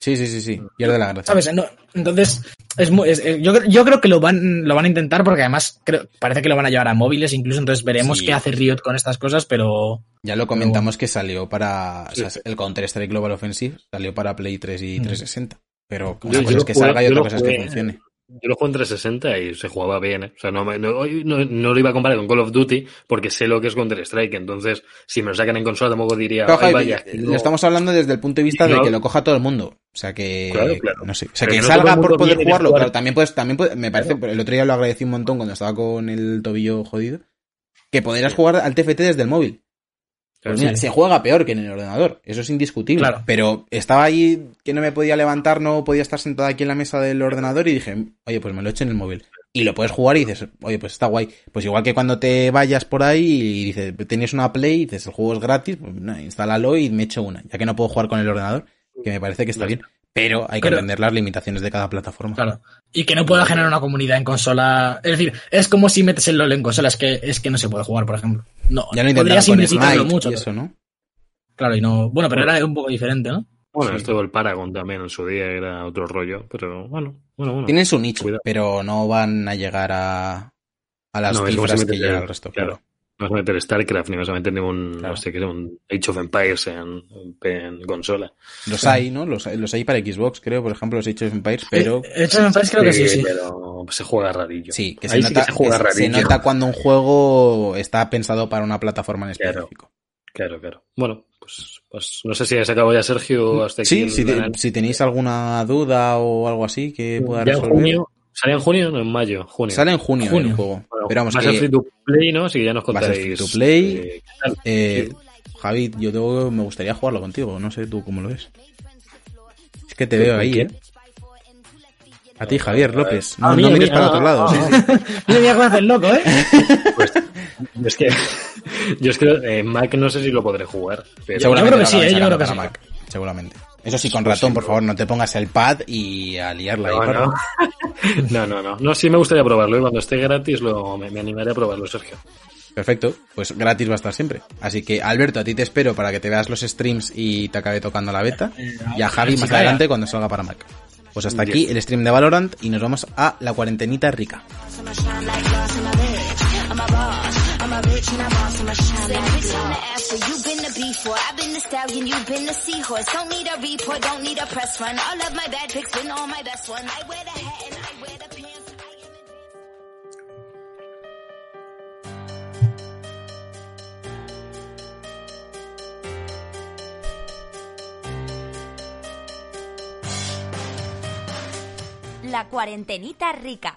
Sí, sí, sí, sí. Pierde la gracia. ¿Sabes? No, entonces, es muy, es- yo, yo creo que lo van, lo van a intentar porque además creo, parece que lo van a llevar a móviles incluso, entonces veremos Sí. qué hace Riot con estas cosas, pero Ya lo comentamos que salió para. o sea, Sí. el Counter-Strike Global Offensive salió para Play 3 y Mm. 360. Pero una Yo- cosa yo es que jugué- salga y otra cosa es que funcione. Yo lo juego en 360 y se jugaba bien, ¿eh? O sea, no, me- no, no, no lo iba a comparar con Call of Duty porque sé lo que es Counter-Strike. Entonces, si me lo sacan en consola, tampoco diría, Pero, "Ay, Javi, vaya. lo estamos hablando desde el punto de vista de que lo coja todo el mundo. O sea que, Claro, claro. no sé. O sea Pero que salga por poder jugarlo, jugar- claro, también puedes, también puede- me parece, el otro día lo agradecí un montón cuando estaba con el tobillo jodido, que podrías jugar al TFT desde el móvil. Pues mira, sí. se juega peor que en el ordenador, eso es indiscutible. Claro. Pero estaba ahí que no me podía levantar, no podía estar sentado aquí en la mesa del ordenador y dije, oye, pues me lo echo en el móvil. Y lo puedes jugar y dices, oye, pues está guay. Pues igual que cuando te vayas por ahí y dices, tienes una Play y dices, el juego es gratis, pues no, instálalo y me echo una. Ya que no puedo jugar con el ordenador, que me parece que está bien. Pero hay que Pero- entender las limitaciones de cada plataforma. Claro. Y que no pueda generar una comunidad en consola. Es decir, es como si metes el LOL en consola, es que, es que no se puede jugar, por ejemplo. No, Ya intentaron podrías simplificarlo mucho. y eso, ¿no? Claro, y no. Bueno, pero era un poco diferente, ¿no? Bueno, Sí. esto del Paragon también en su día era otro rollo, pero bueno, bueno, bueno. Tienen su nicho, Cuidado. pero no van a llegar a, a las No, cifras que llega el- el resto, claro. claro. No vas a meter StarCraft, ni vas a meter ningún, Claro. no sé qué, un Age of Empires en, en consola. Los hay, ¿no? Los, los hay para Xbox, creo, por ejemplo, los Age of Empires, pero Eh, Age of Empires creo que sí, sí. Pero se juega rarillo. sí, que se Ahí nota, sí que se juega que se rarillo. nota cuando un juego está pensado para una plataforma en Claro. específico. Claro, claro. Bueno, pues, pues no sé si has acabado ya Sergio o hasta aquí. Sí, si, te- si tenéis alguna duda o algo así que pueda ya en resolver. junio. ¿Sale en junio o no, en mayo? Junio. Sale en junio, Junio. el juego. Bueno, pero vamos, va a ser free to play, ¿no? Así que ya nos Va a ser contaréis. free to play. eh, qué eh. Javi, yo tengo- me gustaría jugarlo contigo, no sé tú cómo lo ves. Es que te ¿Con veo ahí, quién? ¿eh? A ti, Javier López. Ah, No, mí, no a mí, mires para ah, otro lado. ah, ah. Mira, mira cómo hace el loco, ¿eh? Pues, yo es que, yo es que eh, Mac no sé si lo podré jugar. Pero Seguramente creo que sí, ¿eh? Yo creo que para sí. Mac, seguramente. Eso sí, con ratón, por favor, no te pongas el pad y a liarla ahí. No, corre. no. no, no, no. No, sí me gustaría probarlo y cuando esté gratis lo, me, me animaré a probarlo, Sergio. Perfecto, pues gratis va a estar siempre. Así que, Alberto, a ti te espero para que te veas los streams y te acabe tocando la beta. Y a Javi más adelante cuando salga para Mac. Pues hasta aquí el stream de Valorant y nos vamos a la cuarentenita rica. You've been the before, I've been the stallion, you've been the seahorse. Don't need a report, don't need a press run. All of my bad pics been all my best one. I wear the hat and I wear the pants. I am a- La cuarentenita rica.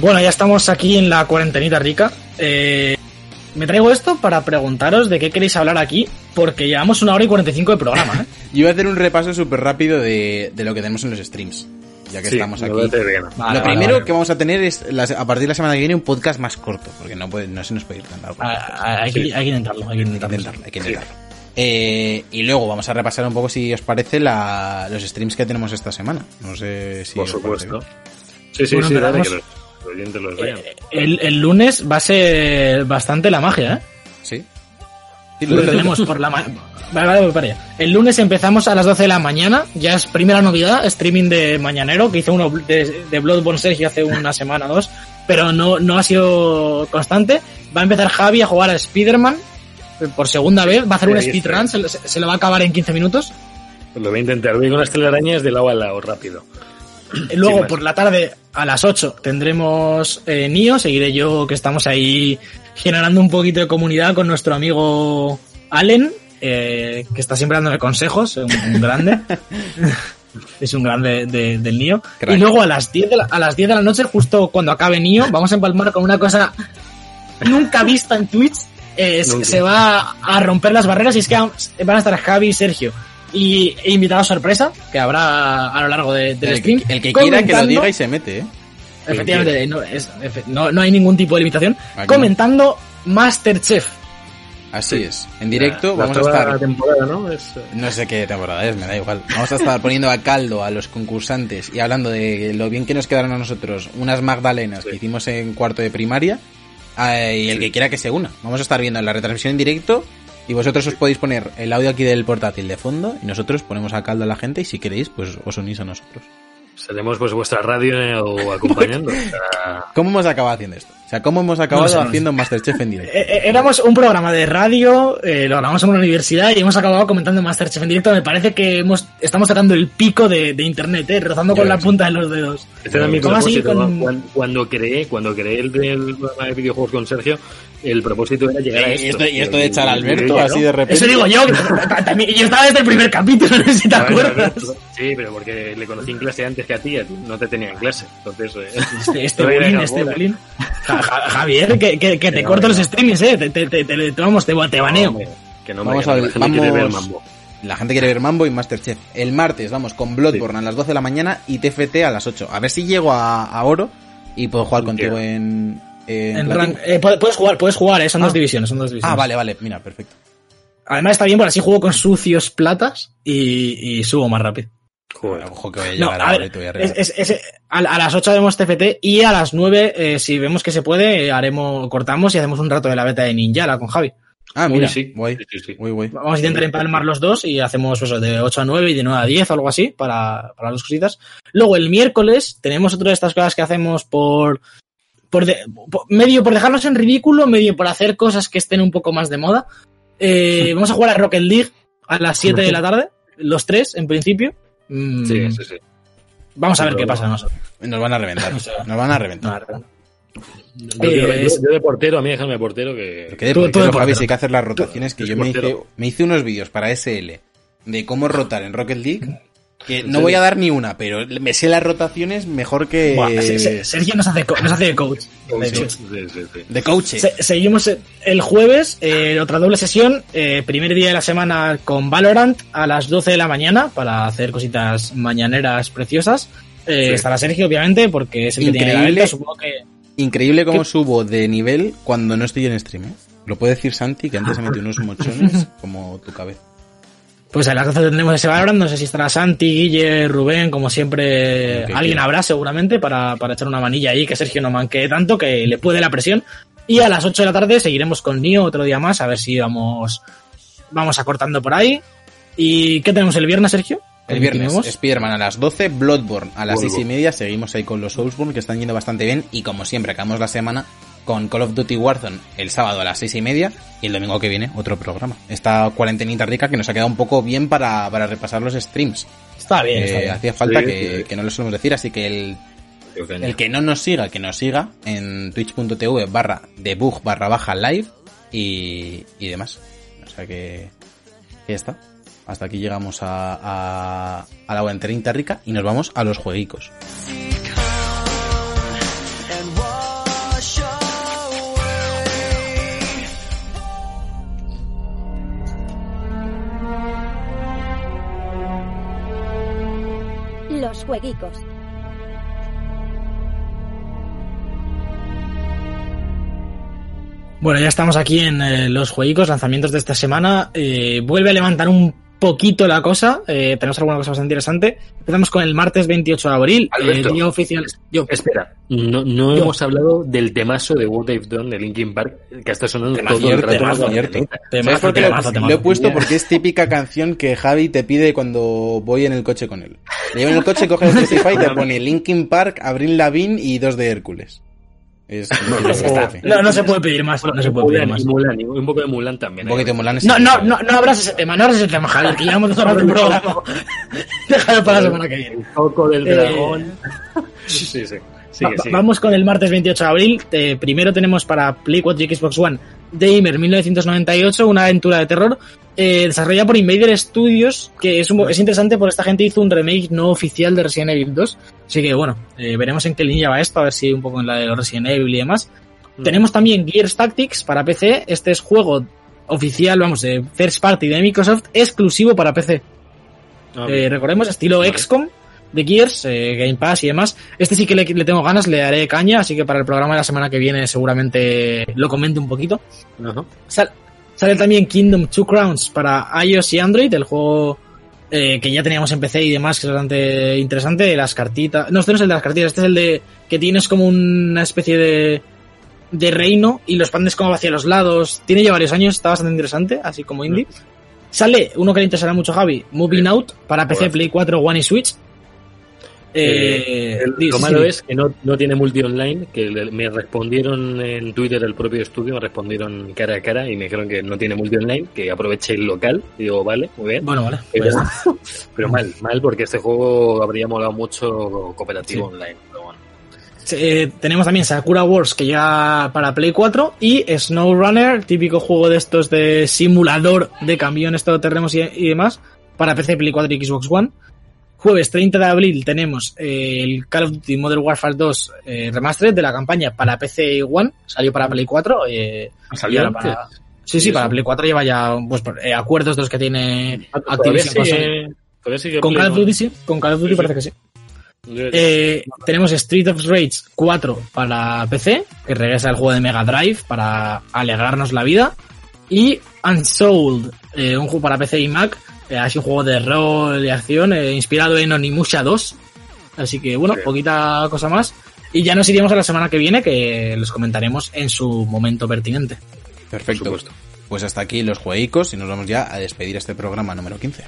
Bueno, ya estamos aquí en la cuarentenita rica. Eh, me traigo esto para preguntaros de qué queréis hablar aquí, porque llevamos una hora y 45 de programa, ¿eh? Yo voy a hacer un repaso súper rápido de, de lo que tenemos en los streams, ya que Sí, estamos aquí. Vale, lo vale, primero vale. que vamos a tener es, las- a partir de la semana que viene, un podcast más corto, porque no, puede, no se nos puede ir tan largo. Ah, ah, Hay, que, hay que intentarlo, hay que Hay que intentarlo. intentarlo, hay que intentarlo. Eh, y luego vamos a repasar un poco, si os parece, la, los streams que tenemos esta semana. No sé si Por supuesto. Sí, sí, Bueno, sí, empezamos. Oyentes los vean. Eh, El, el lunes va a ser bastante la magia, ¿eh? ¿Sí? Sí, lo- tenemos por la mañana. Vale, vale, allá. El lunes empezamos a las 12 de la mañana, ya es primera novedad, streaming de Mañanero, que hizo uno de, de Bloodborne Sergio hace una semana o dos, pero no, no ha sido constante. Va a empezar Javi a jugar a Spider-Man eh, por segunda vez, va a hacer Sí, un speedrun, se, se- se lo va a acabar en 15 minutos. Lo voy a intentar. Voy con las telarañas de lado a lado, rápido. Luego, por la tarde, a las 8, tendremos eh, Nio. Seguiré yo, que estamos ahí generando un poquito de comunidad con nuestro amigo Allen, eh, que está siempre dándole consejos, un, un grande. es un grande de- del Nio. Crack. Y luego a las 10 de la, a las 10 de la noche, justo cuando acabe Nio, vamos a empalmar con una cosa nunca vista en Twitch. Eh, se va a romper las barreras y es que van a estar Javi y Sergio. Y e invitado sorpresa, que habrá a lo largo de- del el, stream. que- el que quiera que lo diga y se mete, ¿eh? Efectivamente, no, es- efe- no, no hay ningún tipo de limitación. Aquí. Comentando Masterchef. Así es. En directo La- la vamos a estar... la temporada, ¿no? Es, eh, No sé qué temporada es, me da igual. Vamos a estar poniendo a caldo a los concursantes y hablando de lo bien que nos quedaron a nosotros unas magdalenas Sí. que hicimos en cuarto de primaria. eh, y el que quiera que se una. Vamos a estar viendo la retransmisión en directo y vosotros os podéis poner el audio aquí del portátil de fondo y nosotros ponemos a caldo a la gente y si queréis, pues os unís a nosotros. Seremos pues vuestra radio o acompañando. ¿Cómo hemos acabado haciendo esto? O sea, ¿cómo hemos acabado No sé, no sé. haciendo Masterchef en directo? Eh, eh, éramos un programa de radio, eh, lo grabamos en una universidad y hemos acabado comentando Masterchef en directo. Me parece que hemos estamos sacando el pico de, de internet, eh, rozando con la punta de los dedos. Este era mi ¿Cómo así propósito. con- Cuando, cuando creé, cuando creé el, el programa de videojuegos con Sergio, el propósito era llegar a Y esto. y esto de echar a Alberto así de repente. Eso digo yo, también- yo estaba desde el primer capítulo, no sé si te acuerdas. Sí, pero porque le conocí en clase antes que a ti, a ti no te tenía en clase. Entonces, eh, Este, este bullying, este bullying. Ja- ja- Javier, que, que, que te no, corto no. los streamings, eh. Te, te, te, te- vamos, te, te baneo. hombre, que no Vamos a la ver, gente quiere ver mambo. La gente quiere ver Mambo y Masterchef. El martes vamos con Bloodborne a las 12 de la mañana y TFT a las 8. A ver si llego a, a oro y puedo jugar contigo en... en rank- eh, puedes jugar, puedes jugar, eh, son Ah. dos divisiones, son dos divisiones. Ah, vale, vale. Mira, perfecto. Además está bien, porque así juego con sucios platas y, y subo más rápido. Joder. Ojo que voy a No, llegar a a ver, es, es- es- las 8 haremos TFT y a las 9, eh, si vemos que se puede, haremos, cortamos y hacemos un rato de la beta de Ninjala con Javi. Ah, Uy, mira, sí. guay. Sí, sí, guay. Vamos a intentar empalmar los dos y hacemos eso de 8 a 9 y de 9 a 10 o algo así para, para las cositas. Luego el miércoles tenemos otra de estas cosas que hacemos por, por, de- por- medio por dejarnos en ridículo, medio por hacer cosas que estén un poco más de moda. Eh, vamos a jugar a Rocket League a las 7 de la tarde, los tres en principio. Mm, Sí, sí, sí. Vamos a ver Pero qué pasa nosotros. Nos van a reventar. O sea, Nos van a reventar. Yo, yo- Eh, yo- yo de portero, a mí déjame de portero que... Que de Tú- tú portero, de Javi, portero. si hay que hacer las rotaciones que Tú yo me hice, me hice unos vídeos para SL de cómo rotar en Rocket League que no voy a dar ni una, pero me sé las rotaciones mejor que Buah, Sergio nos hace, co- nos hace de coach. De Sí, coach. sí, sí, sí. de coach. Se- seguimos el jueves, eh, otra doble sesión, eh, primer día de la semana con Valorant a las 12 de la mañana para hacer cositas mañaneras preciosas. Eh, Sí. Estará Sergio, obviamente, porque es el que tiene la Increíble. venta, supongo que... Increíble cómo ¿Qué? subo de nivel cuando no estoy en stream, ¿eh? Lo puede decir Santi, que antes se metió unos mochones como tu cabeza. Pues a las 12 tendremos ese Valorant, no sé si estará Santi, Guille, Rubén, como siempre, alguien habrá seguramente para, para echar una manilla ahí, que Sergio no manque tanto, que le puede la presión. Y a las 8 de la tarde seguiremos con Nio otro día más, a ver si vamos, vamos acortando por ahí. ¿Y qué tenemos el viernes, Sergio? El viernes. Spider-Man a las 12, Bloodborne a las Bloodborne. 6 y media, seguimos ahí con los Soulsborne que están yendo bastante bien y como siempre acabamos la semana con Call of Duty Warzone el sábado a las 6 y media y el domingo que viene otro programa. Esta cuarentenita rica que nos ha quedado un poco bien para, para repasar los streams. Está bien, está Eh, bien. hacía falta Sí, que, sí. que no lo solemos decir, así que el, el que no nos siga, que nos siga en twitch.tv barra debug barra baja live y, y demás. O sea que, que ya está. Hasta aquí llegamos a, a, a la cuarentena rica y nos vamos a los jueguicos. Jueguicos. Bueno, ya estamos aquí en eh, los jueguicos, lanzamientos de esta semana. Eh, vuelve a levantar un poquito la cosa. eh, tenemos alguna cosa bastante interesante. Empezamos con el martes 28 de abril, Alberto. eh, día oficial. Yo, Espera, no, no Yo. hemos hablado del temazo de What They've Done de Linkin Park que está sonando Temazo, todo el rato. temazo, en la cierto. planeta. ¿Sabes temazo, por qué lo, temazo, lo he puesto? Porque es típica canción que Javi te pide cuando voy en el coche con él. Le llevo en el coche, coge el Spotify y te pone Linkin Park, Abril Lavigne y dos de Hércules. Es No, no se puede pedir más, no se puede pedir Mulan, más. Mulan, un poco de Mulan también. Un poquito de Mulan No, no, no, no abras ese tema, no abras ese tema, Javier, que llevamos dos horas del programa. Déjalo para la semana que viene. El foco del Eh, dragón. Sí, sí, sí. Sigue, Va- sigue. Vamos con el martes 28 de abril. Eh, primero tenemos para Play 4 y Xbox One Damer 1998, una aventura de terror eh, desarrollada por Invader Studios, que es, un- es interesante porque esta gente hizo un remake no oficial de Resident Evil 2. Así que bueno, eh, veremos en qué línea va esto, a ver si un poco en la de los Resident Evil y demás. Mm. Tenemos también Gears Tactics para PC. Este es juego oficial, vamos, de first party de Microsoft, exclusivo para PC. Ah, Eh, recordemos, estilo. XCOM de Gears, eh, Game Pass y demás. Este sí que le, le tengo ganas, le daré caña, así que para el programa de la semana que viene seguramente lo comente un poquito. Sal- sale también Kingdom Two Crowns para iOS y Android, el juego eh, que ya teníamos en PC y demás, que es bastante interesante. Las cartitas. No, este no es el de las cartitas, este es el de que tienes como una especie de, de reino y los pandes como hacia los lados. Tiene ya varios años, está bastante interesante, así como indie. Sale uno que le interesará mucho a Javi, Moving Sí. Out para PC. Play 4, One y Switch. Eh, El- lo sí, malo sí. es que no, no tiene multi online, que me respondieron en Twitter el propio estudio, me respondieron cara a cara y me dijeron que no tiene multi online, que aproveche el local. Y digo, vale, muy bien. Bueno, vale. pero, pues ya pero mal, mal porque este juego habría molado mucho cooperativo Sí. online. Pero bueno. Eh, tenemos también Sakura Wars que llega para Play 4 y SnowRunner, típico juego de estos de simulador de camiones todoterrenos y, y demás, para PC, Play 4 y Xbox One. Jueves 30 de abril tenemos eh, el Call of Duty Modern Warfare 2 eh, Remastered de la campaña para PC One, salió para Play 4. Eh, ahora antes? para- Sí, sí, ¿Y para? Play 4 lleva ya pues, eh, acuerdos de los que tiene Ah, Activision sigue- todavía sigue Con Play Call of. Duty sí, con Call of Duty Sí, sí. parece que sí. Eh, tenemos Street of Rage 4 para PC, que regresa al juego de Mega Drive para alegrarnos la vida. Y Unsold, eh, un juego para PC y Mac, eh, así un juego de rol y acción, eh, inspirado en Onimusha 2. Así que bueno, Sí. poquita cosa más. Y ya nos iríamos a la semana que viene, que les comentaremos en su momento pertinente. Perfecto. Pues hasta aquí los jueguicos y nos vamos ya a despedir este programa número 15.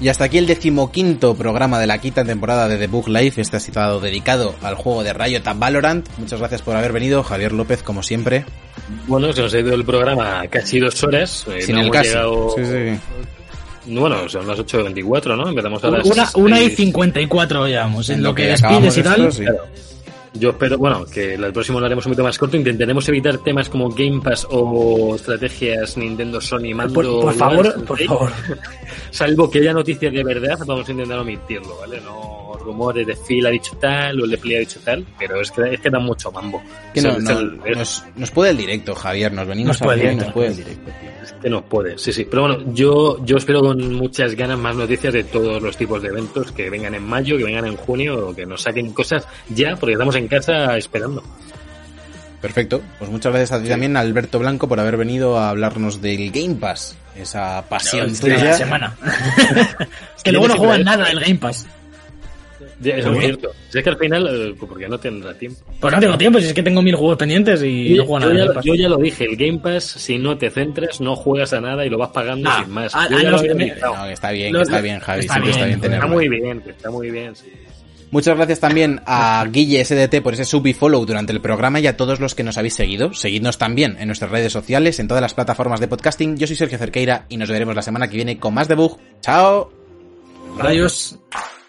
Y hasta aquí el decimoquinto programa de la quinta temporada de The Book Life. Este ha estado dedicado al juego de Riot a Valorant. Muchas gracias por haber venido, Javier López, como siempre. Bueno, se nos ha ido el programa casi dos horas. eh, Sin no el hemos casi. llegado- Sí, sí. Bueno, son las 8.24, ¿no? Empezamos a las Una, una y 6. 54 llevamos, en, En lo que, que despides y tal. esto, sí. Claro. Yo espero, bueno, que el próximo lo haremos un poquito más corto. Intentaremos evitar temas como Game Pass o estrategias Nintendo Sony Mando. Por, por favor, por favor. Salvo que haya noticias de verdad, vamos a intentar omitirlo, ¿vale? No rumores de Phil ha dicho tal o el de Play ha dicho tal, pero es que, es que da mucho mambo. Que no, el- nos, nos puede el directo, Javier. Nos venimos Nos puede y directo. nos puede el directo, tío. es que nos puede, sí, sí. Pero bueno, yo, yo espero con muchas ganas más noticias de todos los tipos de eventos que vengan en mayo, que vengan en junio, o que nos saquen cosas ya, porque estamos en casa esperando. Perfecto. Pues muchas gracias a ti también, Alberto Blanco, por haber venido a hablarnos del Game Pass. Esa pasión No, es la semana. es que luego no juegan nada el Game Pass. Ya, eso Muy es cierto. Si es que al final, eh, porque no tendrá tiempo. Pues no tengo tiempo, si es que tengo mil juegos pendientes y no Yo, juego nada. ya, yo ya lo dije, el Game Pass, si no te centras, no juegas a nada y lo vas pagando Ah, sin más. ah, Yo ah, ya no, está bien, que está bien, Javi. está siempre está bien, Está muy bien, que está muy bien, sí. Muchas gracias también a Guille SDT por ese sub y follow durante el programa y a todos los que nos habéis seguido. Seguidnos también en nuestras redes sociales, en todas las plataformas de podcasting. Yo soy Sergio Cerqueira y nos veremos la semana que viene con más debug. ¡Chao! Adiós.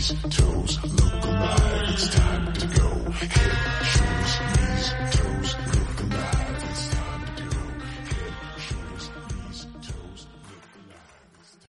knees, toes, look alive, it's time to go. Head, shoulders, knees, toes,